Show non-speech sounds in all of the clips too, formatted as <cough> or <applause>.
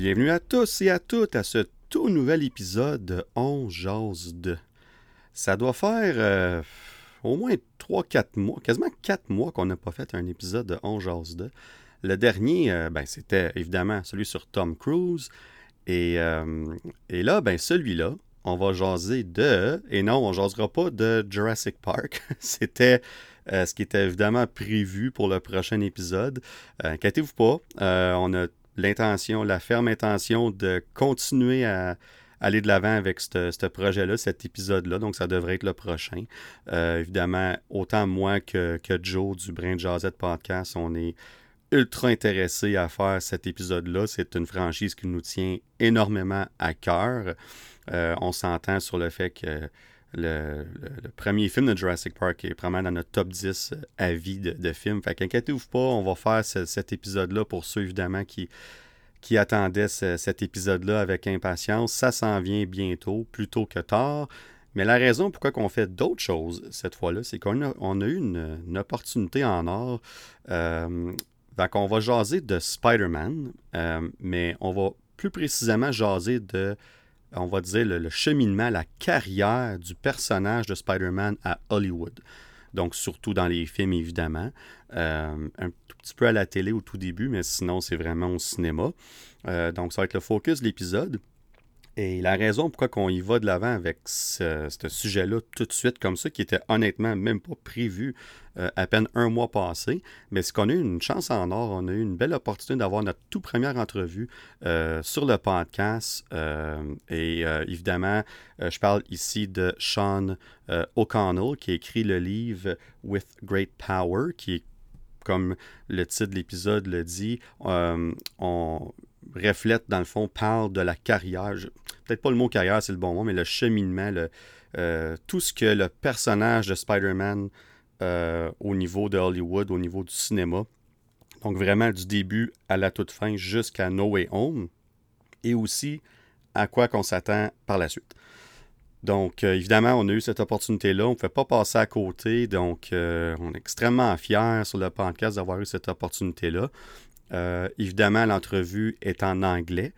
Bienvenue à tous et à toutes à ce tout nouvel épisode de On Jase 2. Ça doit faire euh, au moins 3-4 mois, quasiment 4 mois qu'on n'a pas fait un épisode de On Jase 2. Le dernier, euh, ben, c'était évidemment celui sur Tom Cruise. Et, euh, et là, ben, celui-là, on va jaser de. Et non, on jasera pas de Jurassic Park. <laughs> C'était ce qui était évidemment prévu pour le prochain épisode. Inquiétez-vous pas, on a l'intention, la ferme intention de continuer à aller de l'avant avec ce projet-là, cet épisode-là. Donc, ça devrait être le prochain. Euh, évidemment, autant moi que, Joe du Brain Jazzette Podcast, on est ultra intéressé à faire cet épisode-là. C'est une franchise qui nous tient énormément à cœur. Euh, on s'entend sur le fait que le, premier film de Jurassic Park est vraiment dans notre top 10 à vie de, films. Fait qu'inquiétez-vous pas, on va faire cet épisode-là pour ceux évidemment qui, attendaient cet épisode-là avec impatience. Ça s'en vient bientôt, plus tôt que tard. Mais la raison pourquoi on fait d'autres choses cette fois-là, c'est qu'on a, eu une, opportunité en or. Euh, on va jaser de Spider-Man, euh, mais on va plus précisément jaser de on va dire, le, cheminement, la carrière du personnage de Spider-Man à Hollywood. Donc, surtout dans les films, évidemment. Euh, un tout petit peu à la télé au tout début, mais sinon, c'est vraiment au cinéma. Euh, donc, ça va être le focus de l'épisode. Et la raison pourquoi on y va de l'avant avec ce, sujet-là tout de suite comme ça, qui était honnêtement même pas prévu euh, à peine un mois passé, mais c'est qu'on a eu une chance en or, on a eu une belle opportunité d'avoir notre toute première entrevue euh, sur le podcast. Euh, et évidemment, je parle ici de Sean O'Connell qui a écrit le livre With Great Power, qui est comme le titre de l'épisode le dit, on reflète, dans le fond, parle de la carrière. Peut-être pas le mot carrière, c'est le bon mot, mais le cheminement, euh, tout ce que le personnage de Spider-Man euh, au niveau de Hollywood, au niveau du cinéma, donc vraiment du début à la toute fin jusqu'à No Way Home, et aussi à quoi qu'on s'attend par la suite. Donc, euh, évidemment, on a eu cette opportunité-là. On ne pouvait pas passer à côté. Donc, on est extrêmement fiers sur le podcast d'avoir eu cette opportunité-là. Euh, évidemment, l'entrevue est en anglais.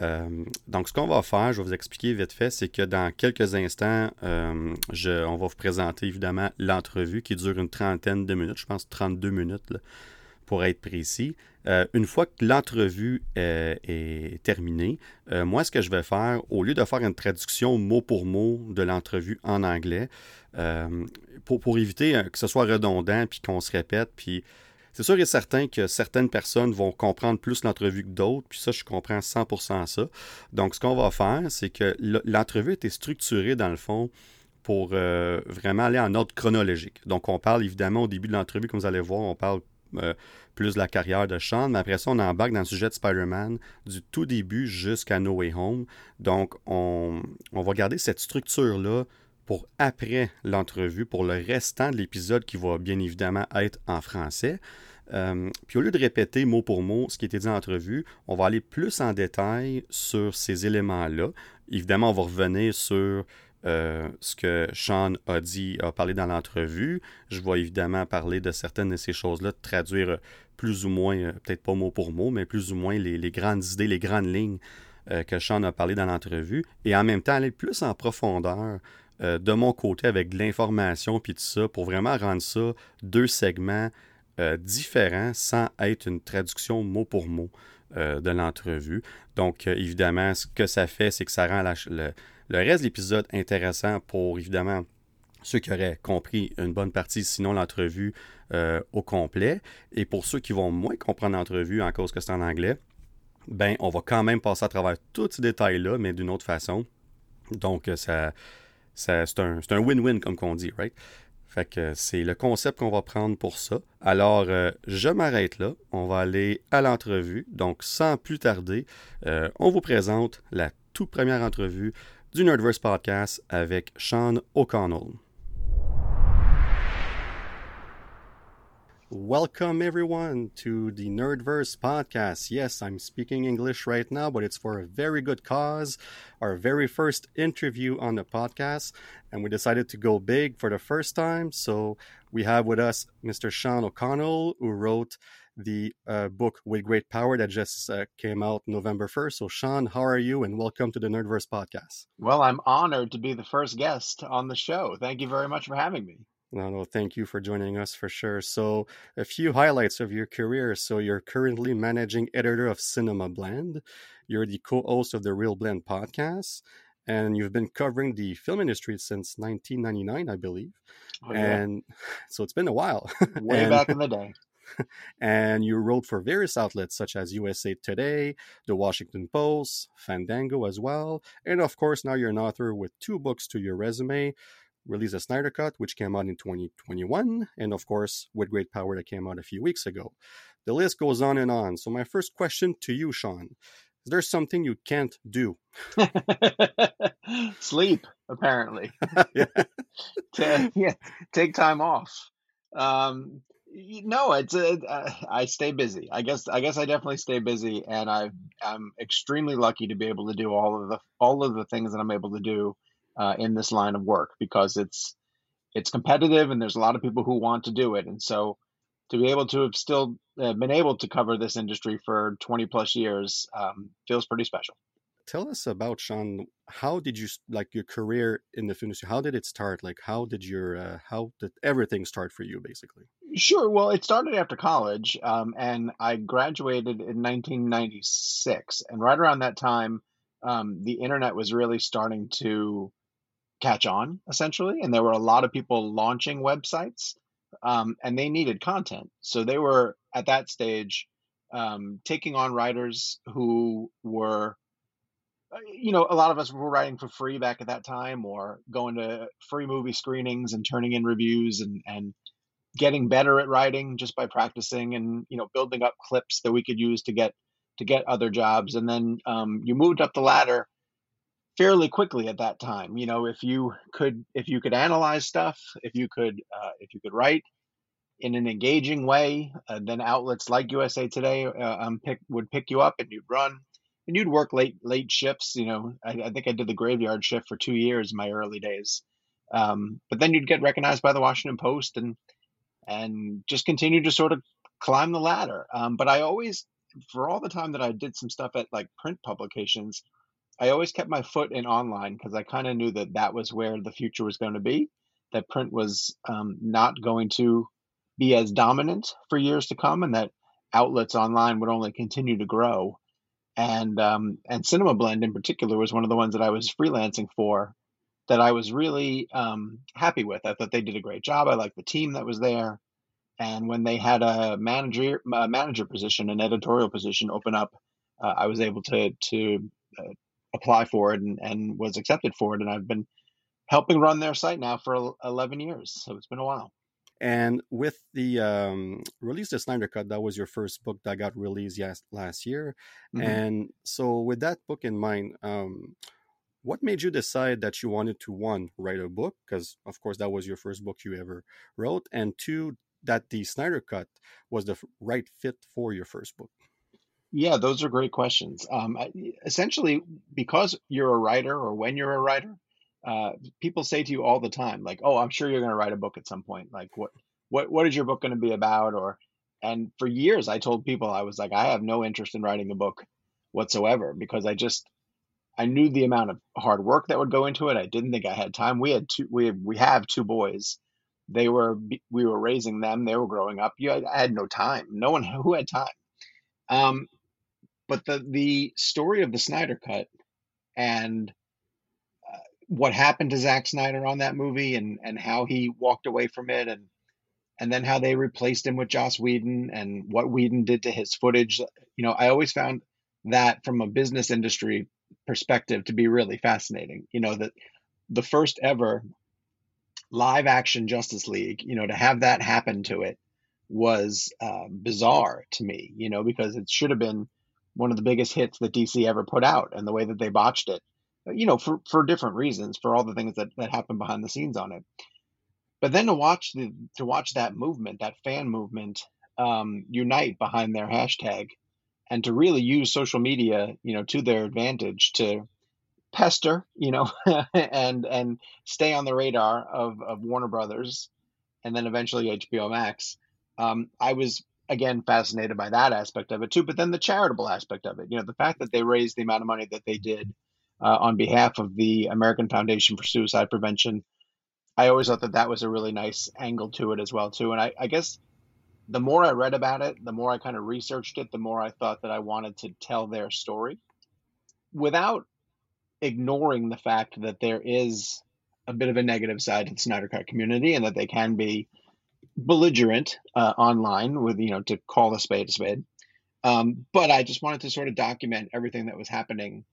Euh, donc, ce qu'on va faire, je vais vous expliquer vite fait, c'est que dans quelques instants, euh, on va vous présenter évidemment l'entrevue qui dure une trentaine de minutes, je pense 32 minutes pour être précis. une fois que l'entrevue est terminée, moi, ce que je vais faire, au lieu de faire une traduction mot pour mot de l'entrevue en anglais, pour, pour, éviter que ce soit redondant, puis qu'on se répète, puis c'est sûr et certain que certaines personnes vont comprendre plus l'entrevue que d'autres, puis ça, je comprends 100% ça. Donc, ce qu'on va faire, c'est que l'entrevue était structurée, dans le fond, pour euh, vraiment aller en ordre chronologique. Donc, on parle évidemment au début de l'entrevue, comme vous allez voir, on parle euh, plus de la carrière de Sean, mais après ça, on embarque dans le sujet de Spider-Man du tout début jusqu'à No Way Home. Donc, on, on va garder cette structure-là pour après l'entrevue, pour le restant de l'épisode qui va bien évidemment être en français. Euh, puis au lieu de répéter mot pour mot ce qui était dit en entrevue, on va aller plus en détail sur ces éléments-là. Évidemment, on va revenir sur euh, ce que Sean a dit, a parlé dans l'entrevue. Je vais évidemment parler de certaines de ces choses-là, traduire plus ou moins, euh, peut-être pas mot pour mot, mais plus ou moins les, grandes idées, les grandes lignes que Sean a parlé dans l'entrevue. Et en même temps, aller plus en profondeur de mon côté avec de l'information puis tout ça pour vraiment rendre ça deux segments euh, différent sans être une traduction mot pour mot euh, de l'entrevue. Donc, euh, évidemment, ce que ça fait, c'est que ça rend le, reste de l'épisode intéressant pour, évidemment, ceux qui auraient compris une bonne partie, sinon l'entrevue au complet. Et pour ceux qui vont moins comprendre l'entrevue en cause que c'est en anglais, ben, on va quand même passer à travers tous ces détails-là, mais d'une autre façon. Donc, ça c'est un win-win, comme qu'on dit, right? Fait que c'est le concept qu'on va prendre pour ça. Alors, euh, je m'arrête là. On va aller à l'entrevue. Donc, sans plus tarder, euh, on vous présente la toute première entrevue du Nerdverse Podcast avec Sean O'Connell. Welcome, everyone, to the Nerdverse podcast. Yes, I'm speaking English right now, but it's for a very good cause. Our very first interview on the podcast, and we decided to go big for the first time. So we have with us Mr. Sean O'Connell, who wrote the uh, book With Great Power that just uh, came out November 1st. So, Sean, how are you? And welcome to the Nerdverse podcast. Well, I'm honored to be the first guest on the show. Thank you very much for having me. No, no, thank you for joining us for sure. So, a few highlights of your career. So, you're currently managing editor of Cinema Blend. You're the co host of the Real Blend podcast and you've been covering the film industry since 1999, I believe. Oh, yeah. And <laughs> so it's been a while. <laughs> Way and, back in the day. <laughs> and you wrote for various outlets such as USA Today, The Washington Post, Fandango as well. And of course, now you're an author with two books to your resume. Release a Snyder Cut, which came out in 2021, and of course, With Great Power, that came out a few weeks ago. The list goes on and on. So, my first question to you, Sean is there something you can't do? <laughs> Sleep, apparently. <laughs> yeah. <laughs> to, yeah, take time off. Um, no, it's a, uh, I stay busy. I guess I guess I definitely stay busy, and I I'm extremely lucky to be able to do all of the all of the things that I'm able to do uh, in this line of work because it's it's competitive and there's a lot of people who want to do it, and so to be able to have still uh, been able to cover this industry for 20 plus years um, feels pretty special. Tell us about Sean. How did you like your career in the film industry? How did it start? Like, how did your uh, how did everything start for you, basically? Sure. Well, it started after college, um, and I graduated in 1996. And right around that time, um, the internet was really starting to catch on, essentially, and there were a lot of people launching websites um, and they needed content. So they were at that stage um, taking on writers who were, uh, you know, a lot of us were writing for free back at that time, or going to free movie screenings and turning in reviews and and getting better at writing just by practicing and you know building up clips that we could use to get to get other jobs. And then um, you moved up the ladder fairly quickly at that time. You know, if you could if you could analyze stuff, if you could uh, if you could write in an engaging way, uh, then outlets like USA Today uh, um, pick, would pick you up and you'd run and you'd work late late shifts. You know, I, I think I did the graveyard shift for two years in my early days. Um, but then you'd get recognized by the Washington Post and and just continue to sort of climb the ladder. Um, but I always, for all the time that I did some stuff at like print publications, I always kept my foot in online because I kind of knew that that was where the future was going to be. That print was um, not going to be as dominant for years to come, and that outlets online would only continue to grow. And um, and Cinema Blend in particular was one of the ones that I was freelancing for that I was really um, happy with. I thought they did a great job. I liked the team that was there. And when they had a manager a manager position, an editorial position open up, uh, I was able to to uh, apply for it and, and was accepted for it. And I've been helping run their site now for 11 years. So it's been a while. And with the um, release of Snyder Cut, that was your first book that got released yes, last year. Mm-hmm. And so, with that book in mind, um, what made you decide that you wanted to one write a book? Because of course that was your first book you ever wrote, and two that the Snyder Cut was the right fit for your first book. Yeah, those are great questions. Um, essentially, because you're a writer, or when you're a writer, uh, people say to you all the time, like, "Oh, I'm sure you're going to write a book at some point. Like, what, what, what is your book going to be about?" Or, and for years, I told people I was like, I have no interest in writing a book whatsoever because I just, I knew the amount of hard work that would go into it. I didn't think I had time. We had two, we we have two boys. They were, we were raising them. They were growing up. You, I had no time. No one <laughs> who had time. Um, but the the story of the Snyder Cut and uh, what happened to Zack Snyder on that movie and and how he walked away from it and and then how they replaced him with Joss Whedon and what Whedon did to his footage. You know, I always found that from a business industry perspective to be really fascinating. You know, that the first ever live action Justice League, you know, to have that happen to it was uh, bizarre to me, you know, because it should have been one of the biggest hits that DC ever put out, and the way that they botched it, you know, for for different reasons, for all the things that that happened behind the scenes on it. But then to watch the to watch that movement, that fan movement, um, unite behind their hashtag, and to really use social media, you know, to their advantage to pester, you know, <laughs> and and stay on the radar of of Warner Brothers, and then eventually HBO Max. Um, I was again fascinated by that aspect of it too. But then the charitable aspect of it, you know, the fact that they raised the amount of money that they did uh, on behalf of the American Foundation for Suicide Prevention. I always thought that that was a really nice angle to it as well too. And I, I guess the more I read about it, the more I kind of researched it, the more I thought that I wanted to tell their story without ignoring the fact that there is a bit of a negative side to the Snyder Cut community and that they can be belligerent uh, online with, you know, to call a spade a spade. Um, but I just wanted to sort of document everything that was happening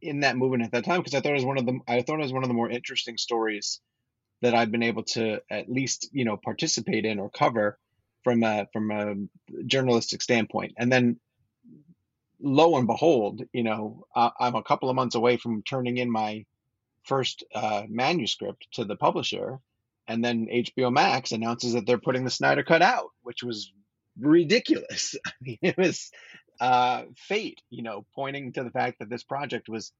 in that movement at that time because I thought it was one of the I thought it was one of the more interesting stories that I've been able to at least you know participate in or cover from a from a journalistic standpoint. And then lo and behold, you know, I'm a couple of months away from turning in my first uh, manuscript to the publisher, and then HBO Max announces that they're putting the Snyder Cut out, which was ridiculous. <laughs> It was uh, fate, you know, pointing to the fact that this project was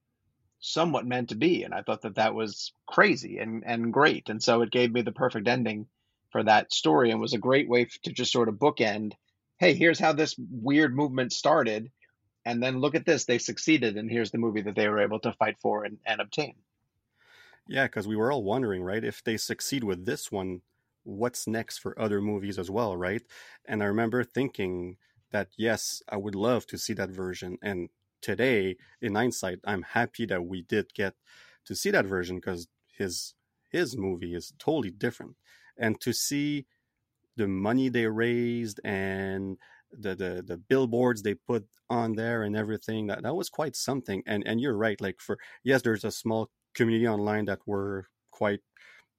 somewhat meant to be, and I thought that that was crazy and and great, and so it gave me the perfect ending for that story, and was a great way to just sort of bookend. Hey, here's how this weird movement started, and then look at this, they succeeded, and here's the movie that they were able to fight for and, and obtain. Yeah, because we were all wondering, right? If they succeed with this one, what's next for other movies as well, right? And I remember thinking that yes, I would love to see that version. And today, in hindsight, I'm happy that we did get to see that version because his his movie is totally different. And to see the money they raised and the, the the billboards they put on there and everything that that was quite something and and you're right like for yes there's a small community online that were quite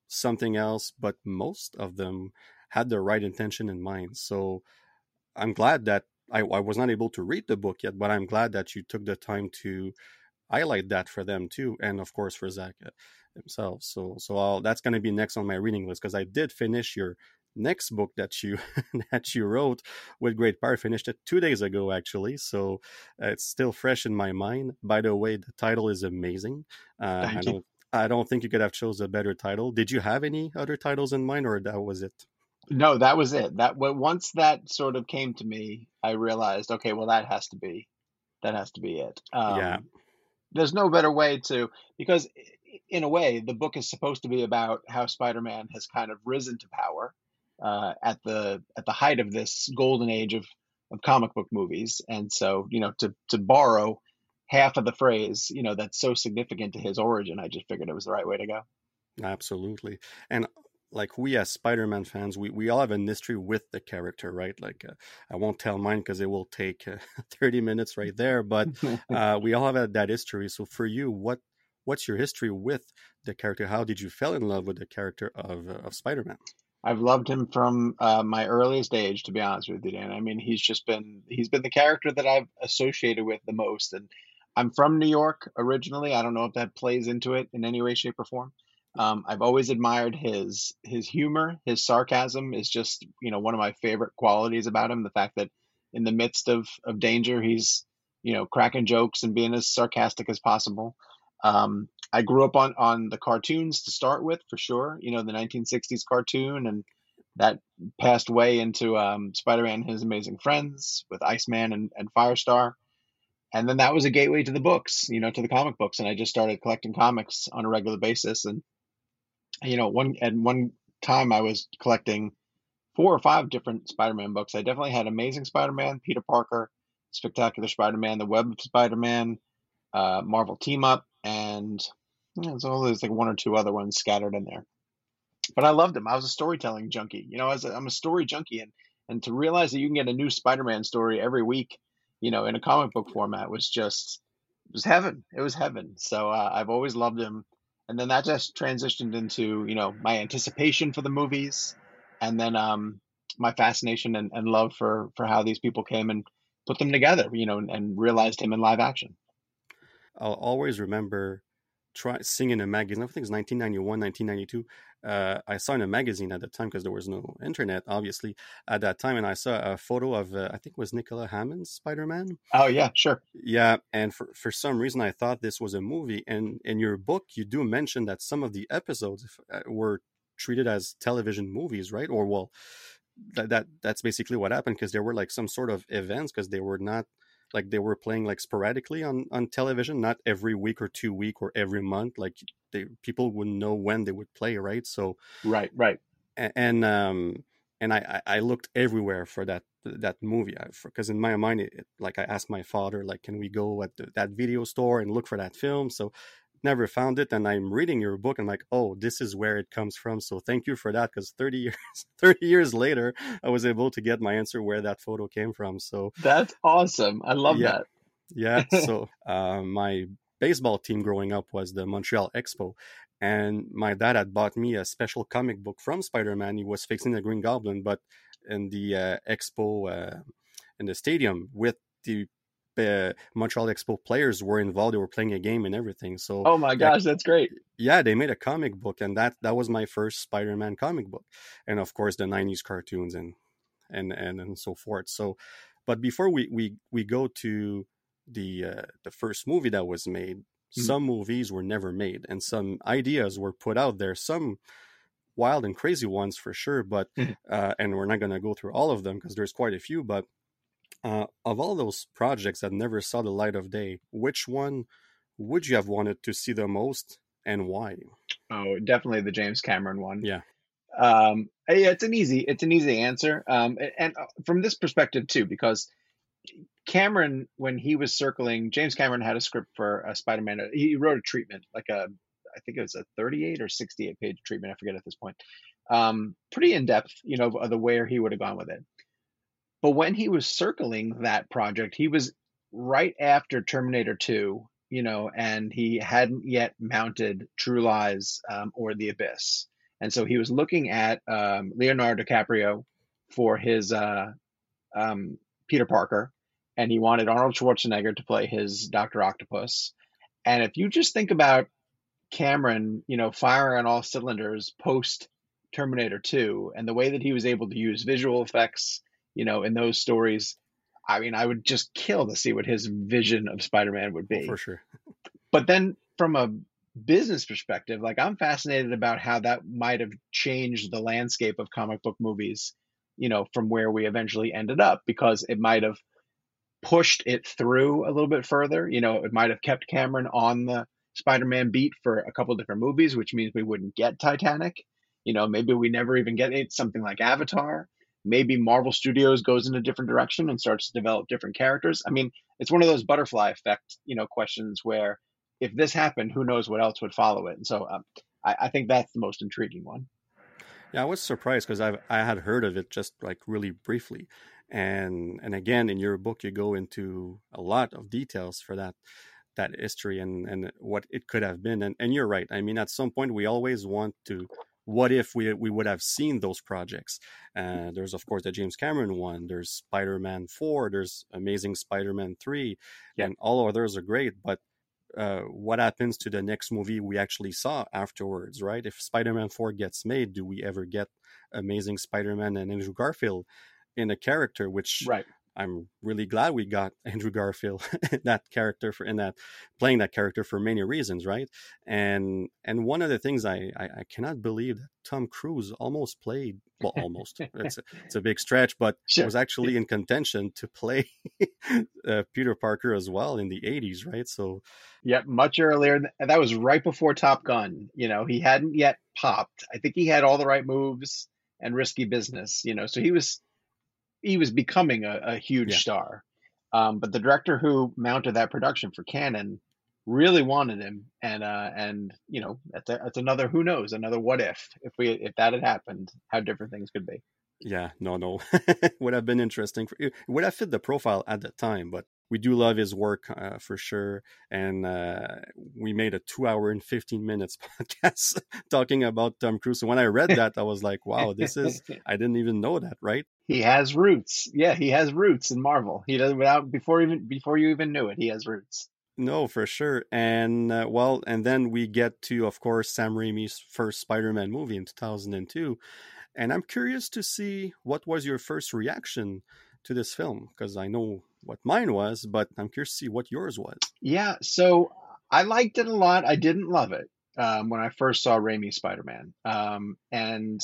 something else but most of them had the right intention in mind so I'm glad that I, I was not able to read the book yet, but I'm glad that you took the time to highlight that for them too, and of course for Zach uh, himself. So so I'll, that's going to be next on my reading list because I did finish your next book that you <laughs> that you wrote with great power finished it two days ago actually so uh, it's still fresh in my mind by the way the title is amazing uh, i don't i don't think you could have chose a better title did you have any other titles in mind or that was it no, that was it. That once that sort of came to me, I realized, okay, well, that has to be, that has to be it. Um, yeah. There's no better way to because, in a way, the book is supposed to be about how Spider-Man has kind of risen to power uh, at the at the height of this golden age of of comic book movies, and so you know to to borrow half of the phrase, you know, that's so significant to his origin, I just figured it was the right way to go. Absolutely. And like we as Spider-Man fans, we, we all have an history with the character, right? Like uh, I won't tell mine because it will take uh, <laughs> 30 minutes right there, but <laughs> uh, we all have that history. So for you, what what's your history with the character? How did you fell in love with the character of uh, of Spider-Man? I've loved him from uh, my earliest age, to be honest with you, Dan. I mean, he's just been he's been the character that I've associated with the most, and I'm from New York originally. I don't know if that plays into it in any way, shape, or form. Um, I've always admired his his humor, his sarcasm is just you know one of my favorite qualities about him. The fact that in the midst of of danger, he's you know cracking jokes and being as sarcastic as possible. Um, I grew up on on the cartoons to start with, for sure. You know the 1960s cartoon, and that passed way into um, Spider-Man and His Amazing Friends with Iceman and, and Firestar. And then that was a gateway to the books, you know, to the comic books. And I just started collecting comics on a regular basis. And you know, one at one time I was collecting four or five different Spider-Man books. I definitely had Amazing Spider-Man, Peter Parker, Spectacular Spider-Man, The Web of Spider-Man, uh, Marvel Team Up, and know, so there's like one or two other ones scattered in there. But I loved them. I was a storytelling junkie. You know, as a, I'm a story junkie, and and to realize that you can get a new Spider-Man story every week, you know, in a comic book format was just it was heaven. It was heaven. So uh, I've always loved him and then that just transitioned into you know my anticipation for the movies and then um my fascination and, and love for for how these people came and put them together you know and, and realized him in live action i'll always remember try seeing in a magazine i think it's 1991 1992 uh, I saw in a magazine at the time because there was no internet, obviously, at that time, and I saw a photo of uh, I think it was Nicola Hammond's Spider Man. Oh yeah, sure. Yeah, and for for some reason I thought this was a movie. And in your book, you do mention that some of the episodes uh, were treated as television movies, right? Or well, that, that that's basically what happened because there were like some sort of events because they were not like they were playing like sporadically on on television not every week or two week or every month like they people wouldn't know when they would play right? So right right. and, and um and I, I looked everywhere for that that movie because in my mind it, like i asked my father like can we go at the, that video store and look for that film? So never found it and i'm reading your book and I'm like oh this is where it comes from so thank you for that because 30 <laughs> years 30 years later i was able to get my answer where that photo came from so that's awesome i love yeah, that. yeah <laughs> so uh, my baseball team growing up was the montreal expo and my dad had bought me a special comic book from spider-man he was fixing the green goblin but in the uh, expo uh, in the stadium with the uh, Montreal Expo players were involved. They were playing a game and everything. So oh my gosh, that's great. Yeah, they made a comic book, and that that was my first Spider-Man comic book, and of course the '90s cartoons and and and and so forth. So, but before we we we go to the uh, the first movie that was made, mm-hmm. some movies were never made, and some ideas were put out there. Some wild and crazy ones for sure, but mm-hmm. uh, and we're not going to go through all of them because there's quite a few, but uh, of all those projects that never saw the light of day, which one would you have wanted to see the most and why? Oh, definitely the James Cameron one. Yeah. Um, yeah, it's an easy, it's an easy answer. Um, and uh, from this perspective too, because Cameron, when he was circling, James Cameron had a script for a Spider-Man. Uh, he wrote a treatment, like a, I think it was a 38 or 68 page treatment. I forget at this point. Um, pretty in depth, you know, of the where he would have gone with it. But when he was circling that project, he was right after Terminator 2, you know, and he hadn't yet mounted True Lies um, or The Abyss. And so he was looking at um, Leonardo DiCaprio for his uh, um, Peter Parker, and he wanted Arnold Schwarzenegger to play his Dr. Octopus. And if you just think about Cameron, you know, firing on all cylinders post Terminator 2 and the way that he was able to use visual effects you know, in those stories, I mean, I would just kill to see what his vision of Spider-Man would be. For sure. but then from a business perspective, like I'm fascinated about how that might have changed the landscape of comic book movies, you know, from where we eventually ended up because it might have pushed it through a little bit further. You know, it might have kept Cameron on the Spider-Man beat for a couple different movies, which means we wouldn't get Titanic. You know, maybe we never even get it, something like Avatar maybe Marvel Studios goes in a different direction and starts to develop different characters. I mean, it's one of those butterfly effect, you know, questions where if this happened, who knows what else would follow it. And so um, I, I, think that's the most intriguing one. Yeah, I was surprised because I I had heard of it just like really briefly, and and again in your book you go into a lot of details for that that history and and what it could have been. And and you're right. I mean, at some point we always want to what if we we would have seen those projects? Uh, there's of course the James Cameron one. There's Spider-Man Four. There's Amazing Spider-Man Three, yeah. and all others are great. But uh, what happens to the next movie we actually saw afterwards, right? If Spider-Man Four gets made, do we ever get Amazing Spider-Man and Andrew Garfield in a character? Which right. I'm really glad we got <laughs> Andrew Garfield that character for in that playing that character for many reasons, right? And and one of the things I I, I cannot believe that Tom Cruise almost played well almost it's a, <laughs> it's a big stretch, but sure. was actually in contention to play <laughs> uh, Peter Parker as well in the 80s, right? So yeah, much earlier. That was right before Top Gun. You know, he hadn't yet popped. I think he had all the right moves and risky business. You know, so he was he was becoming a, a huge yeah. star. Um, but the director who mounted that production for Cannon really wanted him, and uh, and you know that's, a, that's another who knows another what if if we if that had happened how different things could be. Yeah, no, no, <laughs> would have been interesting. For, would have fit the profile at the time, but we do love his work uh, for sure. And uh, we made a two hour and 15 minutes <laughs> podcast talking about Tom Cruise. So when I read that, I was like, wow, this is, <laughs> I didn't even know that, right? He has roots. Yeah, he has roots in Marvel. He does without, before even, before you even knew it, he has roots. No, for sure. And uh, well, and then we get to, of course, Sam Raimi's first Spider Man movie in 2002. And I'm curious to see what was your first reaction to this film because I know what mine was, but I'm curious to see what yours was. Yeah, so I liked it a lot. I didn't love it um, when I first saw Raimi Spider Man, um, and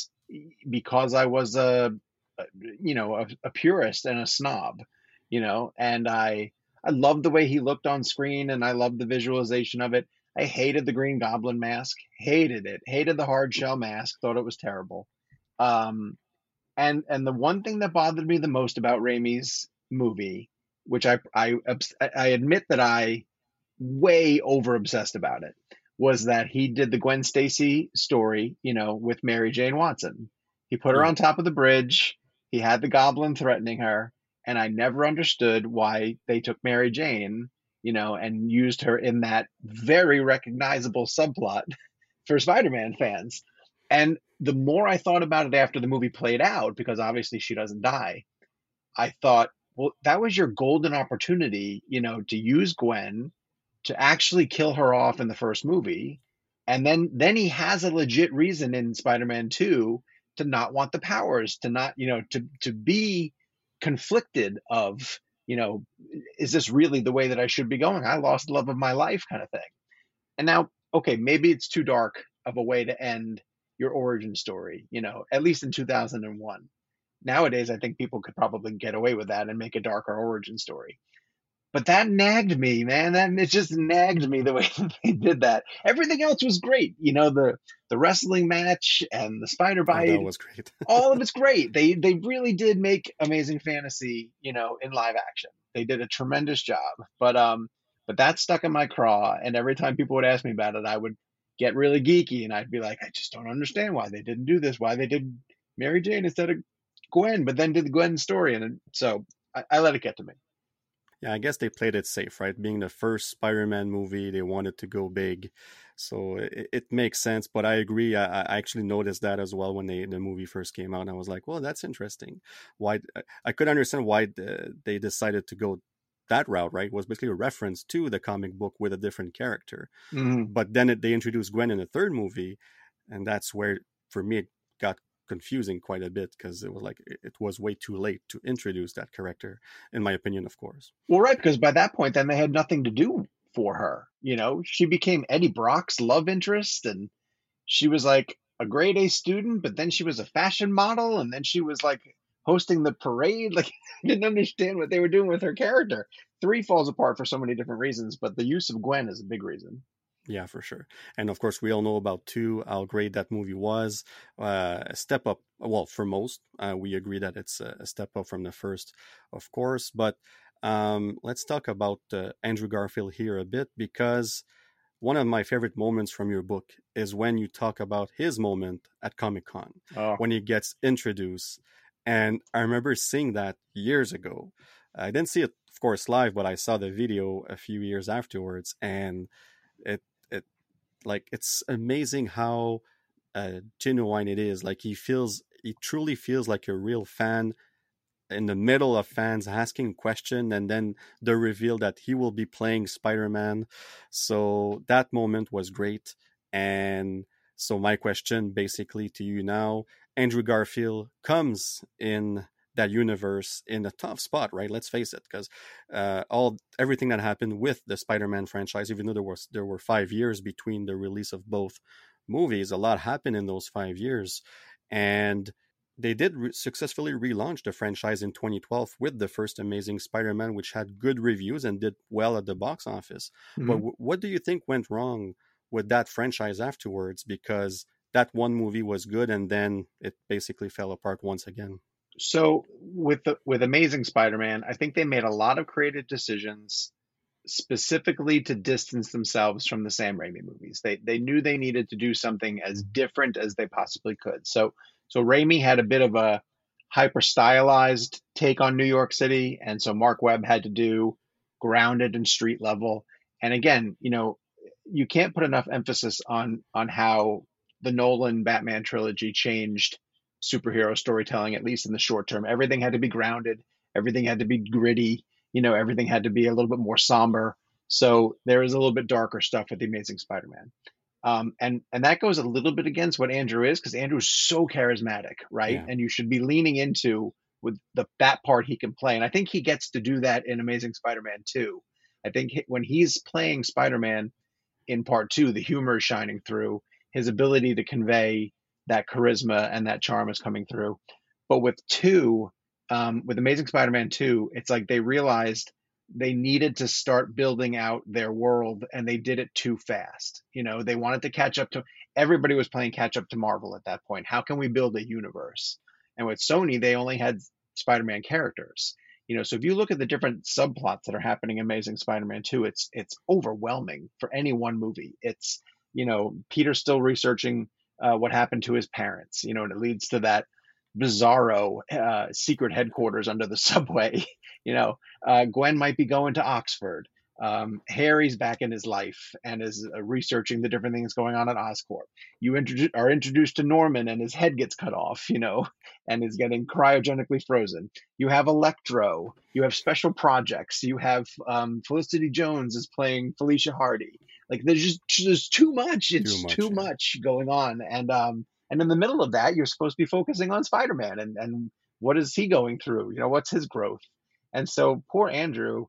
because I was a you know, a, a purist and a snob, you know, and I I loved the way he looked on screen and I loved the visualization of it. I hated the Green Goblin mask, hated it, hated the hard shell mask, thought it was terrible. Um, and and the one thing that bothered me the most about Raimi's movie, which I I I admit that I way over obsessed about it, was that he did the Gwen Stacy story, you know, with Mary Jane Watson. He put her hmm. on top of the bridge. He had the goblin threatening her, and I never understood why they took Mary Jane, you know, and used her in that very recognizable subplot <laughs> for Spider-Man fans. And the more I thought about it after the movie played out, because obviously she doesn't die, I thought, well, that was your golden opportunity, you know, to use Gwen to actually kill her off in the first movie. And then then he has a legit reason in Spider-Man 2 to not want the powers, to not, you know, to to be conflicted of, you know, is this really the way that I should be going? I lost love of my life kind of thing. And now, okay, maybe it's too dark of a way to end your origin story, you know, at least in 2001. Nowadays, I think people could probably get away with that and make a darker origin story. But that nagged me, man. That it just nagged me the <laughs> way they did that. Everything else was great, you know the the wrestling match and the spider bite. Oh, that was great. <laughs> all of it's great. They they really did make Amazing Fantasy, you know, in live action. They did a tremendous job. But um, but that stuck in my craw, and every time people would ask me about it, I would get really geeky and I'd be like, I just don't understand why they didn't do this, why they did Mary Jane instead of Gwen, but then did the Gwen story. And so I, I let it get to me. Yeah, I guess they played it safe, right? Being the first Spider-Man movie, they wanted to go big, so it, it makes sense. But I agree. I, I, actually noticed that as well when they, the movie first came out. And I was like, well, that's interesting. Why? I could understand why the, they decided to go that route, right, was basically a reference to the comic book with a different character. Mm-hmm. But then it, they introduced Gwen in the third movie, and that's where, for me, it got confusing quite a bit because it was like it was way too late to introduce that character, in my opinion, of course. Well, right, because by that point, then they had nothing to do for her. You know, she became Eddie Brock's love interest, and she was like a grade A student, but then she was a fashion model, and then she was like hosting the parade. <laughs> Like, I didn't understand what they were doing with her character. Three falls apart for so many different reasons, but the use of Gwen is a big reason. Yeah, for sure. And of course, we all know about two, how great that movie was. Uh, a step up, well, for most, uh, we agree that it's a, step up from the first, of course. But um, let's talk about uh, Andrew Garfield here a bit because one of my favorite moments from your book is when you talk about his moment at Comic Con, oh. when he gets introduced and I remember seeing that years ago. I didn't see it, of course, live, but I saw the video a few years afterwards, and it it like it's amazing how uh, genuine it is. Like he feels, he truly feels like a real fan in the middle of fans asking question and then the reveal that he will be playing spider-man so that moment was great and so my question basically to you now Andrew Garfield comes in that universe in a tough spot, right? Let's face it, because uh, all everything that happened with the Spider-Man franchise, even though there was there were five years between the release of both movies, a lot happened in those five years, and they did re- successfully relaunch the franchise in 2012 with the first Amazing Spider-Man, which had good reviews and did well at the box office. Mm-hmm. But w- what do you think went wrong with that franchise afterwards? Because that one movie was good and then it basically fell apart once again. So with the, with Amazing Spider-Man, I think they made a lot of creative decisions specifically to distance themselves from the Sam Raimi movies. They they knew they needed to do something as different as they possibly could. So so Raimi had a bit of a hyper stylized take on New York City, and so Mark Webb had to do grounded and street level. And again, you know, you can't put enough emphasis on on how the Nolan Batman trilogy changed superhero storytelling, at least in the short term. Everything had to be grounded, everything had to be gritty, you know, everything had to be a little bit more somber. So there is a little bit darker stuff with the Amazing Spider-Man. Um, and and that goes a little bit against what Andrew is because Andrew is so charismatic, right? Yeah. And you should be leaning into with the that part he can play, and I think he gets to do that in Amazing Spider-Man 2. I think when he's playing Spider-Man in part two, the humor is shining through his ability to convey that charisma and that charm is coming through. But with two, um, with Amazing Spider-Man two, it's like they realized they needed to start building out their world, and they did it too fast. You know, they wanted to catch up to everybody was playing catch up to Marvel at that point. How can we build a universe? And with Sony, they only had Spider-Man characters. You know, so if you look at the different subplots that are happening in Amazing Spider-Man 2, it's it's overwhelming for any one movie. It's, you know, Peter still researching uh, what happened to his parents, you know, and it leads to that bizarro uh, secret headquarters under the <laughs> subway. you know, uh, Gwen might be going to Oxford. Um, Harry's back in his life and is uh, researching the different things going on at Oscorp. You introdu- are introduced to Norman and his head gets cut off, you know, <laughs> and is getting cryogenically frozen. You have Electro. You have special projects. You have um, Felicity Jones is playing Felicia Hardy. Like there's just there's too much. It's too much, too yeah. much going on, and um, and in the middle of that, you're supposed to be focusing on Spider-Man and and what is he going through? You know, what's his growth? And so poor Andrew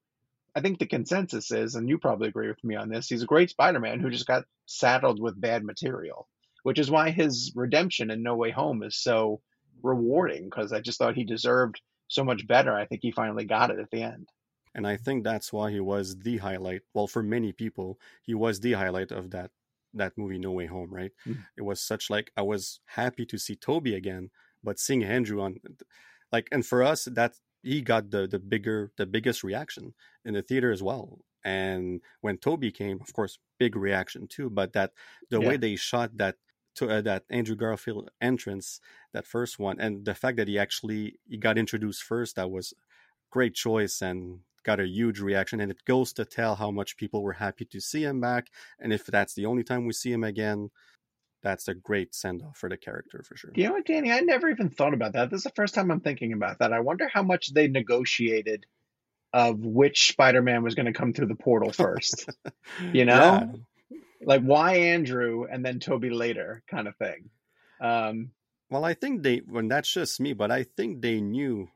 I think the consensus is, and you probably agree with me on this, he's a great Spider Man who just got saddled with bad material, which is why his redemption in No Way Home is so rewarding because I just thought he deserved so much better. I think he finally got it at the end. And I think that's why he was the highlight. Well, for many people, he was the highlight of that that movie No Way Home, right? Mm-hmm. It was such like I was happy to see Toby again, but seeing Andrew on like and for us that he got the the bigger the biggest reaction in the theater as well. And when Toby came, of course, big reaction too. But that the yeah. way they shot that to uh, that Andrew Garfield entrance, that first one, and the fact that he actually he got introduced first, that was great choice and got a huge reaction. And it goes to tell how much people were happy to see him back. And if that's the only time we see him again, that's a great send off for the character for sure. You know what, Danny? I never even thought about that. This is the first time I'm thinking about that. I wonder how much they negotiated of which Spider Man was going to come through the portal first. <laughs> you know? Yeah. Like why Andrew and then Toby later kind of thing. Um, well, I think they, when that's just me, but I think they knew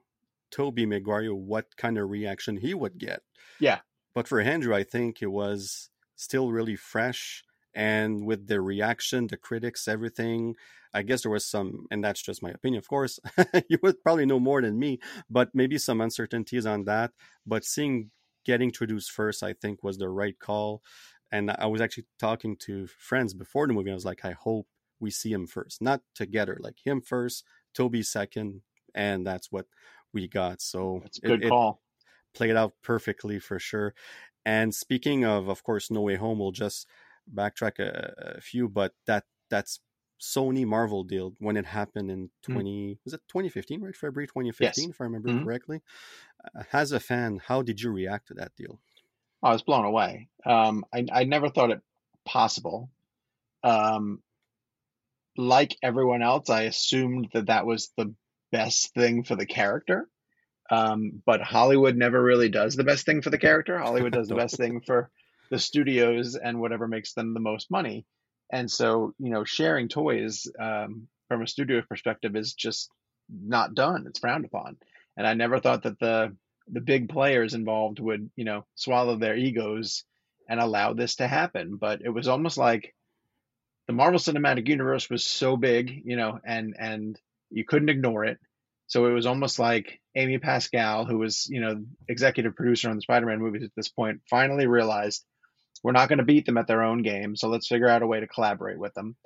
Tobey Maguire what kind of reaction he would get. Yeah. But for Andrew, I think it was still really fresh and with the reaction the critics everything i guess there was some and that's just my opinion of course <laughs> you would probably know more than me but maybe some uncertainties on that but seeing getting introduced first i think was the right call and i was actually talking to friends before the movie i was like i hope we see him first not together like him first Toby second and that's what we got so that's a good it, call. it played out perfectly for sure. And speaking of of course no way home we'll just backtrack a, a few, but that that's Sony Marvel deal when it happened in 20 mm. was it 2015 right? February 2015 yes. if I remember mm-hmm. correctly. Uh, as a fan how did you react to that deal? I was blown away. Um, I, I never thought it possible. Um, like everyone else I assumed that that was the best thing for the character um, but Hollywood never really does the best thing for the character Hollywood does the <laughs> best thing for the studios and whatever makes them the most money. And so, you know, sharing toys um, from a studio perspective is just not done. It's frowned upon. And I never thought that the the big players involved would, you know, swallow their egos and allow this to happen. But it was almost like the Marvel Cinematic Universe was so big, you know, and and you couldn't ignore it. So it was almost like Amy Pascal, who was, you know, executive producer on the Spider-Man movies at this point, finally realized we're not going to beat them at their own game, so let's figure out a way to collaborate with them.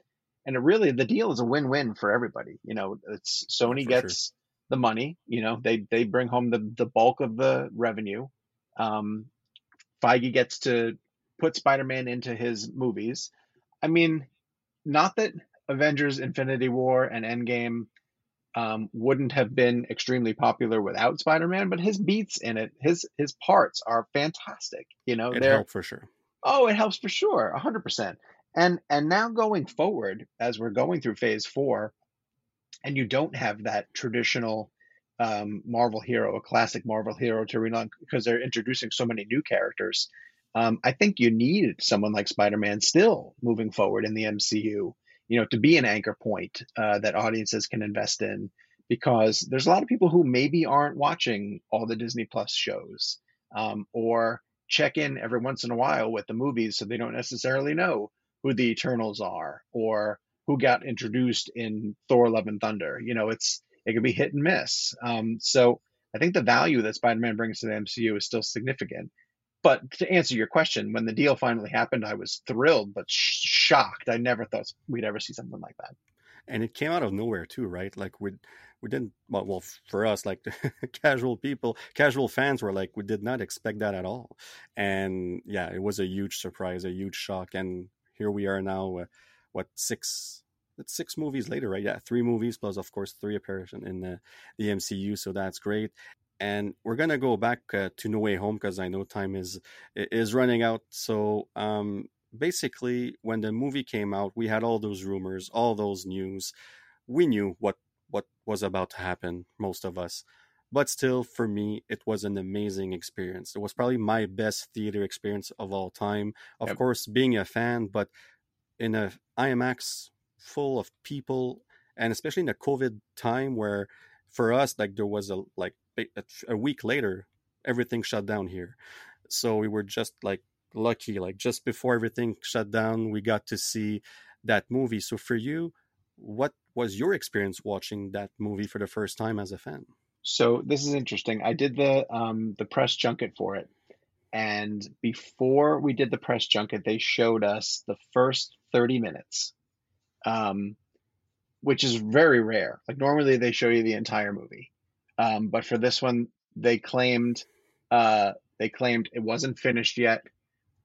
And it really, the deal is a win-win for everybody. You know, it's Sony for gets sure. the money. You know, they they bring home the the bulk of the revenue. Um, Feige gets to put Spider-Man into his movies. I mean, not that Avengers: Infinity War and Endgame um, wouldn't have been extremely popular without Spider-Man, but his beats in it, his his parts are fantastic. You know, it they're for sure. Oh, it helps for sure, hundred percent. And and now going forward, as we're going through Phase Four, and you don't have that traditional um, Marvel hero, a classic Marvel hero to run because they're introducing so many new characters. Um, I think you need someone like Spider-Man still moving forward in the MCU, you know, to be an anchor point uh, that audiences can invest in because there's a lot of people who maybe aren't watching all the Disney Plus shows um, or check in every once in a while with the movies so they don't necessarily know who the Eternals are or who got introduced in Thor Love and Thunder. You know, it's it can be hit and miss. Um, so I think the value that Spider-Man brings to the MCU is still significant. But to answer your question, when the deal finally happened, I was thrilled but sh- shocked. I never thought we'd ever see something like that. And it came out of nowhere too, right? Like we we didn't well, well for us like <laughs> casual people, casual fans were like we did not expect that at all. And yeah, it was a huge surprise, a huge shock and here we are now uh, what six it's six movies later, right? Yeah, three movies plus, of course, three appearances in the, the MCU. So that's great. And we're gonna go back uh, to No Way Home because I know time is is running out. So um, basically, when the movie came out, we had all those rumors, all those news. We knew what what was about to happen. Most of us. But still, for me, it was an amazing experience. It was probably my best theater experience of all time. Of yep. course, being a fan, but in a IMAX full of people and especially in a covid time where for us like there was a like a week later everything shut down here. So we were just like lucky like just before everything shut down we got to see that movie. So for you what was your experience watching that movie for the first time as a fan? So this is interesting. I did the um the press junket for it. And before we did the press junket they showed us the first 30 minutes um, which is very rare. Like normally they show you the entire movie, um, but for this one they claimed uh, they claimed it wasn't finished yet,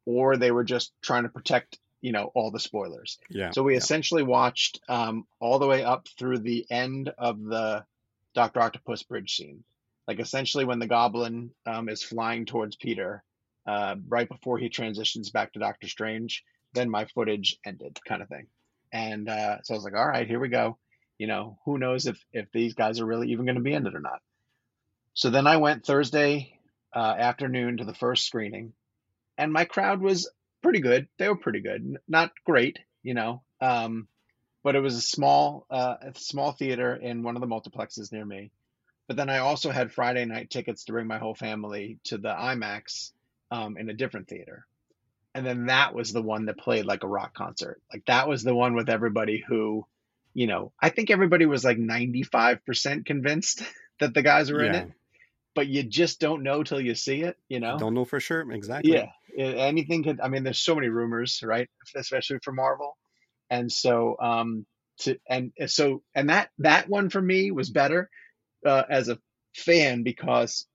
or they were just trying to protect you know all the spoilers. Yeah. So we yeah. essentially watched um, all the way up through the end of the Doctor Octopus bridge scene, like essentially when the Goblin um, is flying towards Peter, uh, right before he transitions back to Doctor Strange. Then my footage ended, kind of thing. And uh, so I was like, all right, here we go. You know, who knows if if these guys are really even going to be in it or not. So then I went Thursday uh, afternoon to the first screening, and my crowd was pretty good. They were pretty good, not great, you know, um, but it was a small uh, a small theater in one of the multiplexes near me. But then I also had Friday night tickets to bring my whole family to the IMAX um, in a different theater and then that was the one that played like a rock concert. Like that was the one with everybody who, you know, I think everybody was like 95% convinced <laughs> that the guys were yeah. in it, but you just don't know till you see it, you know? Don't know for sure. Exactly. Yeah. Anything could, I mean, there's so many rumors, right? Especially for Marvel. And so, um, to, and so, and that, that one for me was better, uh, as a fan because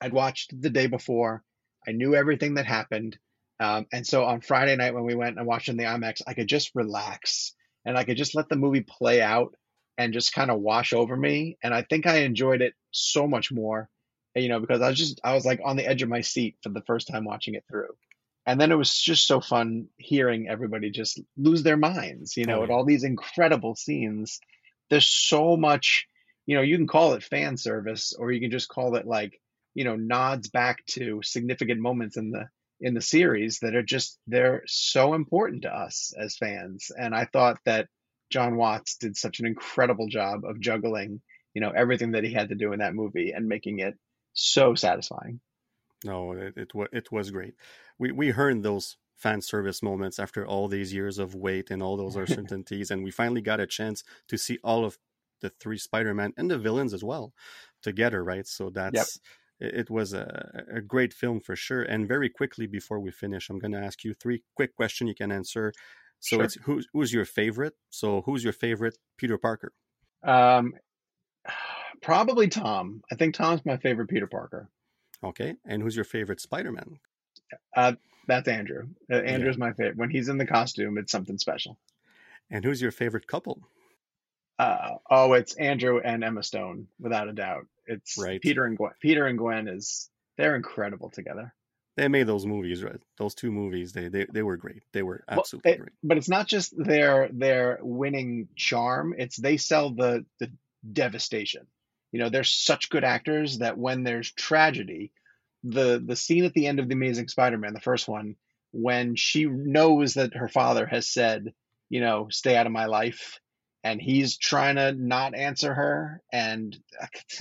I'd watched the day before. I knew everything that happened um, and so on Friday night when we went and watched in the IMAX, I could just relax and I could just let the movie play out and just kind of wash over me. And I think I enjoyed it so much more, eh, you know, because I was just, I was like on the edge of my seat for the first time watching it through. And then it was just so fun hearing everybody just lose their minds, you know, oh, at all these incredible scenes. There's so much, you know, you can call it fan service or you can just call it like, you know, nods back to significant moments in the in the series that are just they're so important to us as fans. And i thought that John watts did such an incredible job of juggling you know everything that he had to do in that movie and making it so satisfying. No it, it, it was great. We we heard those fan service moments after all these years of wait and all those <laughs> uncertainties and we finally got a chance to see all of the three spider-man and the villains as well together right? So that's yep it was a, a great film for sure. And very quickly before we finish, I'm going to ask you three quick questions you can answer. So sure. it's who's who's your favorite? So who's your favorite Peter Parker? Um, <sighs> probably Tom. I think Tom's my favorite Peter Parker. Okay, and who's your favorite Spider-Man? Uh, that's Andrew. Uh, Andrew's yeah. my favorite. When he's in the costume, it's something special. And who's your favorite couple? Uh, oh, it's Andrew and Emma Stone, without a doubt. It's right. Peter and Gwen. Peter and Gwen is they're incredible together. They made those movies, right? Those two movies, they they, they were great. They were absolutely well, it, great. But it's not just their their winning charm. It's they sell the the devastation. You know, they're such good actors that when there's tragedy, the the scene at the end of the Amazing Spider-Man, the first one, when she knows that her father has said, you know, stay out of my life, and he's trying to not answer her and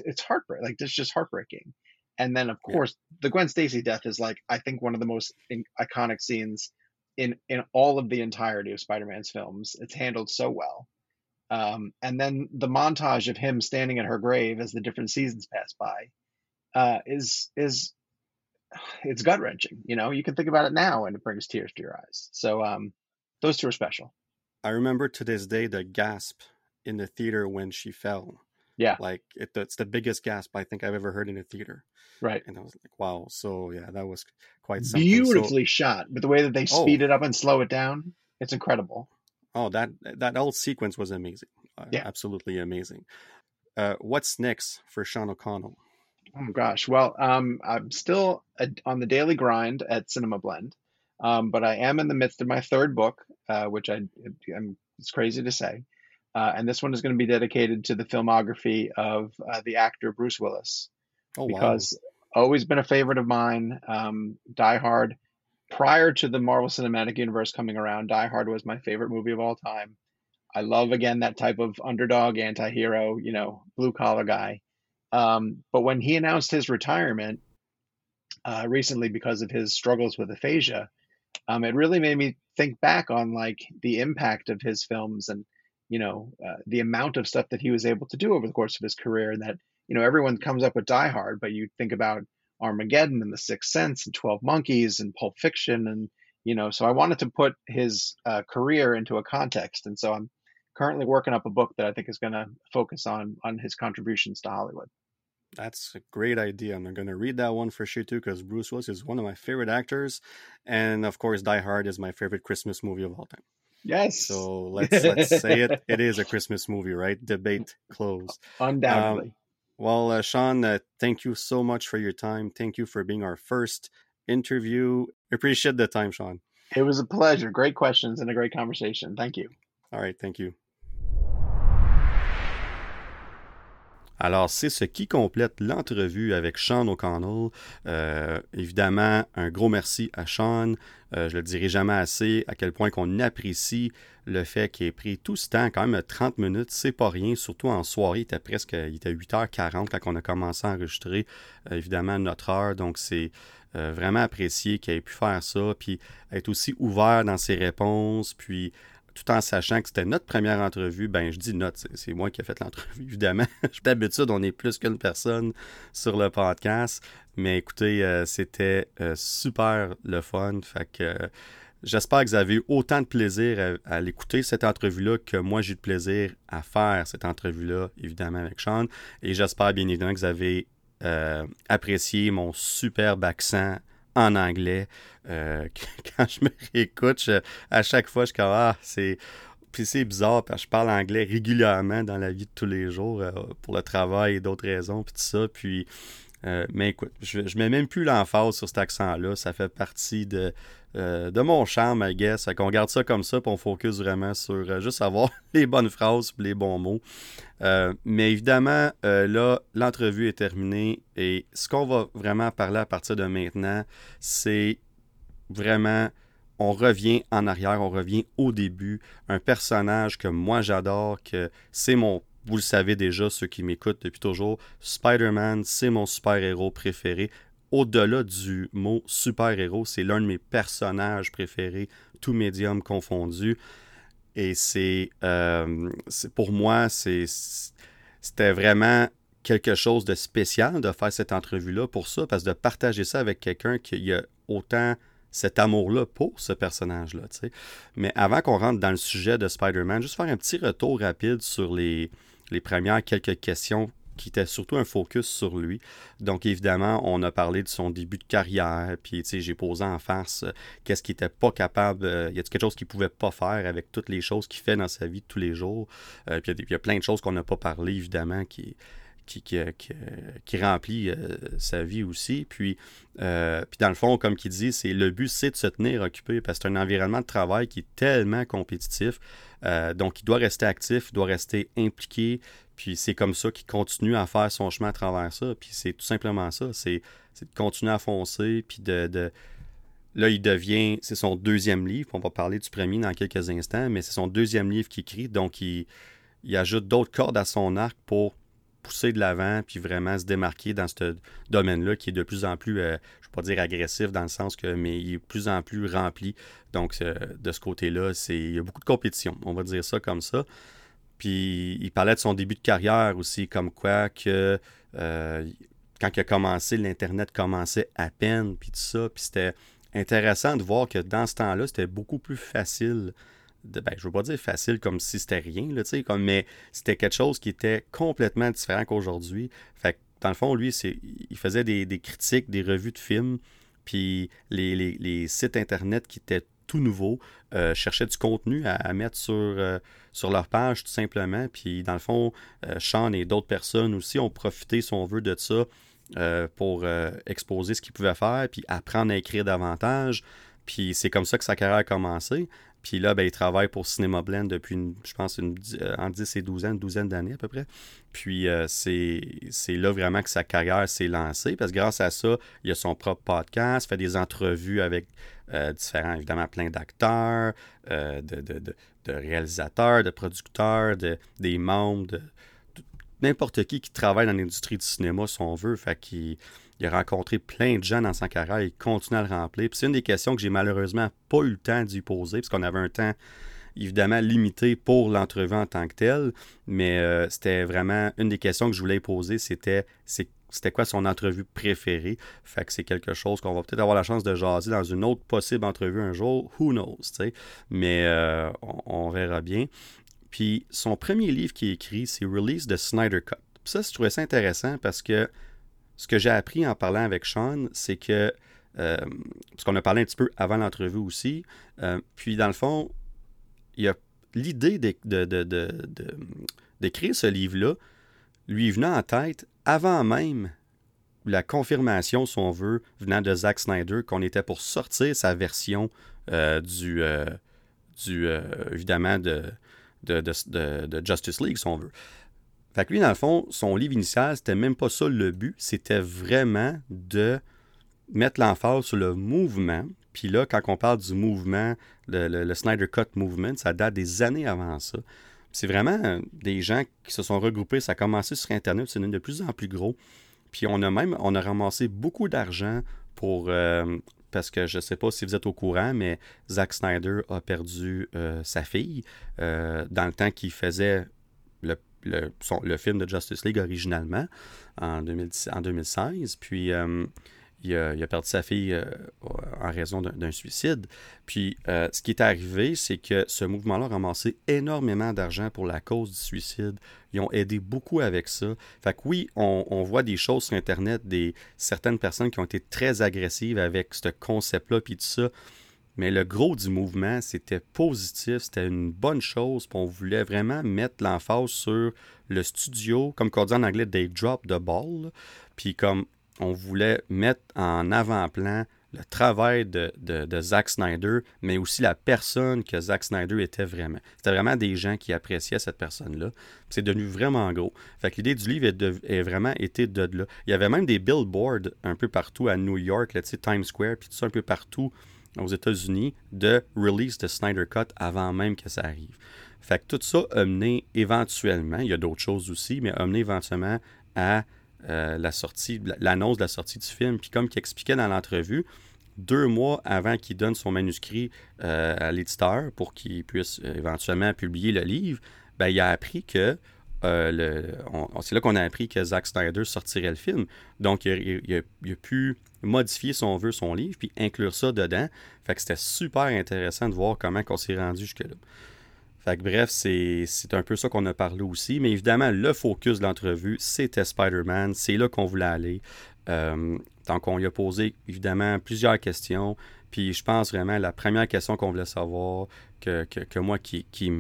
it's heartbreaking like it's just heartbreaking and then of course yeah. the gwen stacy death is like i think one of the most in- iconic scenes in in all of the entirety of spider-man's films it's handled so well Um, and then the montage of him standing at her grave as the different seasons pass by uh, is is it's gut wrenching. You know, you can think about it now and it brings tears to your eyes. So um, those two are special. I remember to this day the gasp in the theater when she fell. Yeah, like it, it's the biggest gasp I think I've ever heard in a theater. Right, and I was like, wow. So yeah, that was quite something. beautifully so, shot. But the way that they oh. speed it up and slow it down, it's incredible. Oh, that that whole sequence was amazing. Uh, yeah, absolutely amazing. Uh, what's next for Sean O'Connell? Oh gosh, well, um, I'm still on the daily grind at Cinema Blend, um, but I am in the midst of my third book, uh, which I am. It's crazy to say, uh, and this one is going to be dedicated to the filmography of uh, the actor Bruce Willis, oh, because wow. always been a favorite of mine. Um, Die Hard prior to the Marvel Cinematic Universe coming around, Die Hard was my favorite movie of all time. I love again that type of underdog, anti-hero, you know, blue collar guy. Um, but when he announced his retirement uh, recently because of his struggles with aphasia, um, it really made me think back on like the impact of his films and you know uh, the amount of stuff that he was able to do over the course of his career. And that you know everyone comes up with Die Hard, but you think about Armageddon and The Sixth Sense and Twelve Monkeys and Pulp Fiction and you know so I wanted to put his uh, career into a context, and so I'm currently working up a book that I think is going to focus on on his contributions to Hollywood. That's a great idea. I'm going to read that one for sure too, because Bruce Willis is one of my favorite actors, and of course, Die Hard is my favorite Christmas movie of all time. Yes. So let's let's say it. <laughs> It is a Christmas movie, right? Debate closed. Undoubtedly. Um, well, uh, Sean, uh, thank you so much for your time. Thank you for being our first interview. Appreciate the time, Sean. It was a pleasure. Great questions and a great conversation. Thank you. All right. Thank you. Alors, c'est ce qui complète l'entrevue avec Sean O'Connell. Euh, évidemment, un gros merci à Sean. Euh, je le dirai jamais assez à quel point qu'on apprécie le fait qu'il ait pris tout ce temps, quand même 30 minutes, c'est pas rien, surtout en soirée, il était presque il était 8h40 quand on a commencé à enregistrer, euh, évidemment, notre heure, donc c'est vraiment apprécié qu'il ait pu faire ça, puis être aussi ouvert dans ses réponses, puis tout en sachant que c'était notre première entrevue, ben je dis notre, c'est moi qui ai fait l'entrevue, <laughs> évidemment. D'habitude, on est plus qu'une personne sur le podcast. Mais écoutez, euh, c'était euh, super le fun. Euh, j'espère que vous avez eu autant de plaisir à, l'écouter, cette entrevue-là, que moi j'ai eu de plaisir à faire cette entrevue-là, évidemment, avec Sean. Et j'espère bien évidemment que vous avez apprécié mon superbe accent en anglais. Euh, <laughs> quand je me réécoute, à chaque fois, je suis comme Ah, c'est. Puis c'est bizarre parce que je parle anglais régulièrement dans la vie de tous les jours euh, pour le travail et d'autres raisons, puis tout ça. Puis, euh, mais écoute, je, je mets même plus l'emphase sur cet accent-là. Ça fait partie de, euh, de mon charme, I guess. qu'on garde ça comme ça, puis on focus vraiment sur euh, juste avoir <laughs> les bonnes phrases les bons mots. Euh, mais évidemment, là, l'entrevue est terminée et ce qu'on va vraiment parler à partir de maintenant, c'est vraiment, on revient en arrière, on revient au début. Un personnage que moi j'adore, que c'est mon vous le savez déjà, ceux qui m'écoutent depuis toujours, Spider-Man, c'est mon super-héros préféré au-delà du mot super-héros, c'est l'un de mes personnages préférés, tout médium confondu. Et c'est, euh, pour moi, c'était vraiment quelque chose de spécial de faire cette entrevue-là pour ça, parce que de partager ça avec quelqu'un qui a autant cet amour-là pour ce personnage-là. Mais avant qu'on rentre dans le sujet de Spider-Man, juste faire un petit retour rapide sur les, les premières quelques questions qui était surtout un focus sur lui. Donc, évidemment, on a parlé de son début de carrière, puis, j'ai posé en face euh, qu'est-ce qu'il n'était pas capable, euh, y a quelque chose qu'il ne pouvait pas faire avec toutes les choses qu'il fait dans sa vie de tous les jours? Euh, puis, il y, a plein de choses qu'on n'a pas parlé, évidemment, qui, qui, qui, qui, remplit sa vie aussi. Puis, puis dans le fond, comme il dit, c'est le but, c'est de se tenir occupé parce que c'est un environnement de travail qui est tellement compétitif. donc, il doit rester actif, il doit rester impliqué. Puis c'est comme ça qu'il continue à faire son chemin à travers ça. Puis c'est tout simplement ça. C'est de continuer à foncer. Puis de, Là, il devient. C'est son deuxième livre. On va parler du premier dans quelques instants. Mais c'est son deuxième livre qu'il écrit. Donc, il, ajoute d'autres cordes à son arc pour pousser de l'avant. Puis vraiment se démarquer dans ce domaine-là qui est de plus en plus, euh, je ne pas dire agressif dans le sens que. Mais il est de plus en plus rempli. Donc, de ce côté-là, il y a beaucoup de compétition. On va dire ça comme ça. Puis il parlait de son début de carrière aussi, comme quoi que euh, quand il a commencé, l'Internet commençait à peine, puis tout ça. Puis c'était intéressant de voir que dans ce temps-là, c'était beaucoup plus facile. De, ben, je veux pas dire facile comme si c'était rien, comme, mais c'était quelque chose qui était complètement différent qu'aujourd'hui. Fait dans le fond, lui, il faisait des, critiques, des revues de films, puis les, sites Internet qui étaient tout nouveaux euh, cherchaient du contenu à, mettre sur, euh, sur leur page, tout simplement. Puis, dans le fond, euh, Sean et d'autres personnes aussi ont profité, si on veut, de ça pour exposer ce qu'il pouvait faire, puis apprendre à écrire davantage. Puis c'est comme ça que sa carrière a commencé. Puis là, ben, il travaille pour Cinema Blend depuis, je pense, une, euh, en 10 et 12 ans, une douzaine d'années à peu près. Puis c'est là vraiment que sa carrière s'est lancée, parce que grâce à ça, il a son propre podcast, fait des entrevues avec différents, évidemment, plein d'acteurs, de, de, de, réalisateurs, de producteurs, des membres de, n'importe qui qui travaille dans l'industrie du cinéma, si on veut. Fait qu'il il a rencontré plein de gens dans sa carrière, il continue à le remplir. c'est une des questions que j'ai malheureusement pas eu le temps d'y poser, parce qu'on avait un temps évidemment limité pour l'entrevue en tant que telle, mais euh, c'était vraiment une des questions que je voulais poser, c'était c'était quoi son entrevue préférée? Fait que c'est quelque chose qu'on va peut-être avoir la chance de jaser dans une autre possible entrevue un jour. Who knows, sais? Mais euh, on, verra bien. Puis son premier livre qu'il écrit, c'est Release de Snyder Cut. Puis ça, je trouvais ça intéressant parce que ce que j'ai appris en parlant avec Sean, c'est que, euh, parce qu'on a parlé un petit peu avant l'entrevue aussi, euh, puis dans le fond, il y a l'idée d'écrire de, de, ce livre-là, lui venant en tête avant même la confirmation, si on veut, venant de Zack Snyder, qu'on était pour sortir sa version euh, du, du évidemment, de, de, Justice League, si on veut. Fait que lui, dans le fond, son livre initial, c'était même pas ça le but. C'était vraiment de mettre l'emphase sur le mouvement. Puis là, quand on parle du mouvement, le, Snyder Cut Movement, ça date des années avant ça. C'est vraiment des gens qui se sont regroupés. Ça a commencé sur Internet, c'est de plus en plus gros. Puis on a même on a ramassé beaucoup d'argent pour, euh, parce que je ne sais pas si vous êtes au courant, mais Zack Snyder a perdu euh, sa fille euh, dans le temps qu'il faisait le, le, film de Justice League originalement en, 2016. Puis euh, il a, perdu sa fille euh, en raison d'un suicide. Puis euh, ce qui est arrivé, c'est que ce mouvement-là a ramassé énormément d'argent pour la cause du suicide. Ils ont aidé beaucoup avec ça. Fait que oui, on, voit des choses sur Internet, des certaines personnes qui ont été très agressives avec ce concept-là, puis tout ça. Mais le gros du mouvement, c'était positif, c'était une bonne chose. On voulait vraiment mettre l'emphase sur le studio, comme on dit en anglais, they drop the ball. Puis comme on voulait mettre en avant-plan le travail de, de, Zack Snyder, mais aussi la personne que Zack Snyder était vraiment. C'était vraiment des gens qui appréciaient cette personne-là. C'est devenu vraiment gros. Fait que l'idée du livre est, vraiment été de, là. Il y avait même des billboards un peu partout à New York, Times Square, puis tout ça un peu partout aux États-Unis de release de Snyder Cut avant même que ça arrive. Fait que tout ça a mené éventuellement, il y a d'autres choses aussi, mais a mené éventuellement à euh, la sortie, l'annonce de la sortie du film. Puis comme il expliquait dans l'entrevue, deux mois avant qu'il donne son manuscrit euh, à l'éditeur pour qu'il puisse euh, éventuellement publier le livre, ben, il a appris que c'est là qu'on a appris que Zack Snyder sortirait le film. Donc, il, a, pu modifier, son vœu, son livre, puis inclure ça dedans. Fait que c'était super intéressant de voir comment on s'est rendu jusque-là. Fait que bref, c'est un peu ça qu'on a parlé aussi. Mais évidemment, le focus de l'entrevue, c'était Spider-Man. C'est là qu'on voulait aller. Euh, donc, on lui a posé évidemment plusieurs questions. Puis je pense vraiment la première question qu'on voulait savoir, que, que, moi qui, qui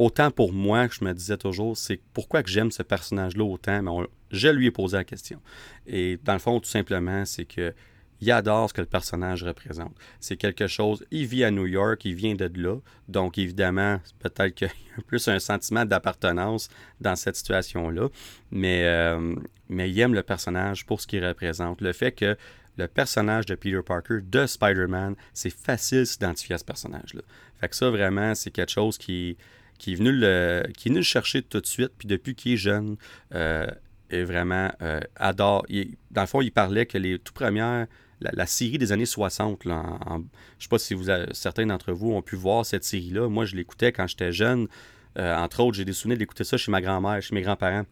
Autant pour moi que je me disais toujours, c'est pourquoi j'aime ce personnage-là autant, mais je lui ai posé la question. Et dans le fond, tout simplement, c'est que il adore ce que le personnage représente. C'est quelque chose, il vit à New York, il vient de là, donc évidemment, peut-être qu'il y a plus un sentiment d'appartenance dans cette situation-là, mais, euh, mais il aime le personnage pour ce qu'il représente. Le fait que le personnage de Peter Parker, de Spider-Man, c'est facile s'identifier à ce personnage-là. Fait que ça, vraiment, c'est quelque chose qui, qui, est venu le, qui est venu le chercher tout de suite, puis depuis qu'il est jeune, euh, est vraiment euh, adore. dans le fond, il parlait que les tout premières la, série des années 60. Là, je ne sais pas si vous certains d'entre vous ont pu voir cette série-là. Moi, je l'écoutais quand j'étais jeune. entre autres, j'ai des souvenirs d'écouter ça chez ma grand-mère, chez mes grands-parents.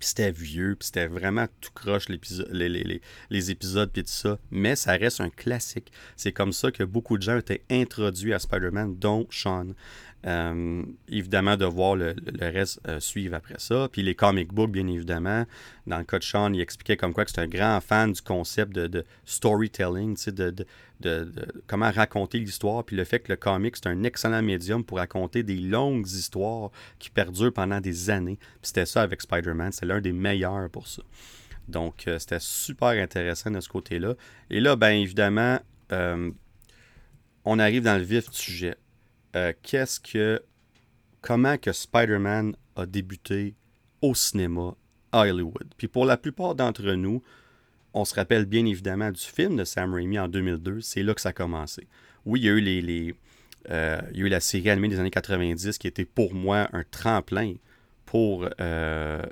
Puis c'était vieux, puis c'était vraiment tout croche les, les, les, épisodes, puis tout ça. Mais ça reste un classique. C'est comme ça que beaucoup de gens étaient introduits à Spider-Man, dont Sean. Euh, évidemment, de voir le, reste euh, suivre après ça. Puis les comic books, bien évidemment. Dans le cas de Sean, il expliquait comme quoi que c'est un grand fan du concept de, storytelling, de, de, comment raconter l'histoire. Puis le fait que le comic, c'est un excellent médium pour raconter des longues histoires qui perdurent pendant des années. Puis c'était ça avec Spider-Man. C'est l'un des meilleurs pour ça. Donc, euh, c'était super intéressant de ce côté-là. Et là, bien évidemment, on arrive dans le vif du sujet. Euh, qu'est-ce que. Comment que Spider-Man a débuté au cinéma à Hollywood? Puis pour la plupart d'entre nous, on se rappelle bien évidemment du film de Sam Raimi en 2002. C'est là que ça a commencé. Oui, il y a eu, les, euh, il y a eu la série animée des années 90 qui était pour moi un tremplin pour euh,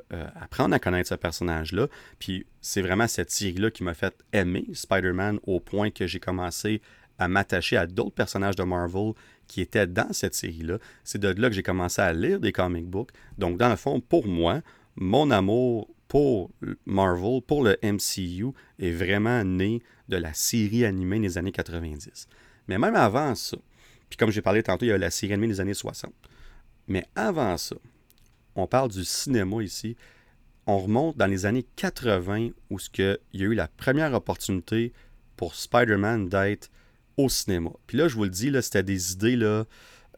apprendre à connaître ce personnage-là. Puis c'est vraiment cette série-là qui m'a fait aimer Spider-Man au point que j'ai commencé à m'attacher à d'autres personnages de Marvel qui était dans cette série-là. C'est de là que j'ai commencé à lire des comic books. Donc, dans le fond, pour moi, mon amour pour Marvel, pour le MCU, est vraiment né de la série animée des années 90. Mais même avant ça, puis comme j'ai parlé tantôt, il y a la série animée des années 60. Mais avant ça, on parle du cinéma ici. On remonte dans les années 80 où il y a eu la première opportunité pour Spider-Man d'être au cinéma. Puis là, je vous le dis, c'était des idées là,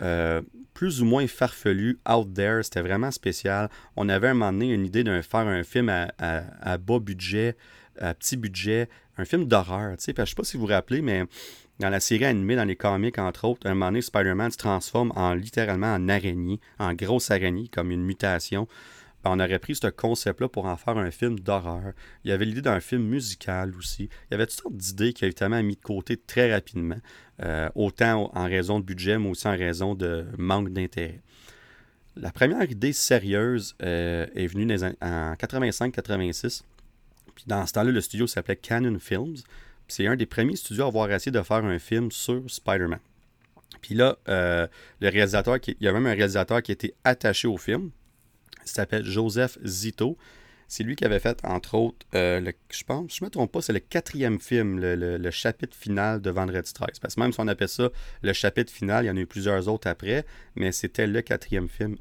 euh, plus ou moins farfelues, out there. C'était vraiment spécial. On avait un moment donné une idée de faire un film à, bas budget, à petit budget, un film d'horreur. Je ne sais pas si vous vous rappelez, mais dans la série animée, dans les comics, entre autres, un moment donné, Spider-Man se transforme en littéralement en araignée, en grosse araignée, comme une mutation. On aurait pris ce concept-là pour en faire un film d'horreur. Il y avait l'idée d'un film musical aussi. Il y avait toutes sortes d'idées qui a évidemment mis de côté très rapidement, euh, autant en raison de budget, mais aussi en raison de manque d'intérêt. La première idée sérieuse euh, est venue en 85-86. Puis dans ce temps-là, le studio s'appelait Canon Films. C'est un des premiers studios à avoir essayé de faire un film sur Spider-Man. Puis là, euh, le réalisateur, il y a même un réalisateur qui était attaché au film, il s'appelle Joseph Zito. C'est lui qui avait fait, entre autres, euh, je pense, je ne me trompe pas, c'est le quatrième film, le, chapitre final de Vendredi 13. Parce que même si on appelle ça le chapitre final, il y en a eu plusieurs autres après, mais c'était le quatrième film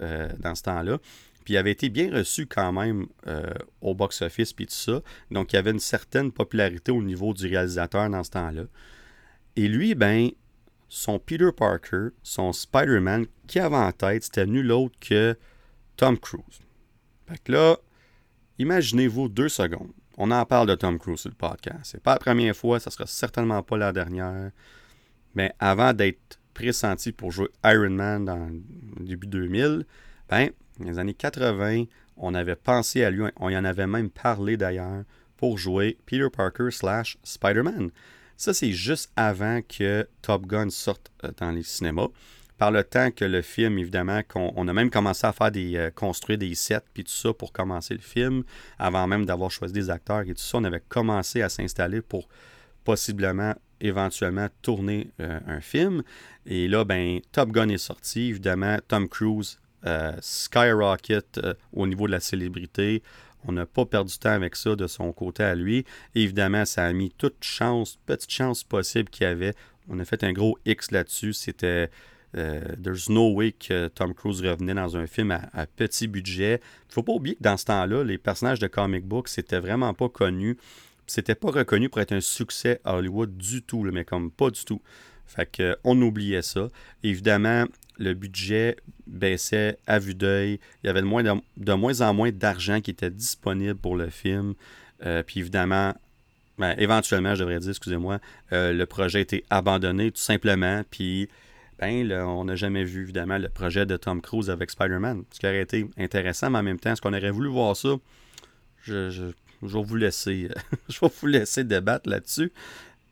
euh, dans ce temps-là. Puis il avait été bien reçu quand même euh, au box-office, puis tout ça. Donc il y avait une certaine popularité au niveau du réalisateur dans ce temps-là. Et lui, ben, son Peter Parker, son Spider-Man, qui avait en tête, c'était nul autre que Tom Cruise. Imaginez-vous deux secondes. On en parle de Tom Cruise sur le podcast. C'est pas la première fois, ça sera certainement pas la dernière. Mais avant d'être pressenti pour jouer Iron Man dans début 2000, ben, dans les années 80, on avait pensé à lui, on y en avait même parlé d'ailleurs, pour jouer Peter Parker slash Spider-Man. Ça, c'est juste avant que Top Gun sorte euh, dans les cinémas par le temps que le film, évidemment, qu'on on a même commencé à faire des euh, construire des sets puis tout ça pour commencer le film, avant même d'avoir choisi des acteurs et tout ça, on avait commencé à s'installer pour possiblement, éventuellement tourner euh, un film. Et là, ben, Top Gun est sorti, évidemment, Tom Cruise euh, skyrocket au niveau de la célébrité. On n'a pas perdu de temps avec ça de son côté à lui. évidemment, ça a mis toute chance, petite chance possible qu'il y avait. On a fait un gros X là-dessus. C'était euh, there's no way que Tom Cruise revenait dans un film à, petit budget. Faut pas oublier que dans ce temps-là, les personnages de comic book, c'était vraiment pas connu. C'était pas reconnu pour être un succès à Hollywood du tout, mais comme pas du tout. Fait que, on oubliait ça. Évidemment, le budget baissait à vue d'œil. Il y avait de moins, en moins d'argent qui était disponible pour le film. Euh, puis évidemment, ben, éventuellement, je devrais dire, excusez-moi, euh, le projet été abandonné tout simplement. Puis on n'a jamais vu, évidemment, le projet de Tom Cruise avec Spider-Man. Ce qui aurait été intéressant, mais en même temps, est-ce qu'on aurait voulu voir ça? Je, <laughs> vais vous laisser, débattre là-dessus.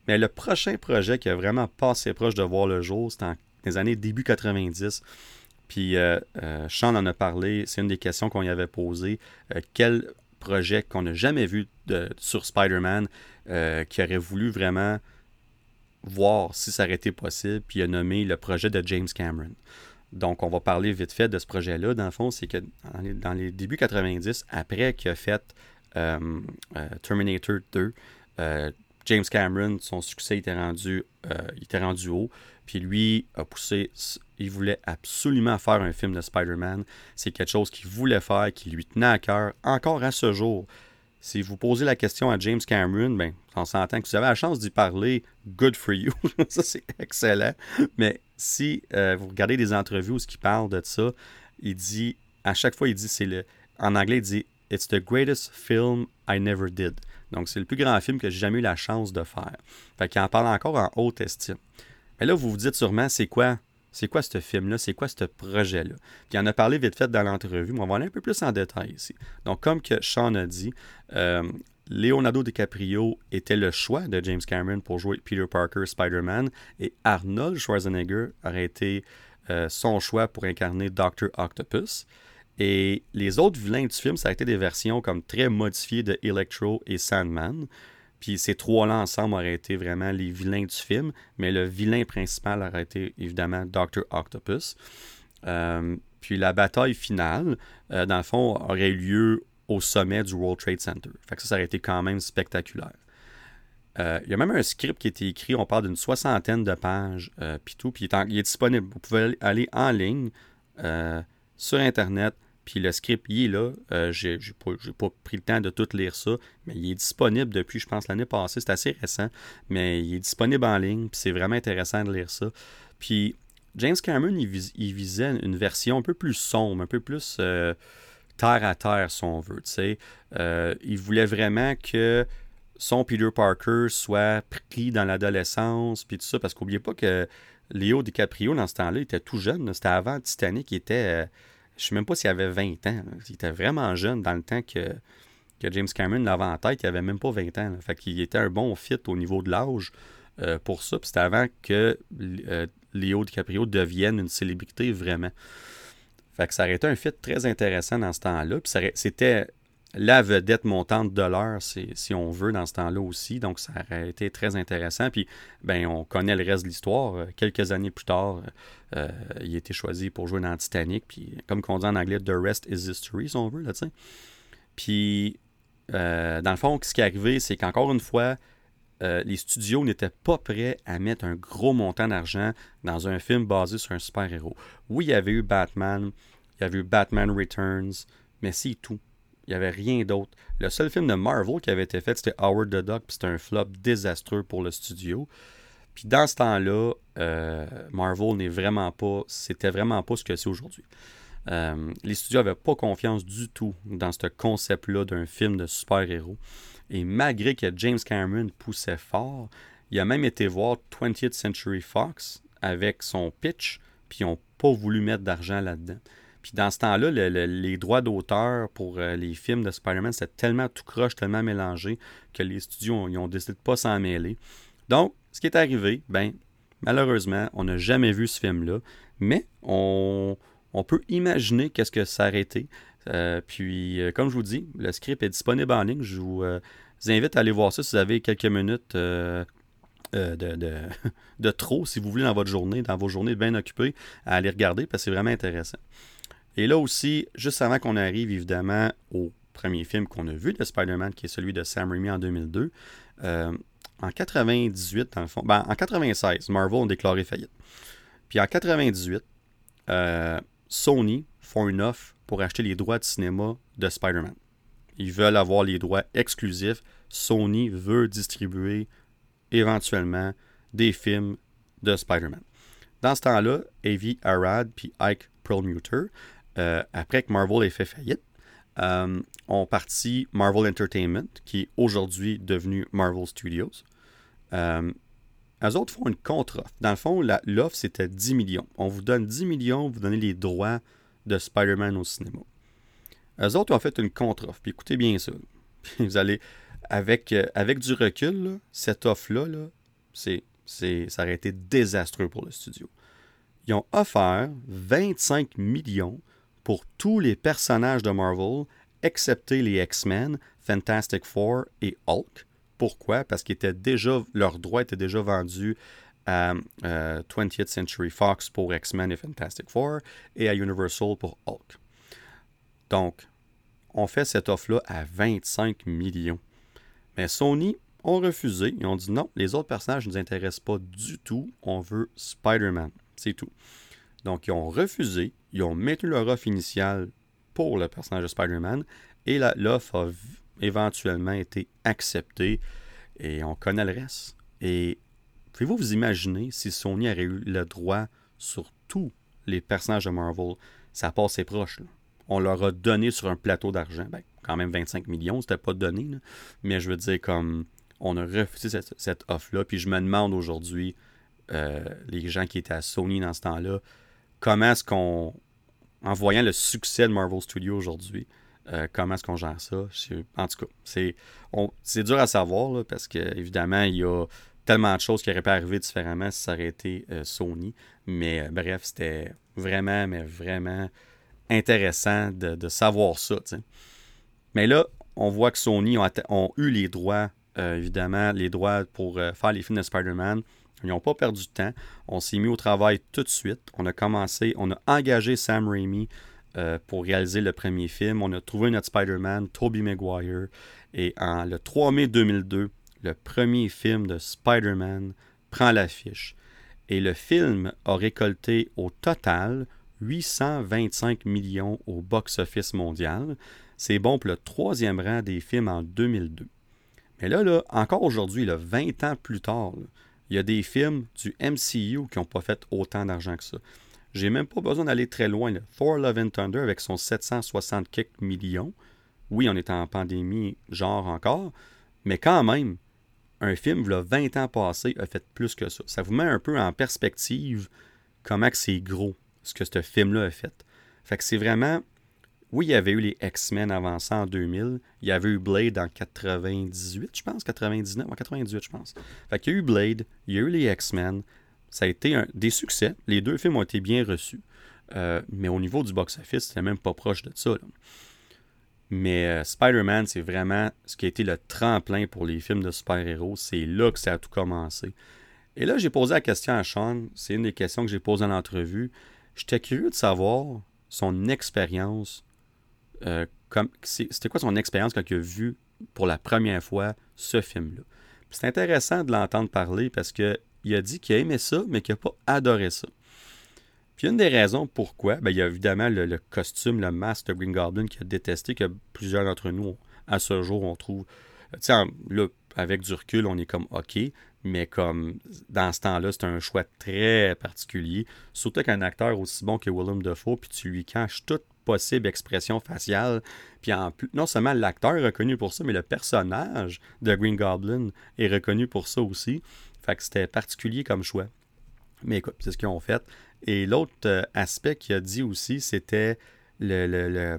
Mais le prochain projet qui a vraiment passé proche de voir le jour, c'était dans les années début 90. Puis euh, euh, Sean en a parlé, c'est une des questions qu'on y avait posées. Euh, quel projet qu'on n'a jamais vu sur Spider-Man qui aurait voulu vraiment voir si ça aurait été possible, puis il a nommé le projet de James Cameron. Donc, on va parler vite fait de ce projet-là. Dans le fond, c'est que dans les, débuts 90, après qu'il a fait euh, euh, Terminator 2, James Cameron, son succès était rendu, il était rendu haut. Puis lui a poussé, il voulait absolument faire un film de Spider-Man. C'est quelque chose qu'il voulait faire, qui lui tenait à cœur, encore à ce jour. Si vous posez la question à James Cameron, ben, on s'entend que vous avez la chance d'y parler, good for you. <laughs> ça, c'est excellent. Mais si euh, vous regardez des entrevues où il parle de ça, il dit, à chaque fois, il dit, c'est le, en anglais, il dit, It's the greatest film I never did. Donc, c'est le plus grand film que j'ai jamais eu la chance de faire. Fait qu'il en parle encore en haute estime. Mais là, vous vous dites sûrement, c'est quoi c'est quoi ce film-là? C'est quoi ce projet-là? Puis il en a parlé vite fait dans l'entrevue, mais on va aller un peu plus en détail ici. Donc, comme que Sean a dit, euh, Leonardo DiCaprio était le choix de James Cameron pour jouer Peter Parker, Spider-Man, et Arnold Schwarzenegger aurait été euh, son choix pour incarner Dr. Octopus. Et les autres vilains du film, ça a été des versions comme très modifiées de Electro et Sandman. Puis ces trois-là ensemble auraient été vraiment les vilains du film, mais le vilain principal aurait été évidemment Dr. Octopus. Euh, puis la bataille finale, euh, dans le fond, aurait eu lieu au sommet du World Trade Center. Fait que ça, ça aurait été quand même spectaculaire. Euh, il y a même un script qui a été écrit, on parle d'une soixantaine de pages, puis tout, puis il est, disponible. Vous pouvez aller en ligne sur Internet, puis le script, il est là. Euh, j'ai pas, pris le temps de tout lire ça, mais il est disponible depuis, je pense, l'année passée. C'est assez récent, mais il est disponible en ligne, puis c'est vraiment intéressant de lire ça. Puis James Cameron, il, visait une version un peu plus sombre, un peu plus euh, terre à terre, si on veut. Euh, il voulait vraiment que son Peter Parker soit pris dans l'adolescence, puis tout ça, parce qu'oubliez pas que Léo DiCaprio, dans ce temps-là, était tout jeune. C'était avant Titanic, il était je sais même pas s'il avait 20 ans. Il était vraiment jeune dans le temps que, que James Cameron l'avait en tête. Il avait même pas 20 ans. Fait qu'il était un bon fit au niveau de l'âge euh, pour ça. C'était avant que euh, Léo DiCaprio devienne une célébrité vraiment. Fait que ça aurait été un fit très intéressant dans ce temps-là. C'était la vedette montante de l'heure, si on veut, dans ce temps-là aussi. Donc, ça aurait été très intéressant. Puis, ben, on connaît le reste de l'histoire. Euh, quelques années plus tard, euh, il a été choisi pour jouer dans Titanic. Puis, comme on dit en anglais, The rest is history, si on veut, là, Puis, euh, dans le fond, ce qui est arrivé, c'est qu'encore une fois, les studios n'étaient pas prêts à mettre un gros montant d'argent dans un film basé sur un super-héros. Oui, il y avait eu Batman, il y avait eu Batman Returns, mais c'est tout. Il n'y avait rien d'autre. Le seul film de Marvel qui avait été fait, c'était Howard the Duck, puis c'était un flop désastreux pour le studio. Puis dans ce temps-là, euh, Marvel n'est vraiment pas, c'était vraiment pas ce que c'est aujourd'hui. Euh, les studios n'avaient pas confiance du tout dans ce concept-là d'un film de super-héros. Et malgré que James Cameron poussait fort, il a même été voir 20th Century Fox avec son pitch, puis ils n'ont pas voulu mettre d'argent là-dedans. Puis dans ce temps-là, les droits d'auteur pour euh, les films de Spider-Man, c'était tellement tout croche, tellement mélangé que les studios ils ont décidé de pas s'en mêler. Donc, ce qui est arrivé, ben, malheureusement, on n'a jamais vu ce film-là, mais on, peut imaginer qu'est-ce que ça aurait été. Euh, puis, euh, comme je vous dis, le script est disponible en ligne. Je vous, invite à aller voir ça si vous avez quelques minutes de, de, <laughs> de, trop, si vous voulez, dans votre journée, dans vos journées bien occupées, à aller regarder parce que c'est vraiment intéressant. Et là aussi, juste avant qu'on arrive évidemment au premier film qu'on a vu de Spider-Man, qui est celui de Sam Raimi en 2002, euh, en 98, dans le fond, ben, en 96, Marvel a déclaré faillite. Puis en 98, euh, Sony font une offre pour acheter les droits de cinéma de Spider-Man. Ils veulent avoir les droits exclusifs. Sony veut distribuer éventuellement des films de Spider-Man. Dans ce temps-là, Avi Arad puis Ike Perlmutter euh, après que Marvel ait fait faillite, euh, ont parti Marvel Entertainment, qui est aujourd'hui devenu Marvel Studios. Euh, eux autres font une contre-offre. Dans le fond, l'offre, c'était 10 millions. On vous donne 10 millions, vous donnez les droits de Spider-Man au cinéma. Eux autres ont fait une contre-offre. Puis écoutez bien ça. <laughs> vous allez, avec, euh, avec du recul, cette offre-là, là, c'est, ça aurait été désastreux pour le studio. Ils ont offert 25 millions pour tous les personnages de Marvel, excepté les X-Men, Fantastic Four et Hulk. Pourquoi? Parce étaient déjà, leurs droits étaient déjà vendus à 20th Century Fox pour X-Men et Fantastic Four et à Universal pour Hulk. Donc, on fait cette offre-là à 25 millions. Mais Sony ont refusé. Ils ont dit non, les autres personnages ne nous intéressent pas du tout. On veut Spider-Man. C'est tout. Donc, ils ont refusé. Ils ont maintenu leur offre initiale pour le personnage de Spider-Man. Et l'offre a éventuellement été acceptée. Et on connaît le reste. Et pouvez-vous vous imaginer si Sony aurait eu le droit sur tous les personnages de Marvel, ça passe ses proches. On leur a donné sur un plateau d'argent. Ben, quand même 25 millions, c'était pas donné. Mais je veux dire, comme on a refusé cette, offre-là. Puis je me demande aujourd'hui, euh, les gens qui étaient à Sony dans ce temps-là, comment est-ce qu'on, en voyant le succès de Marvel Studios aujourd'hui, euh, comment est-ce qu'on gère ça? En tout cas, c'est, c'est dur à savoir parce qu'évidemment, il y a tellement de choses qui auraient pu arriver différemment si ça aurait été euh, Sony. Mais bref, c'était vraiment, mais vraiment intéressant de, savoir ça. Mais là, on voit que Sony ont, eu les droits euh, évidemment, les droits pour euh, faire les films de Spider-Man. Ils n'ont pas perdu de temps. On s'est mis au travail tout de suite. On a commencé, on a engagé Sam Raimi euh, pour réaliser le premier film. On a trouvé notre Spider-Man, Tobey Maguire. Et en le 3 mai 2002, le premier film de Spider-Man prend l'affiche. Et le film a récolté au total 825 millions au box-office mondial. C'est bon pour le troisième rang des films en 2002. Mais là, là encore aujourd'hui, 20 ans plus tard, il y a des films du MCU qui n'ont pas fait autant d'argent que ça. J'ai même pas besoin d'aller très loin. Thor Love and Thunder avec son 760 quelques millions. Oui, on est en pandémie, genre encore, mais quand même, un film, là, 20 ans passés, a fait plus que ça. Ça vous met un peu en perspective comment c'est gros, ce que ce film-là a fait. Fait que c'est vraiment oui, il y avait eu les X-Men avant ça en 2000. Il y avait eu Blade en 98, je pense, 99, en 98, je pense. Fait y a eu Blade, il y a eu les X-Men. Ça a été des succès. Les deux films ont été bien reçus. Euh, mais au niveau du box-office, c'était même pas proche de ça. Mais euh, Spider-Man, c'est vraiment ce qui a été le tremplin pour les films de super-héros. C'est là que ça a tout commencé. Et là, j'ai posé la question à Sean. C'est une des questions que j'ai posées en entrevue. J'étais curieux de savoir son expérience euh, c'était quoi son expérience quand il a vu pour la première fois ce film-là? C'est intéressant de l'entendre parler parce qu'il a dit qu'il a aimé ça, mais qu'il n'a pas adoré ça. Puis une des raisons pourquoi, ben, il y a évidemment le, costume, le masque de Green Goblin qu'il a détesté, que plusieurs d'entre nous, à ce jour, on trouve. Tu sais, là, avec du recul, on est comme OK, mais comme dans ce temps-là, c'est un choix très particulier. Surtout qu'un acteur aussi bon que Willem Dafoe, puis tu lui caches toute possible expression faciale. Puis en non seulement l'acteur est reconnu pour ça, mais le personnage de Green Goblin est reconnu pour ça aussi. Fait que c'était particulier comme choix. Mais écoute, c'est ce qu'ils ont fait. Et l'autre euh, aspect qu'il a dit aussi, c'était le, le,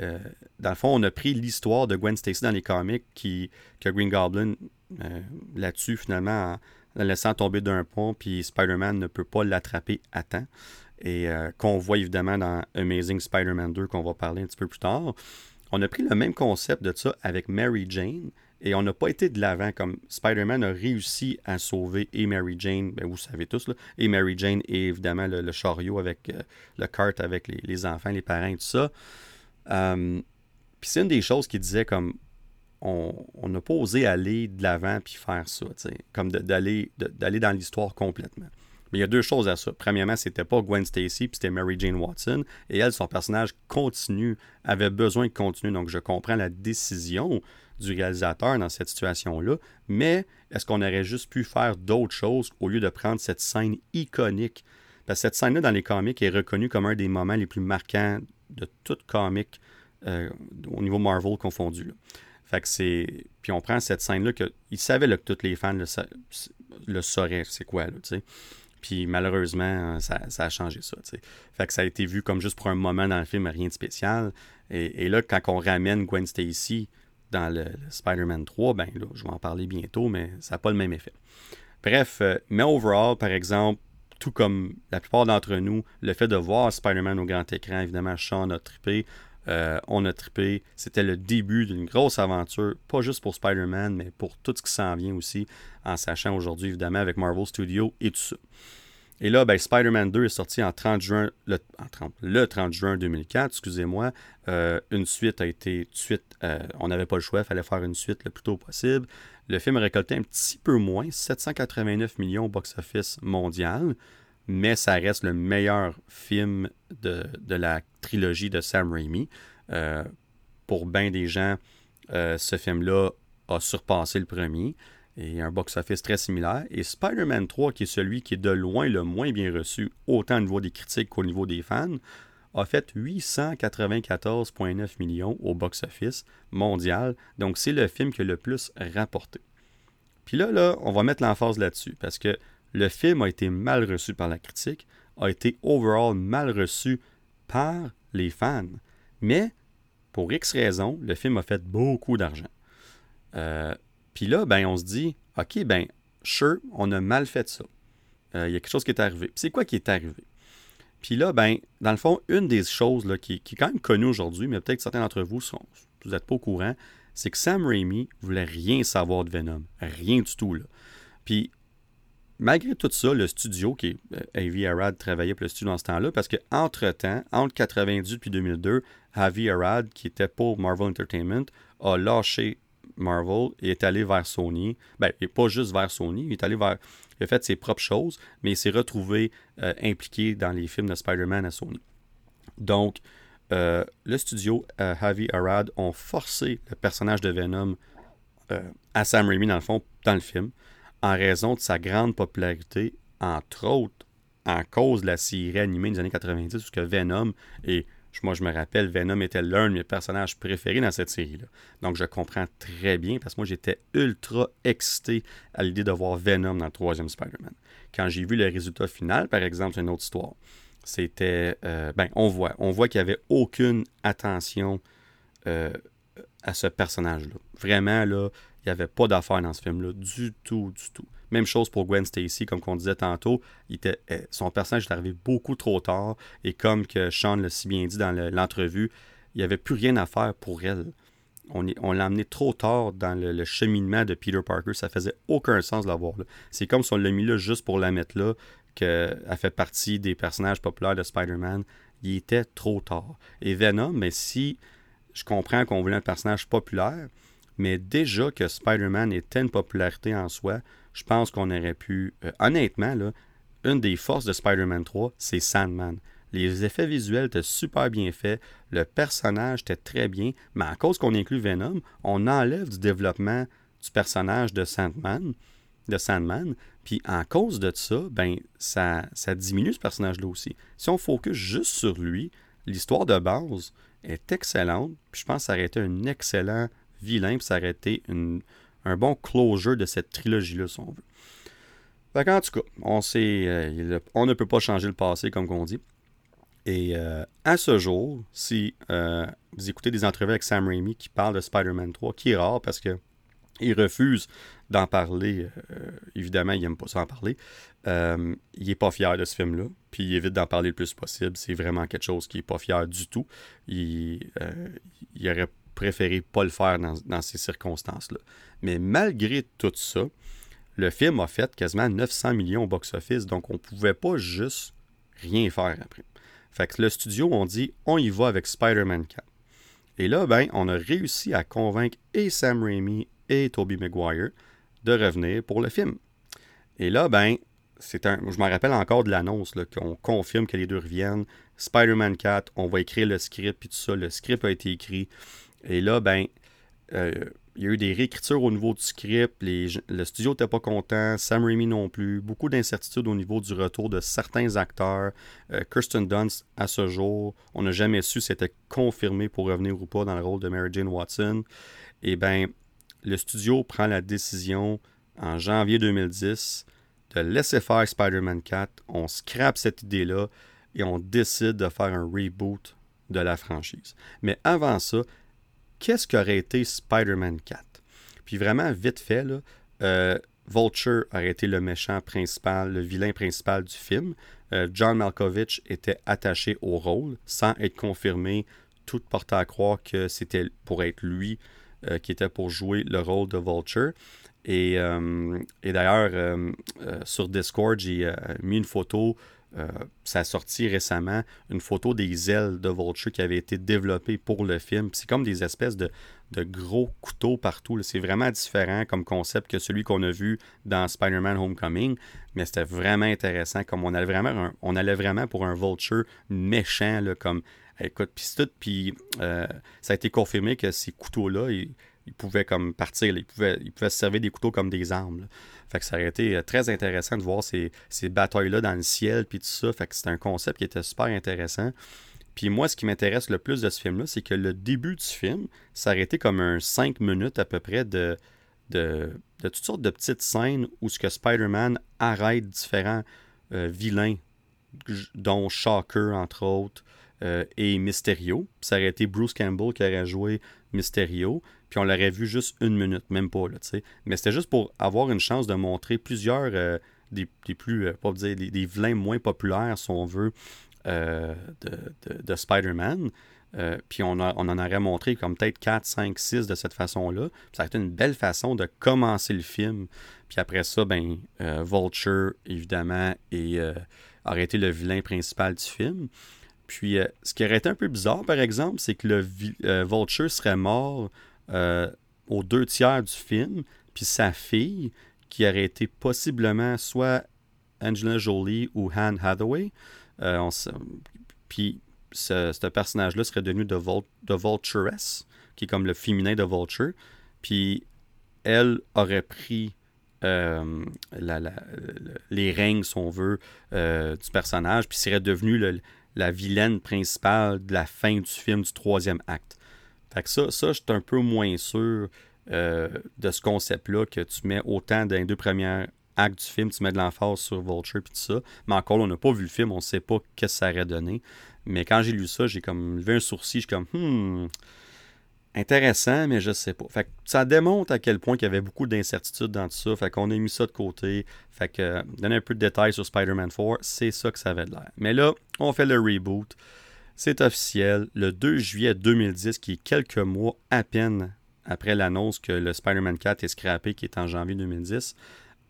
euh, dans le fond, on a pris l'histoire de Gwen Stacy dans les comics qui, que Green Goblin euh, là-dessus, finalement, en la laissant tomber d'un pont, puis Spider-Man ne peut pas l'attraper à temps et euh, qu'on voit évidemment dans Amazing Spider-Man 2 qu'on va parler un petit peu plus tard. On a pris le même concept de ça avec Mary Jane et on n'a pas été de l'avant comme Spider-Man a réussi à sauver et Mary Jane, ben vous savez tous, là, et Mary Jane et évidemment le, chariot avec euh, le cart avec les, enfants, les parents et tout ça. Euh, puis c'est une des choses qui disait comme on n'a pas osé aller de l'avant puis faire ça, comme d'aller dans l'histoire complètement. Mais il y a deux choses à ça. Premièrement, c'était pas Gwen Stacy, puis c'était Mary Jane Watson. Et elle, son personnage continue, avait besoin de continuer. Donc, je comprends la décision du réalisateur dans cette situation-là. Mais est-ce qu'on aurait juste pu faire d'autres choses au lieu de prendre cette scène iconique? Parce que cette scène-là, dans les comics, est reconnue comme un des moments les plus marquants de toute comic euh, au niveau Marvel confondu. Fait que c'est. Puis on prend cette scène-là que. Il savait que tous les fans le, le sauraient, c'est quoi, là, tu sais. Puis malheureusement, ça, a changé ça. Fait que ça a été vu comme juste pour un moment dans le film, rien de spécial. Et, là, quand on ramène Gwen Stacy dans le, Spider-Man 3, ben là, je vais en parler bientôt, mais ça n'a pas le même effet. Bref, euh, mais overall, par exemple, tout comme la plupart d'entre nous, le fait de voir Spider-Man au grand écran, évidemment, Sean a trippé. Euh, on a trippé. C'était le début d'une grosse aventure, pas juste pour Spider-Man, mais pour tout ce qui s'en vient aussi, en sachant aujourd'hui, évidemment, avec Marvel Studios et tout ça. Et là, ben, Spider-Man 2 est sorti en 30 juin, le, 30, le 30 juin 2004, excusez-moi. Euh, une suite a été suite, euh, on n'avait pas le choix, il fallait faire une suite le plus tôt possible. Le film a récolté un petit peu moins, 789 millions au box-office mondial, mais ça reste le meilleur film de, la trilogie de Sam Raimi. Euh, pour bien des gens, ce film-là a surpassé le premier et un box-office très similaire. Et Spider-Man 3, qui est celui qui est de loin le moins bien reçu, autant au niveau des critiques qu'au niveau des fans, a fait 894,9 millions au box-office mondial. Donc, c'est le film qui a le plus rapporté. Puis là, là, on va mettre l'emphase là-dessus, parce que le film a été mal reçu par la critique, a été overall mal reçu par les fans. Mais, pour X raisons, le film a fait beaucoup d'argent. Euh, puis là, ben, on se dit, OK, ben, sure, on a mal fait ça. Euh, il y a quelque chose qui est arrivé. c'est quoi qui est arrivé? Puis là, ben, dans le fond, une des choses qui, est quand même connue aujourd'hui, mais peut-être certains d'entre vous sont, vous n'êtes pas au courant, c'est que Sam Raimi voulait rien savoir de Venom. Rien du tout. Puis, malgré tout ça, le studio, qui est euh, Avi Arad travaillait pour le studio dans ce temps-là, parce qu'entre-temps, entre 98 et 2002, Avi Arad, qui était pour Marvel Entertainment, a lâché Marvel et est allé vers Sony. Ben, et pas juste vers Sony, il est allé vers. Il a fait ses propres choses, mais il s'est retrouvé euh, impliqué dans les films de Spider-Man à Sony. Donc, euh, le studio euh, Javi Arad ont forcé le personnage de Venom à Sam Raimi, dans le fond, dans le film, en raison de sa grande popularité, entre autres en cause de la série animée des années 90, où que Venom est moi, je me rappelle, Venom était l'un de mes personnages préférés dans cette série-là. Donc, je comprends très bien parce que moi, j'étais ultra excité à l'idée de voir Venom dans le troisième Spider-Man. Quand j'ai vu le résultat final, par exemple, c'est une autre histoire. C'était. Euh, ben, on voit. On voit qu'il n'y avait aucune attention euh, à ce personnage-là. Vraiment, là, il n'y avait pas d'affaire dans ce film-là. Du tout, du tout. Même chose pour Gwen Stacy, comme on disait tantôt. Il était, eh, son personnage est arrivé beaucoup trop tard. Et comme que Sean l'a si bien dit dans l'entrevue, il n'y avait plus rien à faire pour elle. On, on l'a amené trop tard dans le, cheminement de Peter Parker. Ça faisait aucun sens de l'avoir là. C'est comme si on l'a mis là juste pour la mettre là, qu'elle fait partie des personnages populaires de Spider-Man. Il était trop tard. Et Venom, mais si je comprends qu'on voulait un personnage populaire, mais déjà que Spider-Man était une popularité en soi, je pense qu'on aurait pu. Euh, honnêtement, là, une des forces de Spider-Man 3, c'est Sandman. Les effets visuels étaient super bien faits, le personnage était très bien, mais à cause qu'on inclut Venom, on enlève du développement du personnage de Sandman, puis en cause de ça, ben ça, ça diminue ce personnage-là aussi. Si on focus juste sur lui, l'histoire de base est excellente, puis je pense que ça aurait été un excellent vilain, puis ça aurait été un bon closure de cette trilogie-là, si on veut. Fait en tout cas, on, sait, euh, on ne peut pas changer le passé, comme on dit. Et euh, à ce jour, si euh, vous écoutez des entrevues avec Sam Raimi qui parle de Spider-Man 3, qui est rare parce que il refuse d'en parler, évidemment, il n'aime pas ça en parler. il n'est pas fier de ce film-là, puis il évite d'en parler le plus possible. C'est vraiment quelque chose qui n'est pas fier du tout. Il, il aurait préféré pas le faire dans, ces circonstances-là. Mais malgré tout ça, le film a fait quasiment 900 millions au box-office, donc on ne pouvait pas juste rien faire après. Fait que le studio, on dit, on y va avec Spider-Man 4. Et là, ben, on a réussi à convaincre et Sam Raimi et Tobey Maguire de revenir pour le film. Et là, ben, c'est un, je me rappelle encore de l'annonce qu'on confirme que les deux reviennent. Spider-Man 4, on va écrire le script, puis tout ça. Le script a été écrit. Et là, ben, euh, il y a eu des réécritures au niveau du script. le studio n'était pas content, Sam Raimi non plus. Beaucoup d'incertitudes au niveau du retour de certains acteurs. Euh, Kirsten Dunst, à ce jour, on n'a jamais su si c'était confirmé pour revenir ou pas dans le rôle de Mary Jane Watson. Et bien, le studio prend la décision en janvier 2010 de laisser faire Spider-Man 4. On scrape cette idée-là et on décide de faire un reboot de la franchise. Mais avant ça, qu'est-ce qu'aurait été Spider-Man 4? Puis vraiment, vite fait, euh, Vulture aurait été le méchant principal, le vilain principal du film. Euh, John Malkovich était attaché au rôle sans être confirmé tout portait à croire que c'était pour être lui qui était pour jouer le rôle de Vulture. Et d'ailleurs, sur Discord, j'ai mis une photo euh, ça a sorti récemment une photo des ailes de Vulture qui avaient été développées pour le film. C'est comme des espèces de, gros couteaux partout. C'est vraiment différent comme concept que celui qu'on a vu dans Spider-Man Homecoming, mais c'était vraiment intéressant. Comme on allait vraiment, allait vraiment pour un Vulture méchant, comme écoute, puis tout, puis euh, ça a été confirmé que ces couteaux-là, ils, pouvaient comme partir, ils pouvaient, se servir des couteaux comme des armes. Fait que ça aurait été euh, très intéressant de voir ces, batailles-là dans le ciel, puis tout ça. Fait que c'est un concept qui était super intéressant. Puis moi, ce qui m'intéresse le plus de ce film-là, c'est que le début du film, ça aurait été comme un 5 minutes à peu près de, de, toutes sortes de petites scènes où ce que Spider-Man arrête différents euh, vilains, dont Shocker, entre autres, euh, et Mysterio. Ça aurait été Bruce Campbell qui aurait joué Mysterio puis on l'aurait vu juste une minute, même pas, là, tu sais. Mais c'était juste pour avoir une chance de montrer plusieurs euh, des, plus, euh, pas dire, des, vilains moins populaires, si on veut, euh, de, Spider-Man. puis on, on, en aurait montré comme peut-être 4, 5, 6 de cette façon-là. Ça a été une belle façon de commencer le film. Puis après ça, ben, Vulture, évidemment, et, aurait été le vilain principal du film. Puis ce qui aurait été un peu bizarre, par exemple, c'est que le Vulture serait mort euh, aux deux tiers du film, puis sa fille, qui aurait été possiblement soit Angela Jolie ou Anne Hathaway, euh, puis ce, personnage-là serait devenu de, Vulturess, qui est comme le féminin de Vulture, puis elle aurait pris euh, les règnes, si on veut, du personnage, puis serait devenue la vilaine principale de la fin du film, du troisième acte. Fait que ça, ça je suis un peu moins sûr euh, de ce concept-là que tu mets autant dans les deux premiers actes du film, tu mets de l'emphase sur Vulture et tout ça. Mais encore, on n'a pas vu le film, on ne sait pas ce que ça aurait donné. Mais quand j'ai lu ça, j'ai comme levé un sourcil, je suis comme, hmm, intéressant, mais je sais pas. Fait ça démontre à quel point il y avait beaucoup d'incertitudes dans tout ça. Fait qu'on a mis ça de côté. Fait que, donner un peu de détails sur Spider-Man 4, c'est ça que ça avait de l'air. Mais là, on fait le reboot. C'est officiel, le 2 juillet 2010, qui est quelques mois à peine après l'annonce que le Spider-Man 4 est scrappé, qui est en janvier 2010,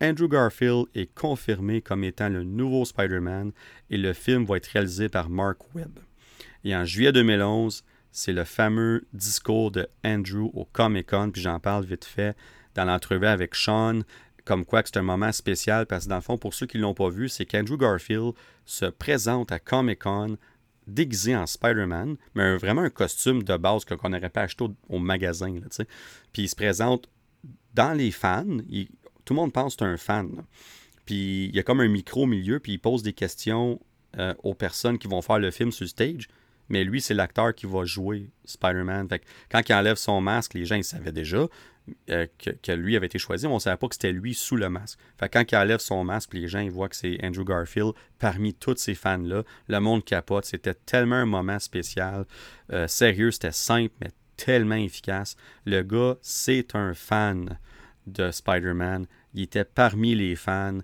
Andrew Garfield est confirmé comme étant le nouveau Spider-Man et le film va être réalisé par Mark Webb. Et en juillet 2011, c'est le fameux discours de Andrew au Comic Con, puis j'en parle vite fait dans l'entrevue avec Sean, comme quoi c'est un moment spécial, parce que dans le fond, pour ceux qui ne l'ont pas vu, c'est qu'Andrew Garfield se présente à Comic Con déguisé en Spider-Man, mais vraiment un costume de base qu'on n'aurait pas acheté au, magasin. puis il se présente dans les fans. tout le monde pense que c'est un fan. Puis il y a comme un micro au milieu, puis il pose des questions euh, aux personnes qui vont faire le film sur le stage. Mais lui, c'est l'acteur qui va jouer Spider-Man. Quand il enlève son masque, les gens ils savaient déjà. Euh, que, lui avait été choisi, on ne savait pas que c'était lui sous le masque. Fait quand il enlève son masque, les gens ils voient que c'est Andrew Garfield parmi tous ces fans-là. Le monde capote. C'était tellement un moment spécial. Euh, sérieux, c'était simple, mais tellement efficace. Le gars, c'est un fan de Spider-Man. Il était parmi les fans.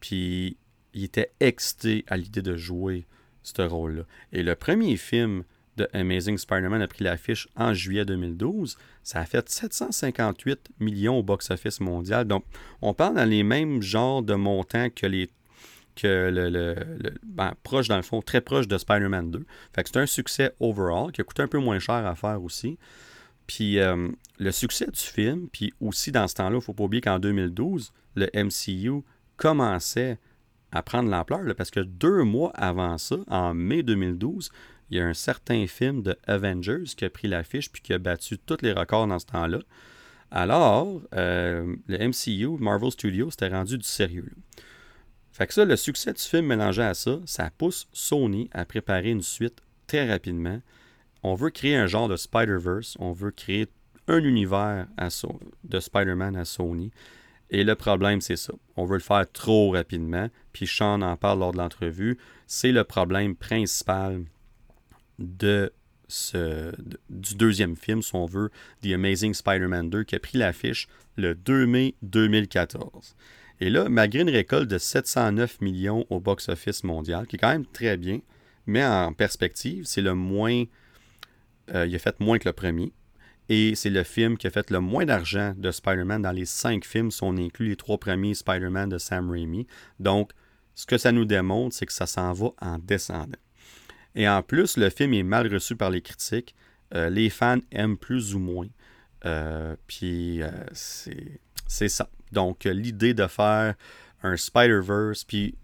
Puis il était excité à l'idée de jouer ce rôle-là. Et le premier film de Amazing Spider-Man a pris l'affiche en juillet 2012. Ça a fait 758 millions au box-office mondial. Donc, on parle dans les mêmes genres de montants que les que le, ben, proche dans le fond, très proche de Spider-Man 2. Fait que c'est un succès overall qui a coûté un peu moins cher à faire aussi. Puis euh, le succès du film, puis aussi dans ce temps-là, il ne faut pas oublier qu'en 2012, le MCU commençait à prendre l'ampleur, parce que deux mois avant ça, en mai 2012, il y a un certain film de Avengers qui a pris l'affiche puis qui a battu tous les records dans ce temps-là. Alors, euh, le MCU, Marvel Studios, s'était rendu du sérieux. Fait que ça, le succès du film mélangé à ça, ça pousse Sony à préparer une suite très rapidement. On veut créer un genre de Spider-Verse, on veut créer un univers de Spider-Man à Sony. Et le problème, c'est ça. On veut le faire trop rapidement. Puis Sean en parle lors de l'entrevue. C'est le problème principal de ce, du deuxième film, si on veut, The Amazing Spider-Man 2, qui a pris l'affiche le 2 mai 2014. Et là, malgré une récolte de 709 millions au box-office mondial, qui est quand même très bien, mais en perspective, c'est le moins euh, il a fait moins que le premier. Et c'est le film qui a fait le moins d'argent de Spider-Man dans les cinq films, si on inclut les trois premiers Spider-Man de Sam Raimi. Donc, ce que ça nous démontre, c'est que ça s'en va en descendant. Et en plus, le film est mal reçu par les critiques. Euh, les fans aiment plus ou moins. Euh, puis c'est ça. Donc, l'idée de faire un Spider-Verse, puis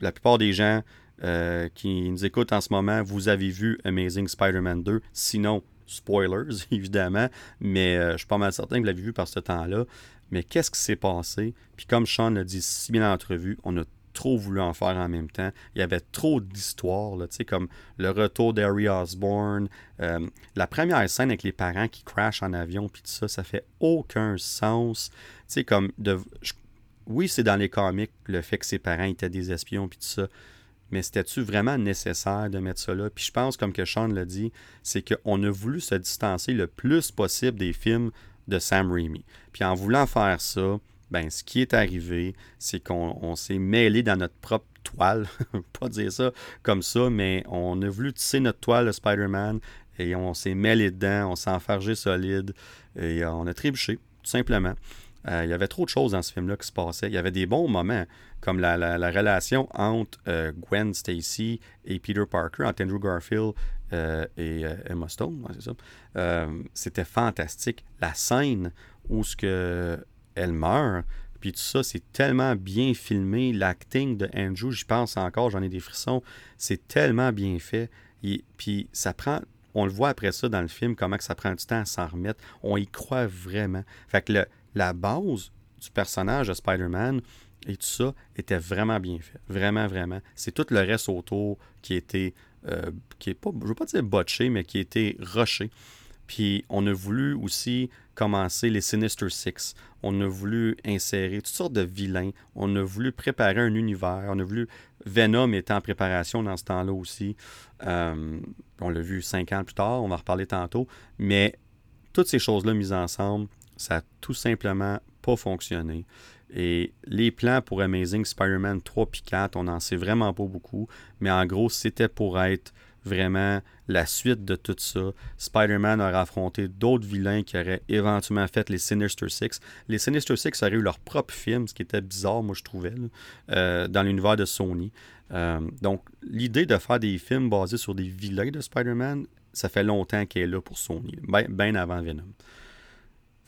la plupart des gens euh, qui nous écoutent en ce moment, vous avez vu Amazing Spider-Man 2. Sinon, spoilers, <laughs> évidemment, mais euh, je suis pas mal certain que vous l'avez vu par ce temps-là. Mais qu'est-ce qui s'est passé? Puis comme Sean l'a dit si bien en entrevue, on a trop voulu en faire en même temps. Il y avait trop d'histoires, comme le retour d'Harry Osborne, euh, la première scène avec les parents qui crashent en avion, puis tout ça, ça fait aucun sens. Tu sais, comme de, oui, c'est dans les comics le fait que ses parents étaient des espions, puis tout ça mais c'était-tu vraiment nécessaire de mettre ça là? Puis je pense, comme que Sean l'a dit, c'est qu'on a voulu se distancer le plus possible des films de Sam Raimi. Puis en voulant faire ça, ben, ce qui est arrivé, c'est qu'on s'est mêlé dans notre propre toile. <laughs> pas dire ça comme ça, mais on a voulu tisser notre toile de Spider-Man et on s'est mêlé dedans, on s'est enfargé solide et on a trébuché, tout simplement. Euh, il y avait trop de choses dans ce film-là qui se passaient. Il y avait des bons moments, comme la, relation entre euh, Gwen Stacy et Peter Parker, entre Andrew Garfield euh, et Emma Stone. C'était fantastique. La scène où ce que elle meurt, puis tout ça, c'est tellement bien filmé. L'acting de Andrew, j'y pense encore, j'en ai des frissons. C'est tellement bien fait. Et, puis ça prend on le voit après ça dans le film, comment que ça prend du temps à s'en remettre. On y croit vraiment. Fait que le, la base du personnage de Spider-Man et tout ça était vraiment bien fait. Vraiment, vraiment. C'est tout le reste autour qui était, euh, qui est veux pas dire botché, mais qui était rushé. Puis on a voulu aussi commencer les Sinister Six. On a voulu insérer toutes sortes de vilains. On a voulu préparer un univers. On a voulu. Venom était en préparation dans ce temps-là aussi. Euh, on l'a vu cinq ans plus tard. On va en reparler tantôt. Mais toutes ces choses-là mises ensemble, ça n'a tout simplement pas fonctionné. Et les plans pour Amazing Spider-Man 3 et 4, on n'en sait vraiment pas beaucoup. Mais en gros, c'était pour être vraiment la suite de tout ça. Spider-Man aurait affronté d'autres vilains qui auraient éventuellement fait les Sinister Six. Les Sinister Six auraient eu leur propre film, ce qui était bizarre, moi je trouvais, euh, dans l'univers de Sony. Euh, donc, l'idée de faire des films basés sur des vilains de Spider-Man, ça fait longtemps qu'elle est là pour Sony, bien avant Venom.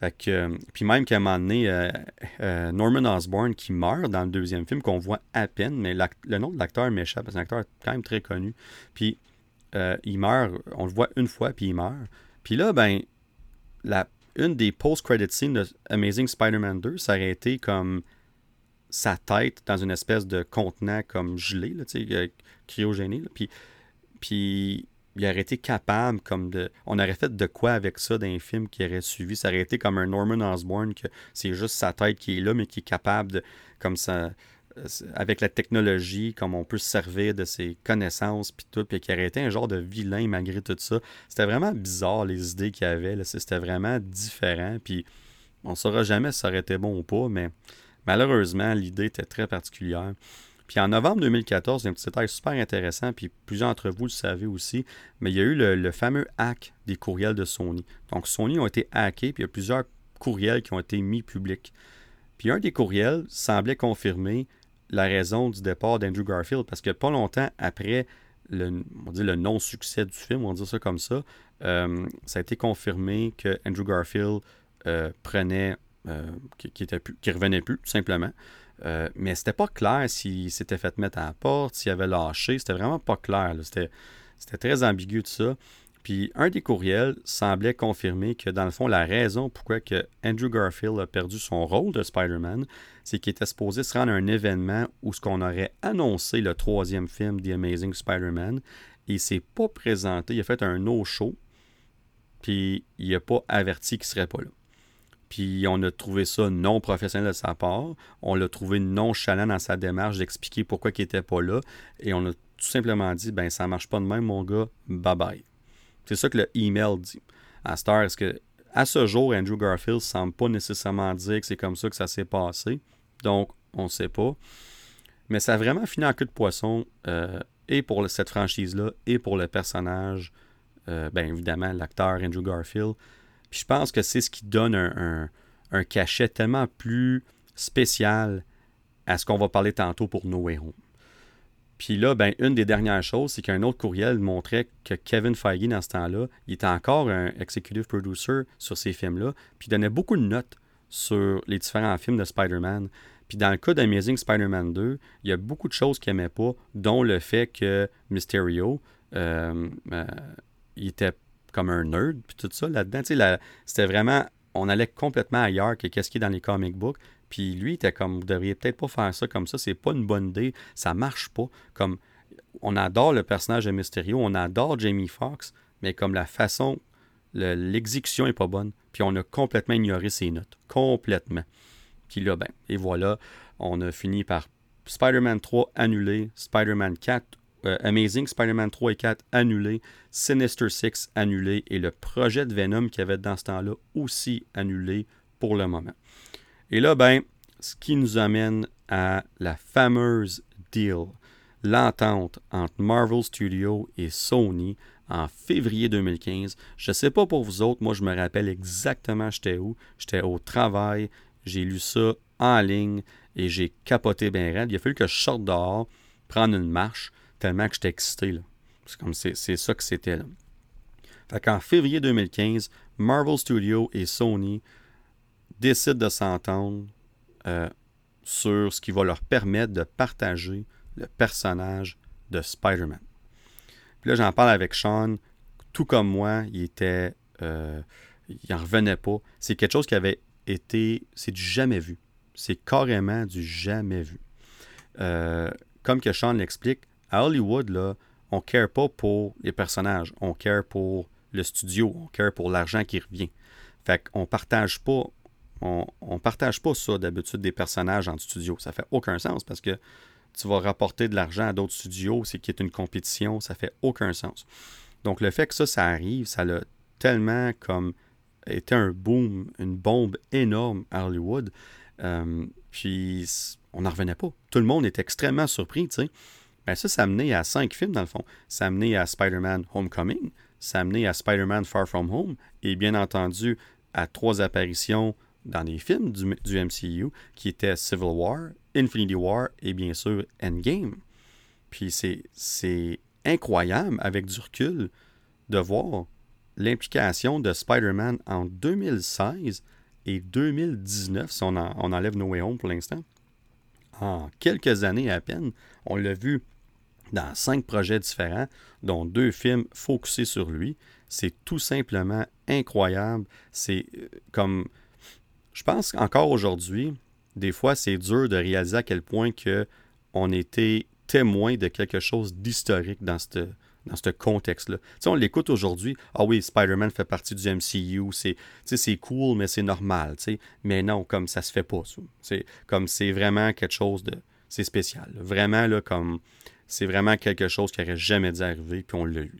Euh, puis même qu'à un moment donné, euh, euh, Norman Osborn qui meurt dans le deuxième film, qu'on voit à peine, mais le nom de l'acteur m'échappe, c'est un acteur quand même très connu. Puis il meurt, on le voit une fois, puis il meurt. Puis là, ben, la, une des post-credit scenes de Amazing Spider-Man 2, ça aurait été comme sa tête dans une espèce de contenant comme gelé, là, cryogéné. puis, puis il aurait été capable comme de. On aurait fait de quoi avec ça dans un film qui aurait suivi. Ça aurait été comme un Norman Osborn que c'est juste sa tête qui est là, mais qui est capable de. Comme ça. Euh, avec la technologie, comme on peut se servir de ses connaissances, puis tout, puis qui aurait été un genre de vilain malgré tout ça. C'était vraiment bizarre les idées qu'il avait. C'était vraiment différent, puis on ne saura jamais si ça aurait été bon ou pas, mais malheureusement, l'idée était très particulière. Puis en novembre 2014, il y a un petit détail super intéressant, puis plusieurs d'entre vous le savez aussi, mais il y a eu le, fameux hack des courriels de Sony. Donc Sony ont été hackés, puis il y a plusieurs courriels qui ont été mis publics. Puis un des courriels semblait confirmer la raison du départ d'Andrew Garfield, parce que pas longtemps après le, le non-succès du film, on va dire ça comme ça, euh, ça a été confirmé que Andrew Garfield euh, prenait, euh, qui, qui, revenait plus, tout simplement. Euh, mais c'était pas clair s'il s'était fait mettre à la porte, s'il avait lâché. C'était vraiment pas clair. C'était, très ambigu tout ça. Puis un des courriels semblait confirmer que dans le fond, la raison pourquoi que Andrew Garfield a perdu son rôle de Spider-Man, c'est qu'il était supposé se rendre à un événement où ce qu'on aurait annoncé le troisième film The Amazing Spider-Man. Il s'est pas présenté. Il a fait un no-show. Puis il n'a pas averti qu'il serait pas là. Puis on a trouvé ça non professionnel de sa part. On l'a trouvé nonchalant dans sa démarche d'expliquer pourquoi il n'était pas là. Et on a tout simplement dit ben ça marche pas de même, mon gars, bye bye. C'est ça que le email dit. À est-ce que ce jour, Andrew Garfield semble pas nécessairement dire que c'est comme ça que ça s'est passé. Donc, on ne sait pas. Mais ça a vraiment fini en queue de poisson, euh, et pour cette franchise-là, et pour le personnage euh, bien évidemment, l'acteur Andrew Garfield. Puis je pense que c'est ce qui donne un, un, cachet tellement plus spécial à ce qu'on va parler tantôt pour No Way Home. Puis là, ben, une des dernières choses, c'est qu'un autre courriel montrait que Kevin Feige, dans ce temps-là, il était encore un executive producer sur ces films-là, puis il donnait beaucoup de notes sur les différents films de Spider-Man. Puis dans le cas d'Amazing Spider-Man 2, il y a beaucoup de choses qu'il n'aimait pas, dont le fait que Mysterio, euh, euh, il était comme un nerd, puis tout ça là-dedans. C'était vraiment, on allait complètement ailleurs que qu'est-ce qui est dans les comic books. Puis lui, il était comme, vous devriez peut-être pas faire ça comme ça, c'est pas une bonne idée, ça marche pas. Comme, on adore le personnage de Mysterio, on adore Jamie Foxx, mais comme la façon, l'exécution est pas bonne. Puis on a complètement ignoré ses notes, complètement. Puis là, ben, et voilà, on a fini par Spider-Man 3 annulé, Spider-Man 4 euh, Amazing Spider-Man 3 et 4 annulé, Sinister Six annulé et le projet de Venom qu'il y avait dans ce temps-là aussi annulé pour le moment. Et là, ben, ce qui nous amène à la fameuse deal, l'entente entre Marvel Studios et Sony en février 2015. Je ne sais pas pour vous autres, moi je me rappelle exactement j'étais où. J'étais au travail, j'ai lu ça en ligne et j'ai capoté bien raide. Il a fallu que je sorte dehors, prendre une marche, tellement que j'étais excité. C'est comme c'est, ça que c'était. Fait qu'en février 2015, Marvel Studios et Sony décident de s'entendre euh, sur ce qui va leur permettre de partager le personnage de Spider-Man. Puis là, j'en parle avec Sean. Tout comme moi, il était. Euh, il n'en revenait pas. C'est quelque chose qui avait été. C'est du jamais vu. C'est carrément du jamais vu. Euh, comme que Sean l'explique, à Hollywood, là, on care pas pour les personnages, on care pour le studio, on care pour l'argent qui revient. Fait qu'on partage pas, on, on partage pas ça d'habitude des personnages en studio. Ça fait aucun sens parce que tu vas rapporter de l'argent à d'autres studios, c'est qui est une compétition, ça fait aucun sens. Donc le fait que ça, ça arrive, ça l'a tellement comme été un boom, une bombe énorme à Hollywood. Euh, puis on n'en revenait pas. Tout le monde est extrêmement surpris, tu sais. Ben ça, ça a mené à cinq films dans le fond. Ça a mené à Spider-Man Homecoming, ça a mené à Spider-Man Far From Home, et bien entendu à trois apparitions dans des films du, MCU qui étaient Civil War, Infinity War et bien sûr Endgame. Puis c'est incroyable avec du recul de voir l'implication de Spider-Man en 2016 et 2019, si on, on enlève No Way Home pour l'instant. En quelques années à peine, on l'a vu dans cinq projets différents, dont deux films focusés sur lui. C'est tout simplement incroyable. C'est euh, comme. Je pense qu'encore aujourd'hui, des fois, c'est dur de réaliser à quel point que on était témoin de quelque chose d'historique dans ce dans contexte-là. On l'écoute aujourd'hui, ah oui, Spider-Man fait partie du MCU, c'est, cool, mais c'est normal. Mais non, comme ça se fait pas. C'est, comme c'est vraiment quelque chose de... C'est spécial. Vraiment, là, comme c'est vraiment quelque chose qui n'aurait jamais dû arriver, puis on l'a eu.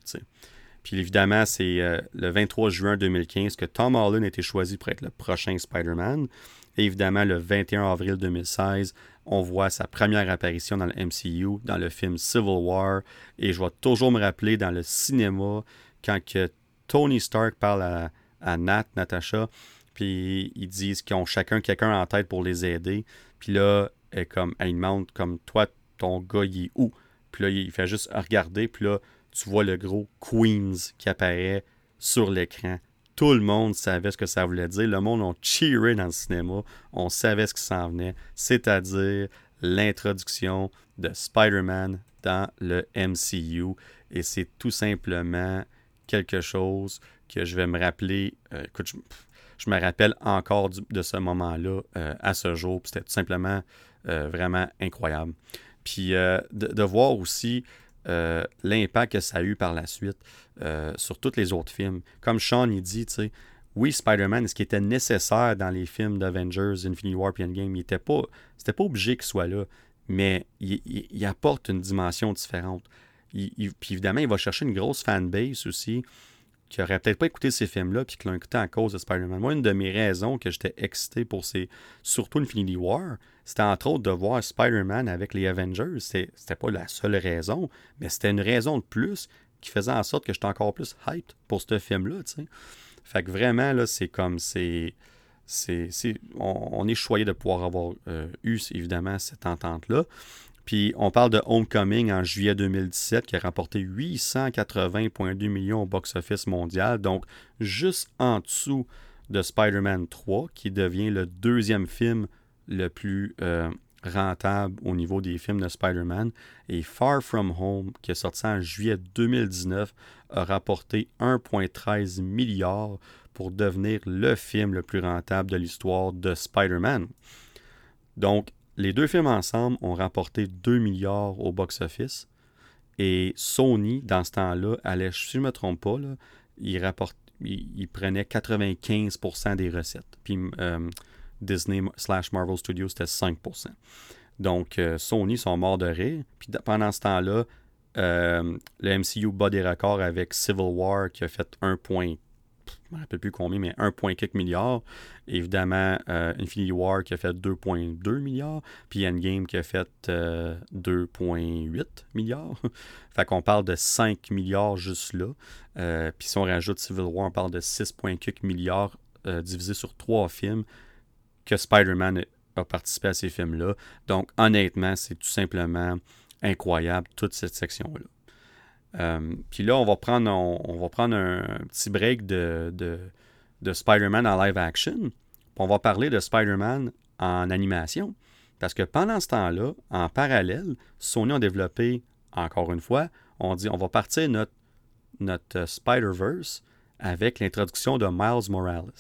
Puis évidemment, c'est euh, le 23 juin 2015 que Tom Holland a été choisi pour être le prochain Spider-Man. Et évidemment, le 21 avril 2016, on voit sa première apparition dans le MCU, dans le film Civil War. Et je vais toujours me rappeler dans le cinéma, quand que Tony Stark parle à, à Nat, Natasha, puis ils disent qu'ils ont chacun quelqu'un en tête pour les aider. Puis là, elle, comme, elle demande comme toi, ton gars, il est où? Puis là, il fait juste regarder. Puis là, tu vois le gros Queens qui apparaît sur l'écran. Tout le monde savait ce que ça voulait dire. Le monde a cheeré dans le cinéma. On savait ce qui s'en venait. C'est-à-dire l'introduction de Spider-Man dans le MCU. Et c'est tout simplement quelque chose que je vais me rappeler. Euh, écoute, je, me rappelle encore de ce moment-là euh, à ce jour. C'était tout simplement euh, vraiment incroyable. Puis euh, de, voir aussi euh, l'impact que ça a eu par la suite euh, sur tous les autres films. Comme Sean il dit, tu sais, oui, Spider-Man, ce qui était nécessaire dans les films d'Avengers, Infinity War et Endgame, il était pas, c'était pas obligé qu'il soit là, mais il, apporte une dimension différente. puis évidemment, il va chercher une grosse fanbase aussi qui aurait peut-être pas écouté ces films-là puis qui l'ont écouté à cause de Spider-Man. Moi, une de mes raisons que j'étais excité pour ces, surtout Infinity War, c'était entre autres de voir Spider-Man avec les Avengers. C'était pas la seule raison, mais c'était une raison de plus qui faisait en sorte que j'étais encore plus hype pour ce film-là. Fait que vraiment, là, c'est comme, c'est... c'est, on, est choyé de pouvoir avoir euh, eu, évidemment, cette entente-là. Puis on parle de Homecoming en juillet 2017 qui a rapporté 880,2 millions au box-office mondial, donc juste en dessous de Spider-Man 3, qui devient le deuxième film le plus euh, rentable au niveau des films de Spider-Man. Et Far From Home, qui est sorti en juillet 2019, a rapporté 1,13 milliard pour devenir le film le plus rentable de l'histoire de Spider-Man. Donc, les deux films ensemble ont rapporté 2 milliards au box-office. Et Sony, dans ce temps-là, allait, si je ne me trompe pas, il, prenait 95% des recettes. Puis euh, Disney slash Marvel Studios, c'était 5%. Donc, euh, Sony sont morts de rire. Puis pendant ce temps-là, euh, le MCU bat des records avec Civil War qui a fait 1 je ne me rappelle plus combien, mais 1,4 milliard. Évidemment, euh, Infinity War qui a fait 2,2 milliards, puis Endgame qui a fait 2,8 milliards. <laughs> fait qu'on parle de 5 milliards juste là. puis si on rajoute Civil War, on parle de 6,4 milliards divisé sur trois films que Spider-Man a participé à ces films-là. Donc, honnêtement, c'est tout simplement incroyable, toute cette section-là. Euh, puis là, on va prendre, un, petit break de, de, Spider-Man en live action. on va parler de Spider-Man en animation. Parce que pendant ce temps-là, en parallèle, Sony a développé, encore une fois, on dit on va partir notre, notre Spider-Verse avec l'introduction de Miles Morales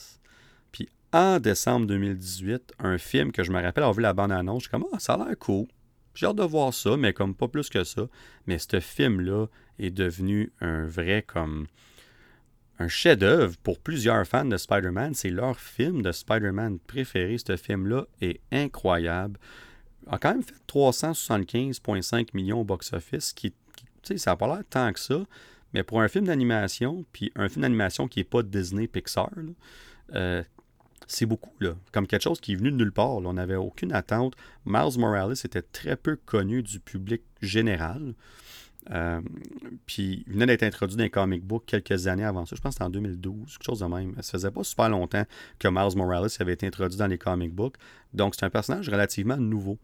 en décembre 2018 un film que je me rappelle avoir vu la bande-annonce. Je suis comme, ah, ça a l'air cool. J'ai hâte de voir ça, mais comme pas plus que ça. Mais ce film-là est devenu un vrai comme un chef-d'œuvre pour plusieurs fans de Spider-Man. C'est leur film de Spider-Man préféré. Ce film-là est incroyable. A quand même fait 375,5 millions au box-office, qui, tu sais, ça n'a pas l'air tant que ça. Mais pour un film d'animation, puis un film d'animation qui n'est pas Disney Pixar, c'est beaucoup, là. Comme quelque chose qui est venu de nulle part. On n'avait aucune attente. Miles Morales était très peu connu du public général. Euh, puis il venait d'être introduit dans les comic books quelques années avant ça. Je pense que c'était en 2012, quelque chose de même. Ça faisait pas super longtemps que Miles Morales avait été introduit dans les comic books. Donc c'est un personnage relativement nouveau.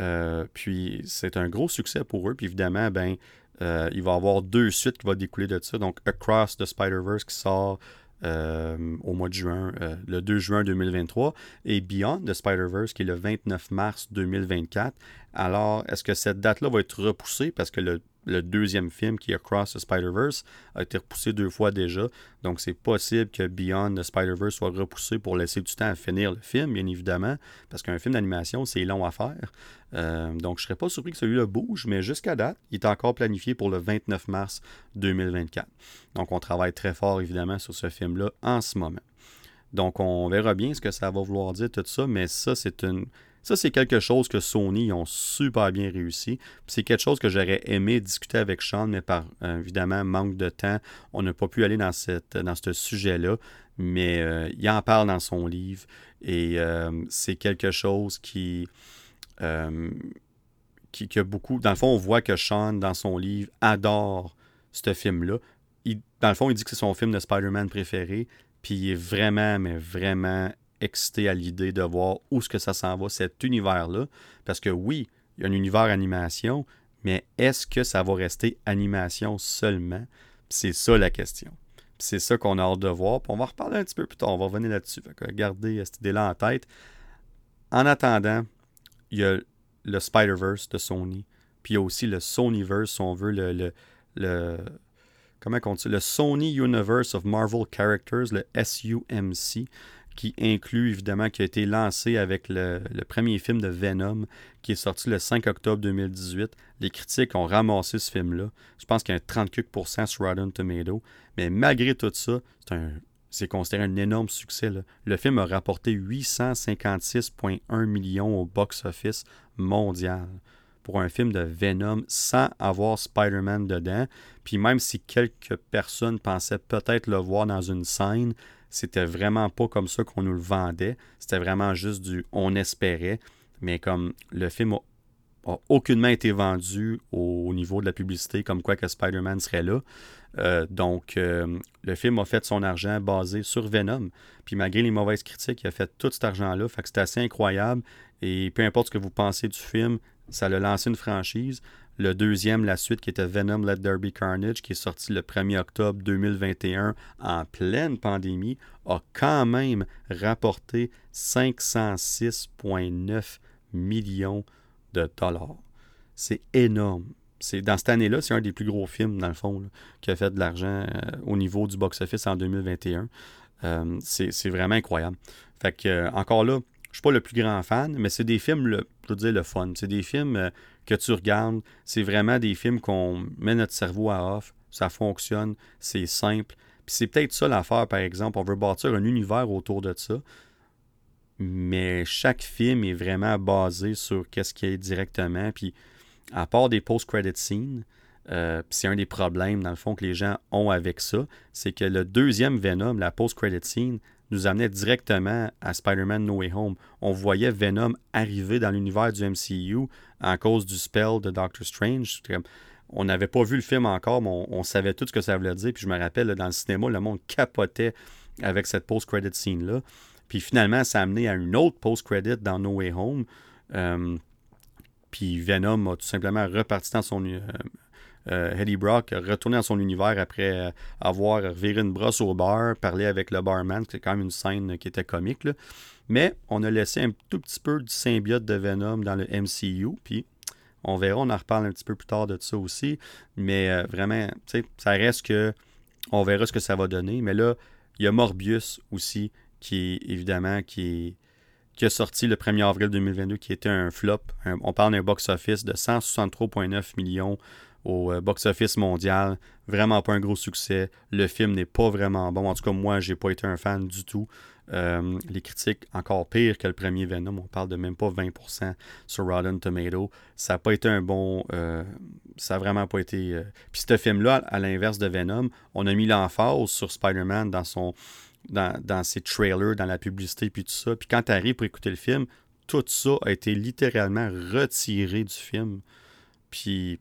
Euh, puis c'est un gros succès pour eux. Puis évidemment, ben, euh, il va y avoir deux suites qui vont découler de ça. Donc Across the Spider-Verse qui sort euh, au mois de juin, euh, le 2 juin 2023, et Beyond the Spider-Verse qui est le 29 mars 2024. Alors, est-ce que cette date-là va être repoussée parce que le le deuxième film qui est Across the Spider-Verse a été repoussé deux fois déjà. Donc c'est possible que Beyond the Spider-Verse soit repoussé pour laisser du temps à finir le film, bien évidemment, parce qu'un film d'animation, c'est long à faire. Euh, donc je ne serais pas surpris que celui-là bouge, mais jusqu'à date, il est encore planifié pour le 29 mars 2024. Donc on travaille très fort, évidemment, sur ce film-là en ce moment. Donc on verra bien ce que ça va vouloir dire tout ça, mais ça, c'est une ça, c'est quelque chose que Sony ont super bien réussi. C'est quelque chose que j'aurais aimé discuter avec Sean, mais par euh, évidemment manque de temps, on n'a pas pu aller dans, ce sujet-là. Mais euh, il en parle dans son livre et euh, c'est quelque chose qui, qui, beaucoup. Dans le fond, on voit que Sean, dans son livre, adore ce film-là. Dans le fond, il dit que c'est son film de Spider-Man préféré. Puis il est vraiment, mais vraiment excité à l'idée de voir où est-ce que ça s'en va, cet univers-là. Parce que oui, il y a un univers animation, mais est-ce que ça va rester animation seulement? C'est ça la question. C'est ça qu'on a hâte de voir. On va reparler un petit peu plus tard. On va revenir là-dessus. Gardez cette idée-là en tête. En attendant, il y a le Spider-Verse de Sony. Puis il y a aussi le Sonyverse, si on veut, le, le, comment on dit, le Sony Universe of Marvel Characters, le SUMC qui inclut évidemment, qui a été lancé avec le, premier film de Venom, qui est sorti le 5 octobre 2018. Les critiques ont ramassé ce film-là. Je pense qu'il y a un 38% sur Rotten Tomato. Mais malgré tout ça, c'est considéré un énorme succès. Le film a rapporté 856,1 millions au box-office mondial pour un film de Venom sans avoir Spider-Man dedans. Puis même si quelques personnes pensaient peut-être le voir dans une scène, c'était vraiment pas comme ça qu'on nous le vendait. C'était vraiment juste du on espérait. Mais comme le film a aucunement été vendu au, niveau de la publicité, comme quoi que Spider-Man serait là. Euh, donc, euh, le film a fait son argent basé sur Venom. Puis malgré les mauvaises critiques, il a fait tout cet argent-là. Fait que c'est assez incroyable. Et peu importe ce que vous pensez du film, ça a lancé une franchise. Le deuxième, la suite, qui était Venom Let There Be Carnage, qui est sorti le 1er octobre 2021 en pleine pandémie, a quand même rapporté 506,9 millions de dollars. C'est énorme. C'est, dans cette année-là, c'est un des plus gros films, dans le fond, qui a fait de l'argent euh, au niveau du box-office en 2021. Euh, c'est, vraiment incroyable. Fait que, euh, encore là, je suis pas le plus grand fan, mais c'est des films, je veux dire, le fun. C'est des films que tu regardes. C'est vraiment des films qu'on met notre cerveau à off. Ça fonctionne. C'est simple. Puis c'est peut-être ça l'affaire, par exemple. On veut bâtir un univers autour de ça mais chaque film est vraiment basé sur qu'est-ce qui est directement. Puis, à part des post-credit scenes, euh, c'est un des problèmes, dans le fond, que les gens ont avec ça, c'est que le deuxième Venom, la post-credit scene, nous amenait directement à Spider-Man No Way Home. On voyait Venom arriver dans l'univers du MCU à cause du spell de Doctor Strange. On n'avait pas vu le film encore, mais on, savait tout ce que ça voulait dire. Puis je me rappelle, dans le cinéma, le monde capotait avec cette post-credit scene-là. Puis finalement, ça a amené à une autre post-credit dans No Way Home. Euh, puis Venom a tout simplement reparti dans son. Euh, Eddie Brock a retourné dans son univers après avoir viré une brosse au bar, parlé avec le barman. C'est quand même une scène qui était comique. Mais on a laissé un tout petit peu du symbiote de Venom dans le MCU. Puis on verra, on en reparle un petit peu plus tard de ça aussi. Mais vraiment, ça reste que. On verra ce que ça va donner. Mais là, il y a Morbius aussi qui évidemment qui, qui a sorti le 1er avril 2022, qui était un flop. on parle d'un box-office de 163,9 millions au euh, box-office mondial. Vraiment pas un gros succès. Le film n'est pas vraiment bon. En tout cas, moi, j'ai pas été un fan du tout. Euh, les critiques encore pire que le premier Venom. On parle de même pas 20% sur Rotten Tomato. Ça n'a pas été un bon. Euh, ça n'a vraiment pas été. Puis ce film-là, à l'inverse de Venom, on a mis l'emphase sur Spider-Man dans son dans, ses trailers, dans la publicité, puis tout ça. Puis quand tu arrives pour écouter le film, tout ça a été littéralement retiré du film. Puis,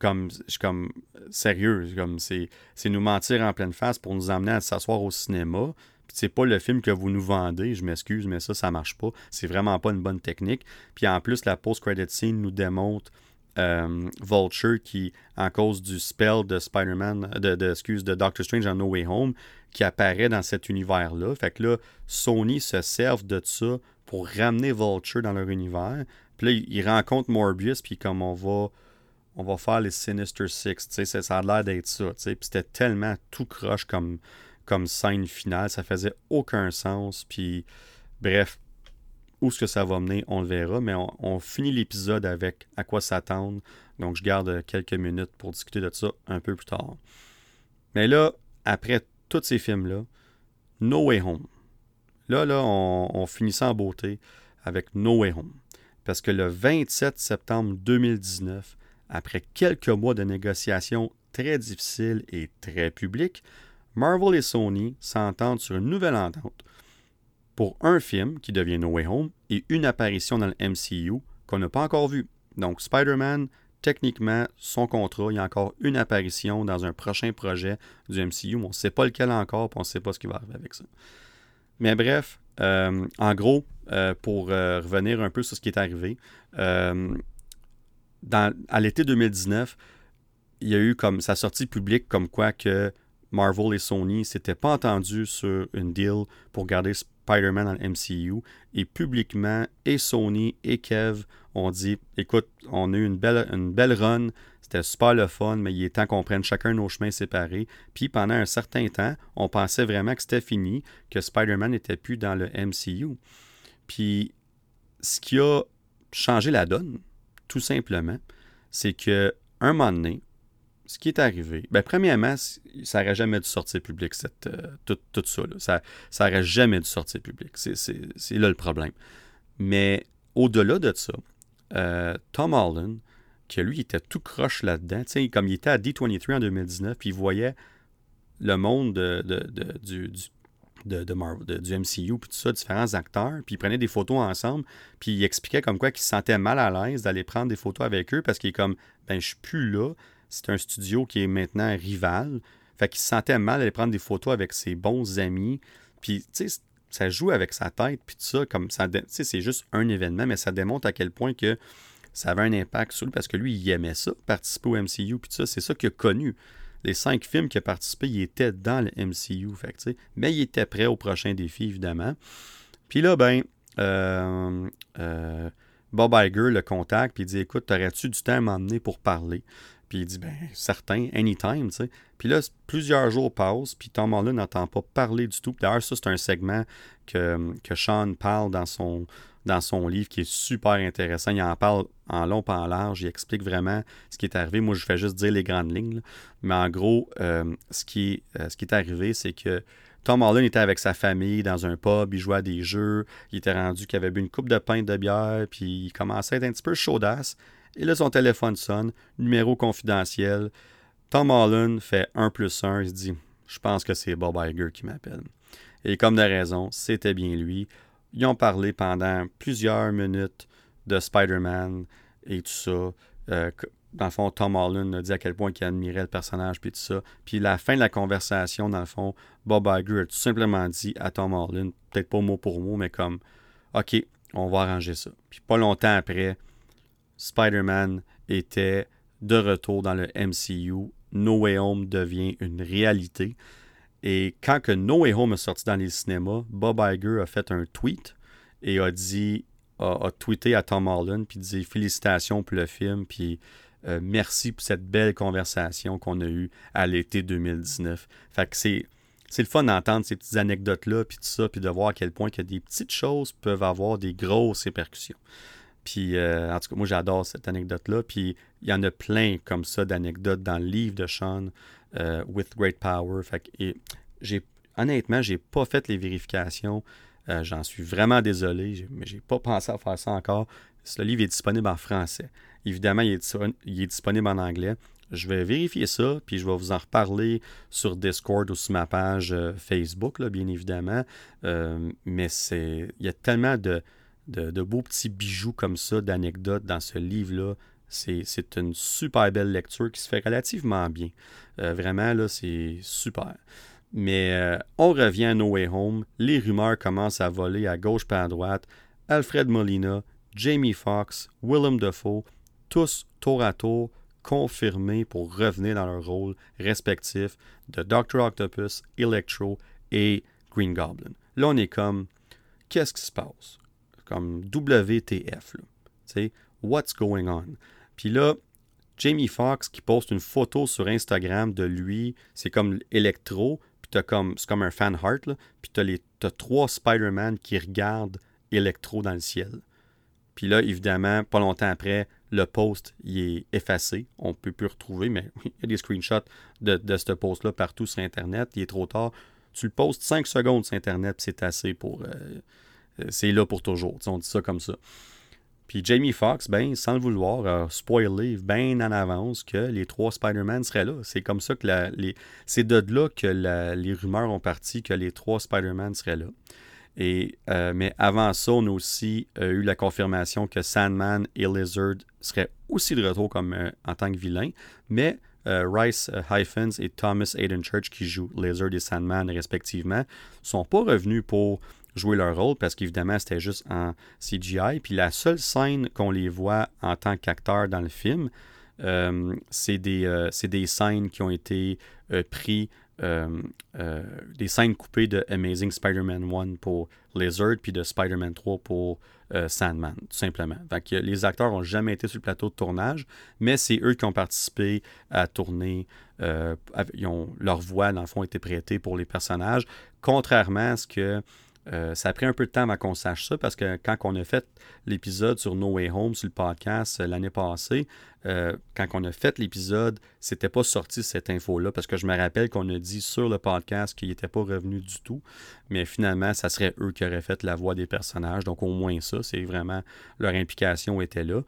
comme, je comme, sérieux, comme c'est, nous mentir en pleine face pour nous amener à s'asseoir au cinéma. C'est pas le film que vous nous vendez, je m'excuse, mais ça, ça marche pas. C'est vraiment pas une bonne technique. Puis en plus, la post-credit scene nous démontre euh, Vulture qui, en cause du spell de Spider-Man, de, de, excuse, de Doctor Strange en No Way Home, qui apparaît dans cet univers-là. Fait que là, Sony se servent de ça pour ramener Vulture dans leur univers. Puis là, ils rencontrent Morbius, puis comme on va, on va faire les Sinister Six, sais, ça a l'air d'être ça. Puis c'était tellement tout croche comme, comme scène finale, ça faisait aucun sens. Puis bref, où ce que ça va mener, on le verra, mais on, finit l'épisode avec à quoi s'attendre. Donc, je garde quelques minutes pour discuter de ça un peu plus tard. Mais là, après tous ces films-là, No Way Home. Là, là, on, finit ça en beauté avec No Way Home. Parce que le 27 septembre 2019, après quelques mois de négociations très difficiles et très publiques, Marvel et Sony s'entendent sur une nouvelle entente pour un film qui devient No Way Home et une apparition dans le MCU qu'on n'a pas encore vu. Donc Spider-Man, techniquement, son contrat, il y a encore une apparition dans un prochain projet du MCU. On ne sait pas lequel encore, on ne sait pas ce qui va arriver avec ça. Mais bref, euh, en gros, euh, pour euh, revenir un peu sur ce qui est arrivé, à l'été 2019, il y a eu comme sa sortie publique comme quoi que Marvel et Sony s'étaient pas entendus sur une deal pour garder Spider-Man dans le MCU. Et publiquement, et Sony et Kev ont dit écoute, on a eu une belle, une belle run, c'était super le fun, mais il est temps qu'on prenne chacun nos chemins séparés. Puis pendant un certain temps, on pensait vraiment que c'était fini, que Spider-Man n'était plus dans le MCU. Puis ce qui a changé la donne, tout simplement, c'est que un moment donné, ce qui est arrivé, ben, premièrement, ça n'aurait jamais dû sortir public, cette, euh, tout, ça, Ça n'aurait jamais dû sortir public. C'est là le problème. Mais au-delà de ça, euh, Tom Holland, qui lui était tout croche là-dedans, comme il était à D23 en 2019, puis il voyait le monde de, du, de, du MCU, puis tout ça, différents acteurs, puis ils prenaient des photos ensemble, puis il expliquait comme quoi qu'il se sentait mal à l'aise d'aller prendre des photos avec eux parce qu'il est comme, ben je suis plus là, c'est un studio qui est maintenant rival, fait qu'il se sentait mal d'aller prendre des photos avec ses bons amis, puis tu sais, ça joue avec sa tête, puis tout ça, comme ça, tu c'est juste un événement, mais ça démontre à quel point que ça avait un impact sur lui, parce que lui, il aimait ça, participer au MCU, puis tout ça, c'est ça qu'il a connu les cinq films qu'il a participé, il était dans le MCU. Fait, mais il était prêt au prochain défi, évidemment. Puis là, ben, euh, euh, Bob Iger le contacte, puis il dit Écoute, t'aurais-tu du temps à m'emmener pour parler Puis il dit Ben, certain, anytime, tu sais. Puis là, plusieurs jours passent, puis Tom Holland n'entend pas parler du tout. D'ailleurs, ça, c'est un segment que, que Sean parle dans son, dans son livre qui est super intéressant. Il en parle en long pas en large. Il explique vraiment ce qui est arrivé. Moi, je fais juste dire les grandes lignes. Mais en gros, euh, ce, qui euh, ce qui est arrivé, c'est que Tom Holland était avec sa famille dans un pub, il jouait à des jeux, il était rendu qu'il avait bu une coupe de pinte de bière, puis il commençait à être un petit peu chaudasse. Et là, son téléphone sonne, numéro confidentiel. Tom Holland fait 1 plus 1, il se dit Je pense que c'est Bob Iger qui m'appelle. Et comme de raison, c'était bien lui. Ils ont parlé pendant plusieurs minutes de Spider-Man et tout ça. Euh, dans le fond, Tom Holland a dit à quel point il admirait le personnage puis tout ça. Puis la fin de la conversation, dans le fond, Bob Iger a tout simplement dit à Tom Holland, peut-être pas mot pour mot, mais comme OK, on va arranger ça. Puis pas longtemps après, Spider-Man était de retour dans le MCU. No Way Home devient une réalité. Et quand que No Way Home est sorti dans les cinémas, Bob Iger a fait un tweet et a dit, a, tweeté à Tom Holland, puis dit félicitations pour le film, puis euh, merci pour cette belle conversation qu'on a eue à l'été 2019. Fait que c'est, c'est le fun d'entendre ces petites anecdotes-là, puis tout ça, puis de voir à quel point que des petites choses peuvent avoir des grosses répercussions. Puis, euh, en tout cas, moi, j'adore cette anecdote-là. Puis, il y en a plein comme ça d'anecdotes dans le livre de Sean. Euh, with Great Power. Fait et j'ai, honnêtement, j'ai pas fait les vérifications. Euh, j'en suis vraiment désolé, mais j'ai pas pensé à faire ça encore. Ce livre est disponible en français. Évidemment, il est, disponible en anglais. Je vais vérifier ça, puis je vais vous en reparler sur Discord ou sur ma page Facebook, là, bien évidemment. mais c'est, il y a tellement de, de, beaux petits bijoux comme ça, d'anecdotes dans ce livre-là. C'est une super belle lecture qui se fait relativement bien. Euh, vraiment, là, c'est super. Mais euh, on revient à No Way Home. Les rumeurs commencent à voler à gauche à droite. Alfred Molina, Jamie Foxx, Willem Dafoe, tous tour à tour confirmés pour revenir dans leur rôle respectif de Doctor Octopus, Electro et Green Goblin. Là, on est comme, qu'est-ce qui se passe? Comme WTF, sais, what's going on? Puis là, Jamie Foxx qui poste une photo sur Instagram de lui, c'est comme Electro, puis t'as comme, c'est comme un fan heart, là, puis t'as, les, trois Spider-Man qui regardent Electro dans le ciel. Puis là, évidemment, pas longtemps après, le post il est effacé. On ne peut plus retrouver, mais <laughs> il y a des screenshots de, de ce post-là partout sur Internet. Il est trop tard. Tu le postes 5 secondes sur Internet, c'est assez pour. Euh, c'est là pour toujours. on dit ça comme ça. Puis Jamie Foxx, ben, sans le vouloir, a spoilé bien en avance que les trois Spider-Man seraient là. C'est comme ça que la, les, c'est de là que les rumeurs ont parti que les trois Spider-Man seraient là. Et, euh, mais avant ça, on a aussi euh, eu la confirmation que Sandman et Lizard seraient aussi de retour comme, euh, en tant que vilains. Mais Rice Hyphens et Thomas Aiden Church, qui jouent Lizard et Sandman respectivement, sont pas revenus pour jouer leur rôle parce qu'évidemment, c'était juste en CGI. Puis la seule scène qu'on les voit en tant qu'acteurs dans le film, euh, c'est des, euh, des, scènes qui ont été euh, prises, des scènes coupées de Amazing Spider-Man 1 pour Lizard, puis de Spider-Man 3 pour Sandman, tout simplement. Donc, les acteurs n'ont jamais été sur le plateau de tournage, mais c'est eux qui ont participé à tourner. ils ont, leur voix, dans le fond, a été prêtée pour les personnages, contrairement à ce que euh, ça a pris un peu de temps avant qu'on sache ça parce que quand on a fait l'épisode sur No Way Home sur le podcast euh, l'année passée, euh, quand on a fait l'épisode, c'était pas sorti cette info-là parce que je me rappelle qu'on a dit sur le podcast qu'il n'était pas revenu du tout, mais finalement, ça serait eux qui auraient fait la voix des personnages. Donc au moins ça, c'est vraiment leur implication était là.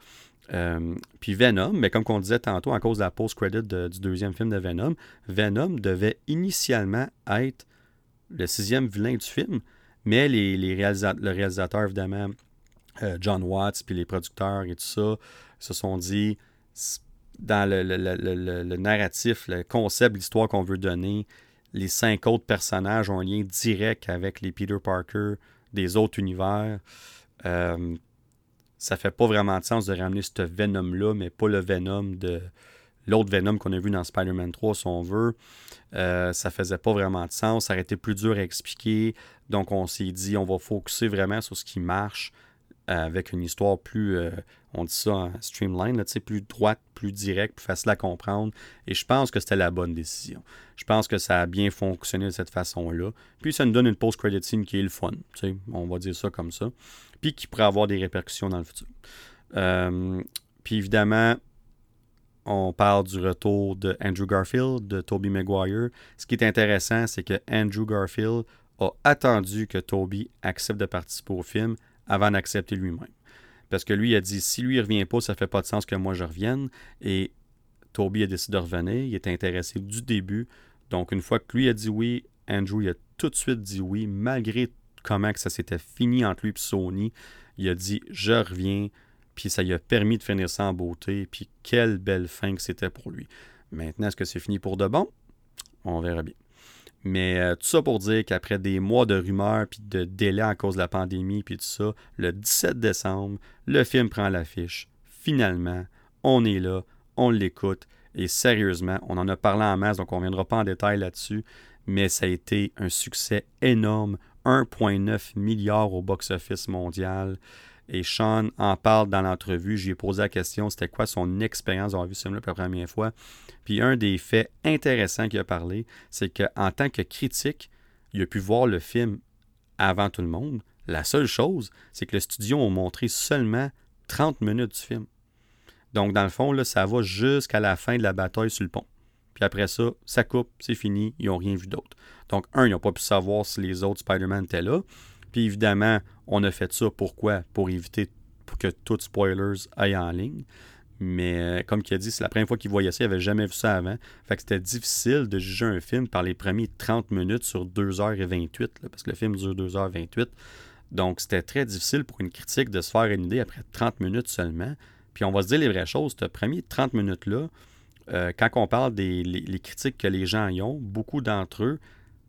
puis Venom, mais comme on disait tantôt, à cause de la post-credit du deuxième film de Venom, Venom devait initialement être le sixième vilain du film, mais les, le réalisateur, évidemment, euh, John Watts, puis les producteurs et tout ça, se sont dit, dans le, le narratif, le concept, l'histoire qu'on veut donner, les cinq autres personnages ont un lien direct avec les Peter Parker des autres univers. Euh, ça fait pas vraiment de sens de ramener ce Venom-là, mais pas le Venom de l'autre Venom qu'on a vu dans Spider-Man 3, si on veut. Euh, ça faisait pas vraiment de sens. Ça aurait été plus dur à expliquer. Donc, on s'est dit, on va focuser vraiment sur ce qui marche avec une histoire plus, euh, on dit ça, streamline, plus droite, plus directe, plus facile à comprendre. Et je pense que c'était la bonne décision. Je pense que ça a bien fonctionné de cette façon-là. Puis ça nous donne une post-credit scene qui est le fun, on va dire ça comme ça. Puis qui pourrait avoir des répercussions dans le futur. Euh, puis évidemment, on parle du retour de Andrew Garfield, de Tobey Maguire. Ce qui est intéressant, c'est que Andrew Garfield a attendu que Toby accepte de participer au film avant d'accepter lui-même. Parce que lui a dit si lui ne revient pas, ça ne fait pas de sens que moi je revienne. Et Toby a décidé de revenir. Il était intéressé du début. Donc, une fois que lui a dit oui, Andrew a tout de suite dit oui, malgré comment que ça s'était fini entre lui et Sony. Il a dit je reviens. Puis ça lui a permis de finir ça en beauté. Puis quelle belle fin que c'était pour lui. Maintenant, est-ce que c'est fini pour de bon? On verra bien. Mais euh, tout ça pour dire qu'après des mois de rumeurs puis de délais à cause de la pandémie puis tout ça, le 17 décembre, le film prend l'affiche. Finalement, on est là, on l'écoute et sérieusement, on en a parlé en masse donc on ne reviendra pas en détail là-dessus, mais ça a été un succès énorme, 1,9 milliard au box-office mondial. Et Sean en parle dans l'entrevue. J'ai posé la question c'était quoi son expérience d'avoir vu ce film-là pour la première fois? Puis un des faits intéressants qu'il a parlé, c'est qu'en tant que critique, il a pu voir le film avant tout le monde. La seule chose, c'est que le studio a montré seulement 30 minutes du film. Donc, dans le fond, là, ça va jusqu'à la fin de la bataille sur le pont. Puis après ça, ça coupe, c'est fini, ils n'ont rien vu d'autre. Donc, un, ils n'ont pas pu savoir si les autres Spider-Man étaient là. Puis évidemment, on a fait ça pourquoi? Pour éviter que tous spoilers aillent en ligne. Mais euh, comme il a dit, c'est la première fois qu'il voyait ça, il n'avait jamais vu ça avant. Fait que c'était difficile de juger un film par les premiers 30 minutes sur 2h28, parce que le film dure 2h28. Donc c'était très difficile pour une critique de se faire une idée après 30 minutes seulement. Puis on va se dire les vraies choses, ce premier 30 minutes-là, euh, quand on parle des les critiques que les gens y ont, beaucoup d'entre eux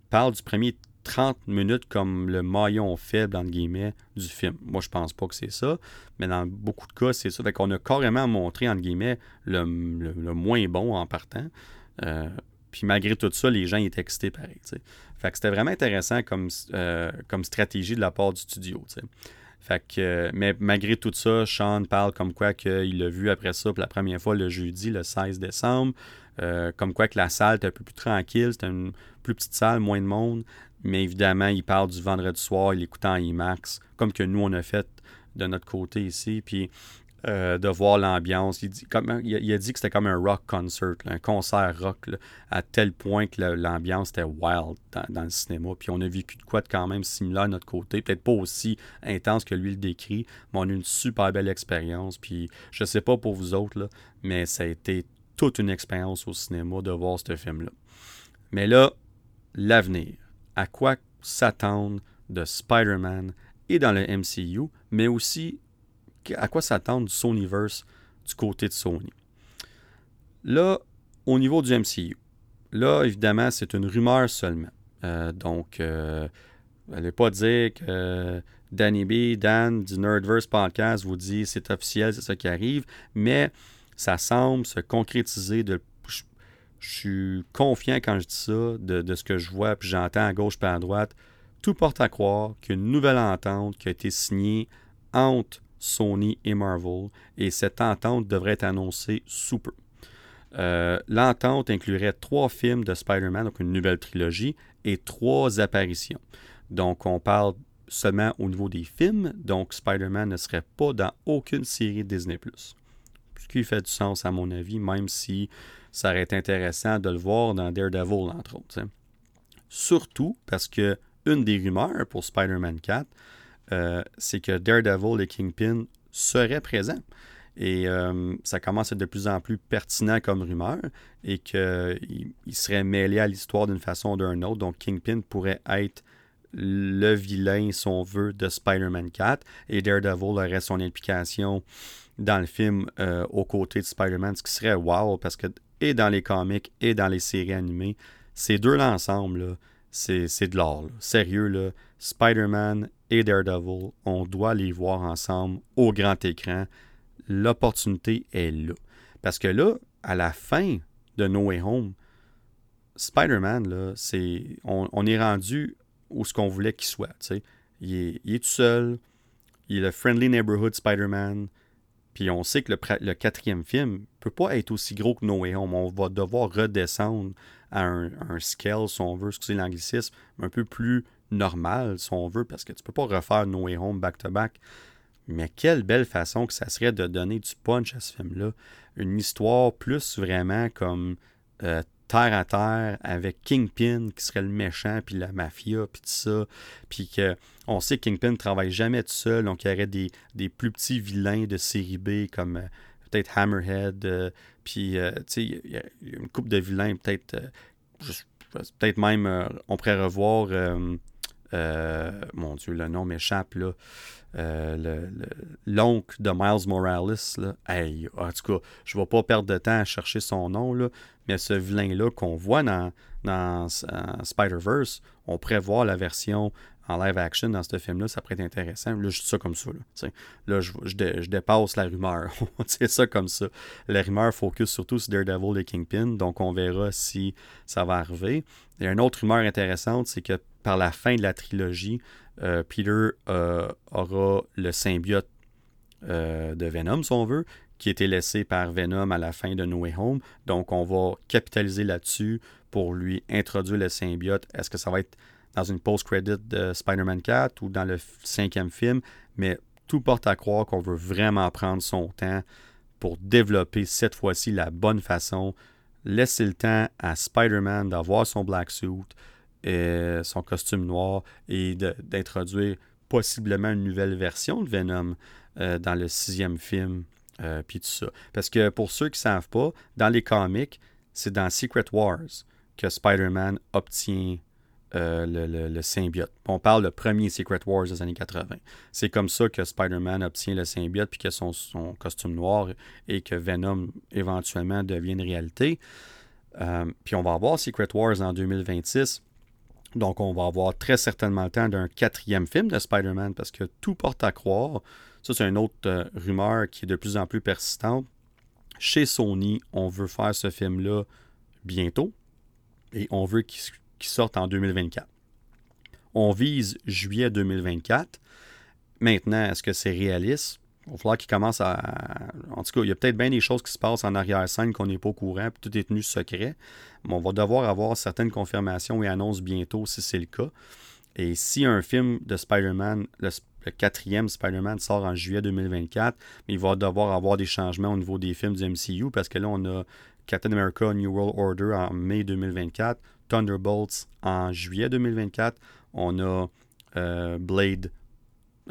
parlent du premier 30 minutes comme le maillon faible, entre guillemets, du film. Moi, je pense pas que c'est ça, mais dans beaucoup de cas, c'est ça. Fait qu'on a carrément montré, entre guillemets, le, moins bon en partant. Euh, puis malgré tout ça, les gens étaient excités pareil. Fait que c'était vraiment intéressant comme, euh, comme stratégie de la part du studio. Fait que, mais malgré tout ça, Sean parle comme quoi qu'il l'a vu après ça pour la première fois le jeudi, le 16 décembre. Euh, comme quoi que la salle était un peu plus tranquille, c'était une plus petite salle, moins de monde. Mais évidemment, il parle du vendredi soir, il écoute en IMAX, comme que nous, on a fait de notre côté ici. Puis euh, de voir l'ambiance. Il, il, a dit que c'était comme un rock concert, un concert rock, à tel point que l'ambiance était wild dans, le cinéma. Puis on a vécu de quoi de quand même similaire de notre côté. Peut-être pas aussi intense que lui le décrit, mais on a eu une super belle expérience. Puis je sais pas pour vous autres, là, mais ça a été toute une expérience au cinéma de voir ce film-là. Mais là, l'avenir à quoi s'attendre de Spider-Man et dans le MCU, mais aussi à quoi s'attendre du Sonyverse du côté de Sony. Là, au niveau du MCU, là, évidemment, c'est une rumeur seulement. Euh, donc, euh, n'allez pas dire que Danny B, Dan du Nerdverse Podcast vous dit c'est officiel, c'est ça qui arrive, mais ça semble se concrétiser de je suis confiant quand je dis ça, de, ce que je vois, puis j'entends à gauche et à droite. Tout porte à croire qu'il y a une nouvelle entente qui a été signée entre Sony et Marvel, et cette entente devrait être annoncée sous peu. Euh, l'entente inclurait trois films de Spider-Man, donc une nouvelle trilogie, et trois apparitions. Donc, on parle seulement au niveau des films, donc Spider-Man ne serait pas dans aucune série Disney. Ce qui fait du sens, à mon avis, même si ça aurait été intéressant de le voir dans Daredevil, entre autres. Surtout parce que une des rumeurs pour Spider-Man 4, euh, c'est que Daredevil et Kingpin seraient présents. Et euh, ça commence à être de plus en plus pertinent comme rumeur et qu'il il serait mêlé à l'histoire d'une façon ou d'une autre. Donc Kingpin pourrait être le vilain, si on veut, de Spider-Man 4 et Daredevil aurait son implication dans le film euh, aux côtés de Spider-Man, ce qui serait wow parce que et dans les comics et dans les séries animées, ces deux-là ensemble, c'est de l'or. Sérieux, Spider-Man et Daredevil, on doit les voir ensemble au grand écran. L'opportunité est là. Parce que là, à la fin de No Way Home, Spider-Man, c'est, on, est rendu où ce qu'on voulait qu'il soit. Il il est tout seul, il est le Friendly Neighborhood Spider-Man, puis on sait que le, quatrième film ne peut pas être aussi gros que No Way Home. On va devoir redescendre à un, scale, si on veut, excusez l'anglicisme, un peu plus normal, si on veut, parce que tu ne peux pas refaire No Way Home back-to-back. Mais quelle belle façon que ça serait de donner du punch à ce film-là. Une histoire plus vraiment comme euh, terre à terre avec Kingpin qui serait le méchant, puis la mafia, puis tout ça. Puis que on sait que Kingpin ne travaille jamais tout seul, donc il y aurait des, plus petits vilains de série B comme euh, peut-être Hammerhead, euh, puis euh, il une coupe de vilains, peut-être, peut-être même, on pourrait revoir, mon Dieu, le nom m'échappe là. l'oncle de Miles Morales, là, hey, en tout cas, je ne vais pas perdre de temps à chercher son nom, là, mais ce vilain-là qu'on voit dans, dans Spider-Verse, on prévoit la version en live action dans ce film-là, ça pourrait être intéressant. Là, je dis ça comme ça. Là, là je, je, dépasse la rumeur. <laughs> c'est ça comme ça. La rumeur focus surtout sur Daredevil et Kingpin, donc on verra si ça va arriver. A une autre rumeur intéressante, c'est que par la fin de la trilogie, euh, Peter euh, aura le symbiote euh, de Venom, si on veut, qui était laissé par Venom à la fin de No Way Home. Donc, on va capitaliser là-dessus pour lui introduire le symbiote. Est-ce que ça va être dans une post-credit de Spider-Man 4 ou dans le cinquième film? Mais tout porte à croire qu'on veut vraiment prendre son temps pour développer cette fois-ci la bonne façon. Laisser le temps à Spider-Man d'avoir son black suit, et son costume noir et d'introduire possiblement une nouvelle version de Venom euh, dans le sixième film euh, puis tout ça. Parce que pour ceux qui ne savent pas, dans les comics, c'est dans Secret Wars que Spider-Man obtient euh, le, symbiote. On parle de premier Secret Wars des années 80. C'est comme ça que Spider-Man obtient le symbiote, puis que son, son, costume noir et que Venom éventuellement devienne réalité. Euh, puis on va avoir Secret Wars en 2026. Donc on va avoir très certainement le temps d'un quatrième film de Spider-Man parce que tout porte à croire ça, c'est une autre euh, rumeur qui est de plus en plus persistante. Chez Sony, on veut faire ce film-là bientôt et on veut qu'il sorte en 2024. On vise juillet 2024. Maintenant, est-ce que c'est réaliste? Il va falloir qu'il commence à. En tout cas, il y a peut-être bien des choses qui se passent en arrière-scène qu'on n'est pas au courant, puis tout est tenu secret. Mais on va devoir avoir certaines confirmations et annonces bientôt si c'est le cas. Et si un film de Spider-Man, le, quatrième Spider-Man sort en juillet 2024, mais il va devoir avoir des changements au niveau des films du MCU parce que là, on a Captain America New World Order en mai 2024, Thunderbolts en juillet 2024, on a euh, Blade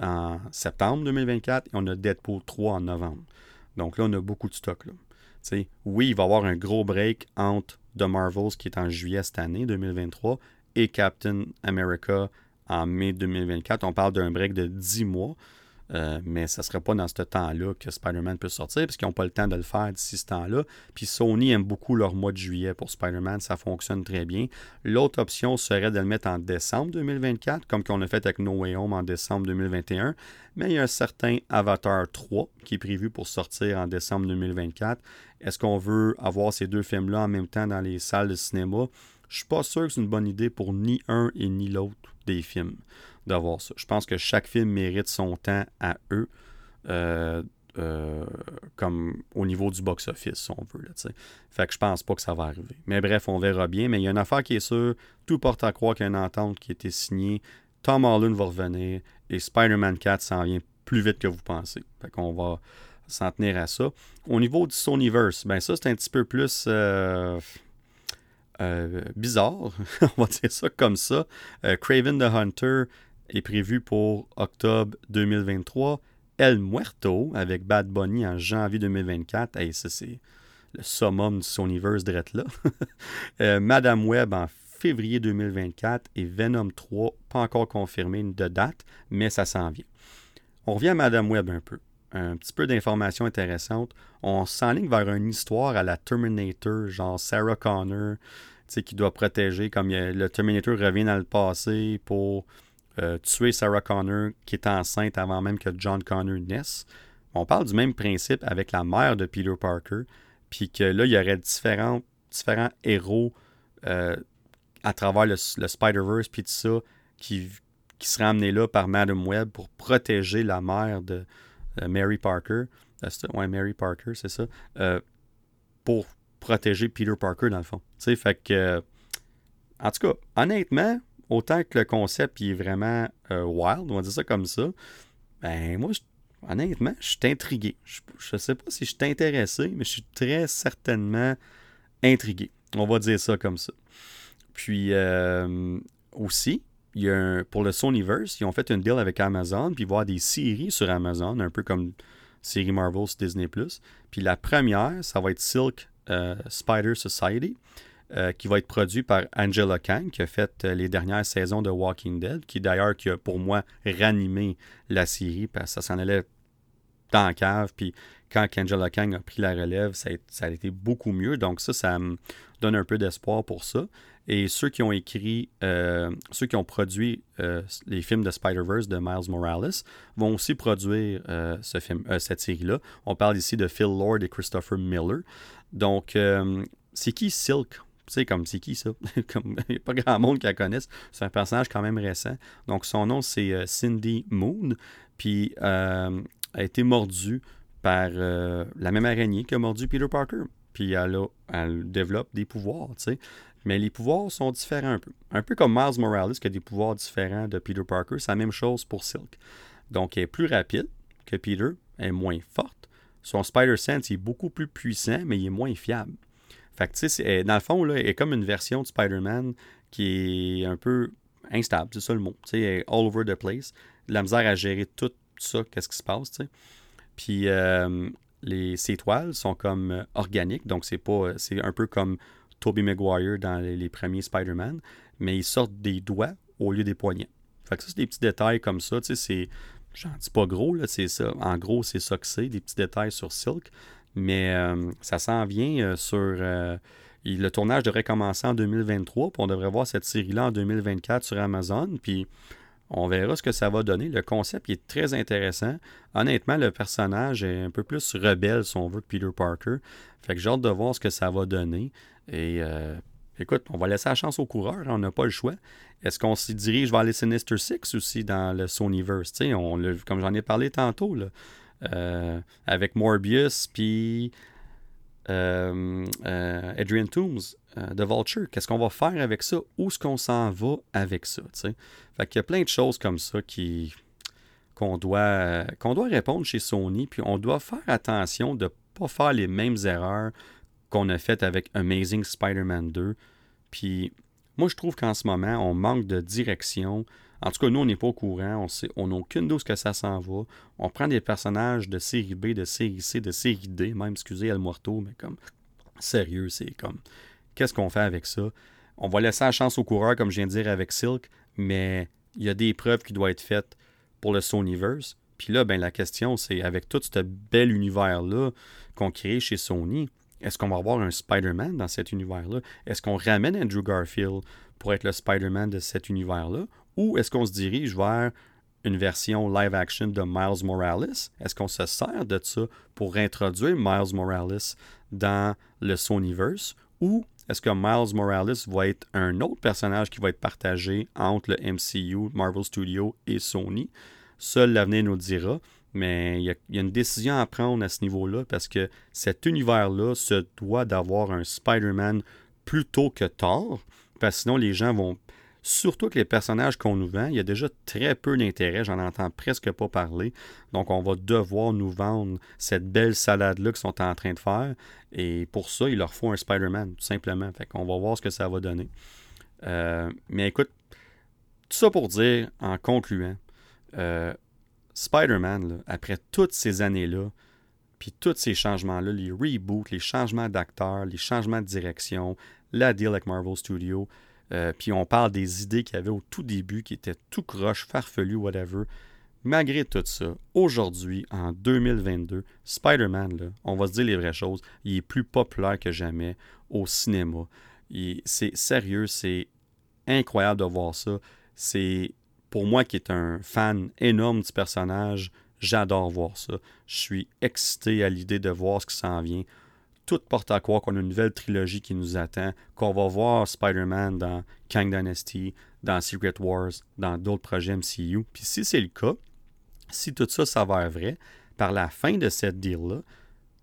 en septembre 2024 et on a Deadpool 3 en novembre. Donc là, on a beaucoup de stock. Là. oui, il va y avoir un gros break entre The Marvels qui est en juillet cette année, 2023, et Captain America en mai 2024. On parle d'un break de 10 mois. Euh, mais ça ne serait pas dans ce temps-là que Spider-Man peut sortir, parce qu'ils n'ont pas le temps de le faire d'ici ce temps-là. Puis Sony aime beaucoup leur mois de juillet pour Spider-Man, ça fonctionne très bien. L'autre option serait de le mettre en décembre 2024, comme qu'on a fait avec No Way Home en décembre 2021. Mais il y a un certain Avatar 3 qui est prévu pour sortir en décembre 2024. Est-ce qu'on veut avoir ces deux films-là en même temps dans les salles de cinéma? Je suis pas sûr que c'est une bonne idée pour ni un et ni l'autre des films d'avoir ça. Je pense que chaque film mérite son temps à eux. Euh, euh, comme au niveau du box-office, si on veut. Là, fait que je pense pas que ça va arriver. Mais bref, on verra bien. Mais il y a une affaire qui est sûre. Tout porte à croire qu'il y a une entente qui a été signée. Tom Holland va revenir et Spider-Man 4 s'en vient plus vite que vous pensez. Fait qu'on va s'en tenir à ça. Au niveau du Sonyverse, ben ça, c'est un petit peu plus. Euh, bizarre, <laughs> on va dire ça comme ça. Craven the Hunter est prévu pour octobre 2023 El Muerto avec Bad Bunny en janvier 2024. Hey, ça, c'est le summum du Sonyverse drette là. <laughs> Euh, Madame Web en février 2024 et Venom 3, pas encore confirmé de date, mais ça s'en vient. On revient à Madame Web un peu. Un petit peu d'informations intéressantes. On s'enligne vers une histoire à la Terminator, genre Sarah Connor, qui doit protéger, comme le Terminator revient dans le passé pour euh, tuer Sarah Connor qui est enceinte avant même que John Connor naisse. On parle du même principe avec la mère de Peter Parker, puis que là, il y aurait différents, héros euh, à travers le, Spider-Verse, puis tout ça, qui, qui seraient amenés là par Madame Web pour protéger la mère de euh, Mary Parker. ouais, Mary Parker, c'est ça. pour protéger Peter Parker, dans le fond. Tu sais, fait que. En tout cas, honnêtement, autant que le concept est vraiment euh, wild, on va dire ça comme ça, ben moi, honnêtement, je suis intrigué. Je ne sais pas si je suis intéressé, mais je suis très certainement intrigué. On va dire ça comme ça. Puis euh, aussi, il y a pour le Sonyverse, ils ont fait une deal avec Amazon, puis avoir des séries sur Amazon, un peu comme série Marvel sur Disney+. Puis la première, ça va être Silk euh, Spider Society. Euh, qui va être produit par Angela Kang, qui a fait euh, les dernières saisons de Walking Dead, qui d'ailleurs qui a pour moi ranimé la série, parce que ça s'en allait dans la cave, puis quand Angela Kang a pris la relève, ça a, été beaucoup mieux. Donc ça, ça me donne un peu d'espoir pour ça. Et ceux qui ont écrit, euh, ceux qui ont produit les films de Spider-Verse de Miles Morales vont aussi produire ce film, cette série-là. On parle ici de Phil Lord et Christopher Miller. Donc, c'est qui Silk? Sais, comme c'est qui ça? <laughs> il n'y a pas grand monde qui la connaisse. C'est un personnage quand même récent. Donc son nom c'est euh, Cindy Moon. Puis euh, a été mordue par euh, la même araignée qui a mordu Peter Parker. Puis elle, elle développe des pouvoirs, tu sais. Mais les pouvoirs sont différents un peu. Un peu comme Miles Morales qui a des pouvoirs différents de Peter Parker. C'est la même chose pour Silk. Donc elle est plus rapide que Peter. Elle est moins forte. Son Spider-Sense est beaucoup plus puissant, mais il est moins fiable. Fait que, tu sais, dans le fond, là, est comme une version de Spider-Man qui est un peu instable, c'est ça le mot. Tu sais, all over the place. La misère à gérer tout ça, qu'est-ce qui se passe, tu sais. Puis, euh, les, ses toiles sont comme euh, organiques, donc c'est pas, c'est un peu comme Tobey Maguire dans les, premiers Spider-Man, mais ils sortent des doigts au lieu des poignets. Fait que ça, c'est des petits détails comme ça, tu sais, c'est, j'en dis pas gros, là, c'est ça. En gros, c'est ça que c'est, des petits détails sur Silk. Mais euh, ça s'en vient euh, sur. Euh, le tournage devrait commencer en 2023, puis on devrait voir cette série-là en 2024 sur Amazon. Puis on verra ce que ça va donner. Le concept est très intéressant. Honnêtement, le personnage est un peu plus rebelle, si on veut, que Peter Parker. Fait que j'ai hâte de voir ce que ça va donner. Et écoute, on va laisser la chance au coureur, hein, on n'a pas le choix. Est-ce qu'on s'y dirige vers les Sinister Six aussi dans le Sonyverse? On, comme j'en ai parlé tantôt, là, avec Morbius, puis euh, euh, Adrian Toomes de Vulture. Qu'est-ce qu'on va faire avec ça? Où est-ce qu'on s'en va avec ça? T'sais? Fait qu'il y a plein de choses comme ça qui qu'on doit, qu'on doit répondre chez Sony, puis on doit faire attention de ne pas faire les mêmes erreurs qu'on a faites avec Amazing Spider-Man 2. Puis moi, je trouve qu'en ce moment, on manque de direction, en tout cas, nous, on n'est pas au courant. On n'a aucune dose que ça s'en va. On prend des personnages de série B, de série C, de série D, même, excusez, El Muerto, mais comme, sérieux, c'est comme, qu'est-ce qu'on fait avec ça? On va laisser la chance au coureur, comme je viens de dire avec Silk, mais il y a des preuves qui doivent être faites pour le Sonyverse. Puis là, ben, la question, c'est avec tout ce bel univers-là qu'on crée chez Sony, est-ce qu'on va avoir un Spider-Man dans cet univers-là? Est-ce qu'on ramène Andrew Garfield pour être le Spider-Man de cet univers-là? Ou est-ce qu'on se dirige vers une version live action de Miles Morales? Est-ce qu'on se sert de ça pour introduire Miles Morales dans le Sonyverse? Ou est-ce que Miles Morales va être un autre personnage qui va être partagé entre le MCU, Marvel Studios et Sony? Seul l'avenir nous le dira. Mais il y, a, il y, a, une décision à prendre à ce niveau-là parce que cet univers-là se doit d'avoir un Spider-Man plutôt que Thor. Parce que sinon, les gens vont Surtout que les personnages qu'on nous vend, il y a déjà très peu d'intérêt, j'en entends presque pas parler. Donc on va devoir nous vendre cette belle salade-là qu'ils sont en train de faire. Et pour ça, il leur faut un Spider-Man, tout simplement. Fait qu'on va voir ce que ça va donner. Euh, mais écoute, tout ça pour dire, en concluant, euh, Spider-Man, après toutes ces années-là, puis tous ces changements-là, les reboots, les changements d'acteurs, les changements de direction, la deal avec Marvel Studios, euh, puis on parle des idées qu'il y avait au tout début qui étaient tout croche, farfelu, whatever. Malgré tout ça, aujourd'hui, en 2022, Spider-Man, on va se dire les vraies choses, il est plus populaire que jamais au cinéma. C'est sérieux, c'est incroyable de voir ça. C'est pour moi qui est un fan énorme du personnage, j'adore voir ça. Je suis excité à l'idée de voir ce qui s'en vient tout porte à croire qu'on a une nouvelle trilogie qui nous attend, qu'on va voir Spider-Man dans Kang Dynasty, dans Secret Wars, dans d'autres projets MCU. Puis si c'est le cas, si tout ça s'avère vrai, par la fin de cette deal-là,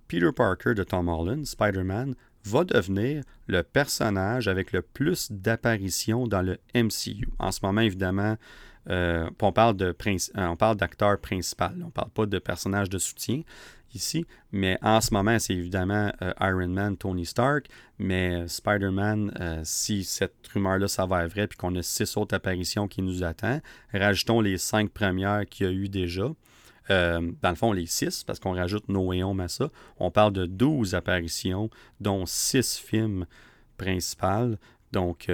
Peter Parker de Tom Holland, Spider-Man, va devenir le personnage avec le plus d'apparitions dans le MCU. En ce moment, évidemment, euh, on parle de on parle d'acteur principal, on ne parle pas de personnage de soutien ici. Mais en ce moment, c'est évidemment euh, Iron Man, Tony Stark. Mais Spider-Man, euh, si cette rumeur-là s'avère vraie, puis qu'on a six autres apparitions qui nous attendent, rajoutons les cinq premières qu'il y a eu déjà. Euh, dans le fond, les six, parce qu'on rajoute No Way Home à ça. On parle de 12 apparitions, dont six films principaux. Donc,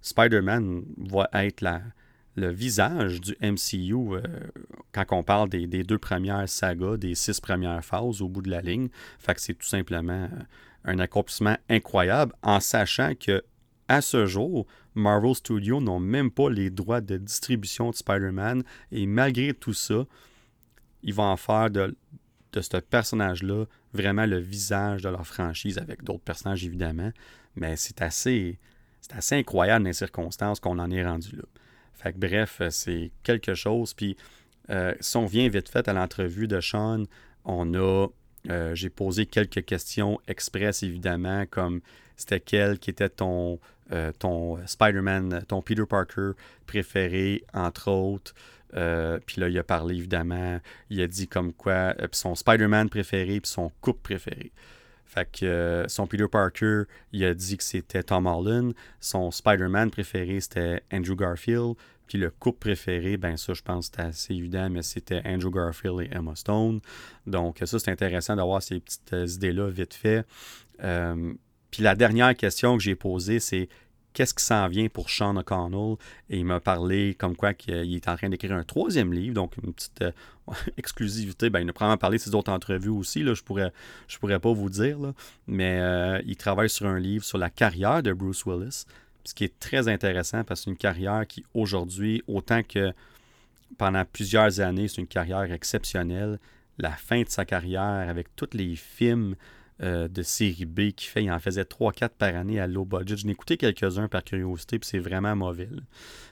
Spider-Man va être la, le visage du MCU euh, quand on parle des, deux premières sagas, des six premières phases au bout de la ligne. Fait que c'est tout simplement euh, un accomplissement incroyable en sachant que à ce jour, Marvel Studios n'ont même pas les droits de distribution de Spider-Man et malgré tout ça, ils vont en faire de, ce personnage-là vraiment le visage de leur franchise avec d'autres personnages évidemment. Mais c'est assez, c'est assez incroyable dans les circonstances qu'on en est rendu là bref, euh, c'est quelque chose. Puis euh, si on vient vite fait à l'entrevue de Sean, on a euh, j'ai posé quelques questions express, évidemment, comme c'était quel qui était ton, ton Spider-Man, ton Peter Parker préféré, entre autres. puis là, il a parlé, évidemment, il a dit comme quoi, son Spider-Man préféré, puis son couple préféré. Fait que son Peter Parker, il a dit que c'était Tom Holland. Son Spider-Man préféré, c'était Andrew Garfield. Le couple préféré, ben ça, je pense que c'était assez évident, mais c'était Andrew Garfield et Emma Stone. Donc ça, c'est intéressant d'avoir ces petites euh, idées-là vite fait. Euh, puis la dernière question que j'ai posée, c'est qu'est-ce qui s'en vient pour Sean O'Connell? Et il m'a parlé comme quoi qu'il est en train d'écrire un troisième livre, donc une petite euh, <laughs> exclusivité. Ben, il a probablement parlé de ses autres entrevues aussi, là, je pourrais, je pourrais pas vous dire, mais il travaille sur un livre sur la carrière de Bruce Willis ce qui est très intéressant parce que c'est une carrière qui, aujourd'hui, autant que pendant plusieurs années, c'est une carrière exceptionnelle. La fin de sa carrière avec tous les films euh, de série B qu'il fait, il en faisait 3-4 par année à low budget. Je n'ai écouté quelques-uns par curiosité, puis c'est vraiment mauvais.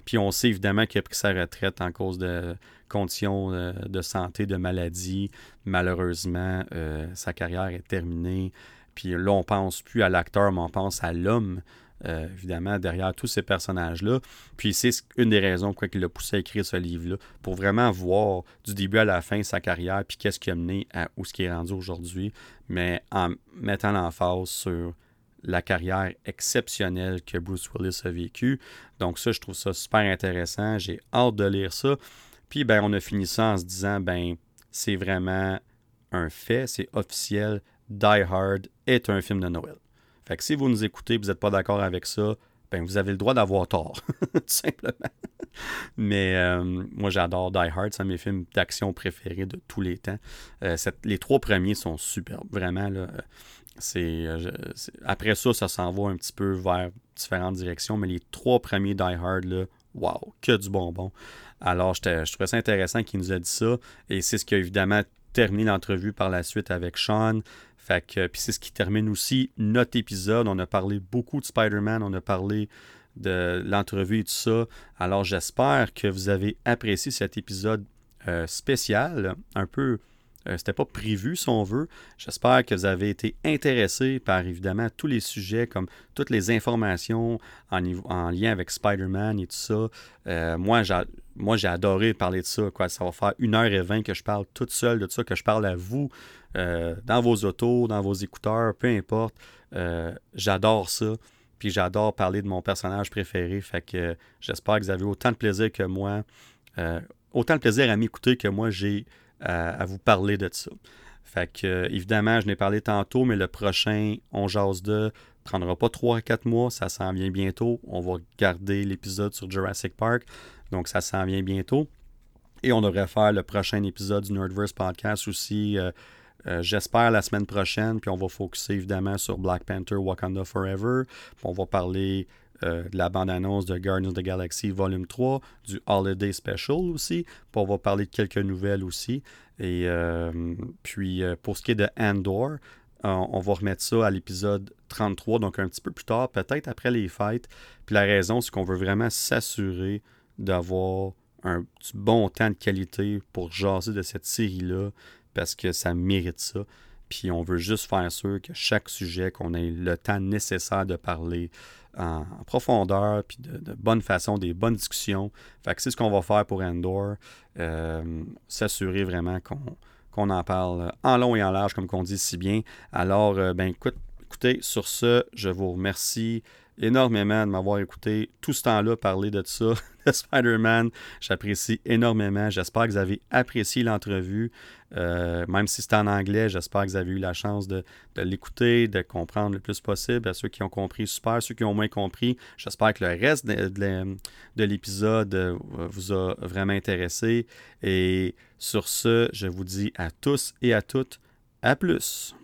Puis on sait évidemment qu'il a pris sa retraite en cause de conditions euh, de santé, de maladie. Malheureusement, euh, sa carrière est terminée. Puis là, on pense plus à l'acteur, mais on pense à l'homme euh, évidemment, derrière tous ces personnages-là. Puis c'est une des raisons pourquoi il l'a poussé à écrire ce livre-là, pour vraiment voir du début à la fin sa carrière, puis qu'est-ce qui a mené à où ce qui est rendu aujourd'hui, mais en mettant l'emphase sur la carrière exceptionnelle que Bruce Willis a vécue. Donc ça, je trouve ça super intéressant. J'ai hâte de lire ça. Puis ben, on a fini ça en se disant, ben, c'est vraiment un fait, c'est officiel. Die Hard est un film de Noël. Fait que si vous nous écoutez vous n'êtes pas d'accord avec ça, ben vous avez le droit d'avoir tort, <laughs> tout simplement. Mais euh, moi, j'adore Die Hard, c'est un de mes films d'action préférés de tous les temps. Euh, les trois premiers sont superbes, vraiment. Euh, c'est, après ça, ça s'en va un petit peu vers différentes directions, mais les trois premiers Die Hard, là, wow, que du bonbon. Alors, je trouvais ça intéressant qu'il nous a dit ça, et c'est ce qui a évidemment terminé l'entrevue par la suite avec Sean. Fait que, puis c'est ce qui termine aussi notre épisode. On a parlé beaucoup de Spider-Man, on a parlé de l'entrevue et tout ça. Alors j'espère que vous avez apprécié cet épisode euh, spécial, un peu euh, c'était pas prévu, si on veut. J'espère que vous avez été intéressé par évidemment tous les sujets, comme toutes les informations en, en lien avec Spider-Man et tout ça. Euh, moi, j'ai adoré parler de ça. Quoi. Ça va faire une heure et vingt que je parle toute seule de ça, que je parle à vous, euh, dans vos autos, dans vos écouteurs, peu importe. J'adore ça. Puis j'adore parler de mon personnage préféré. Fait que j'espère que vous avez autant de plaisir que moi autant le plaisir à m'écouter que moi j'ai à, vous parler de ça. Fait que, évidemment, je n'ai parlé tantôt, mais le prochain On Jase 2 prendra pas 3 à 4 mois, ça s'en vient bientôt. On va garder l'épisode sur Jurassic Park, donc ça s'en vient bientôt. Et on devrait faire le prochain épisode du Nerdverse Podcast aussi, euh, euh, j'espère, la semaine prochaine. Puis on va focuser évidemment sur Black Panther Wakanda Forever. Puis on va parler euh, de la bande-annonce de Guardians of the Galaxy Volume 3, du Holiday Special aussi. Puis on va parler de quelques nouvelles aussi. Et puis pour ce qui est de Andor, on va remettre ça à l'épisode 33, donc un petit peu plus tard, peut-être après les fêtes. Puis la raison, c'est qu'on veut vraiment s'assurer d'avoir un bon temps de qualité pour jaser de cette série-là, parce que ça mérite ça. Puis on veut juste faire sûr que chaque sujet, qu'on ait le temps nécessaire de parler en, profondeur, puis de, bonne façon, des bonnes discussions. Fait c'est ce qu'on va faire pour Endor. Euh, s'assurer vraiment qu'on qu'on en parle en long et en large, comme qu'on dit si bien. Alors, euh, ben écoute, écoutez, sur ce, je vous remercie énormément de m'avoir écouté tout ce temps-là parler de ça, <laughs> de Spider-Man. J'apprécie énormément. J'espère que vous avez apprécié l'entrevue. Euh, même si c'est en anglais, j'espère que vous avez eu la chance de, l'écouter, de comprendre le plus possible. À ceux qui ont compris, super. Ceux qui ont moins compris, j'espère que le reste de l'épisode euh, vous a vraiment intéressé. Et sur ce, je vous dis à tous et à toutes, à plus.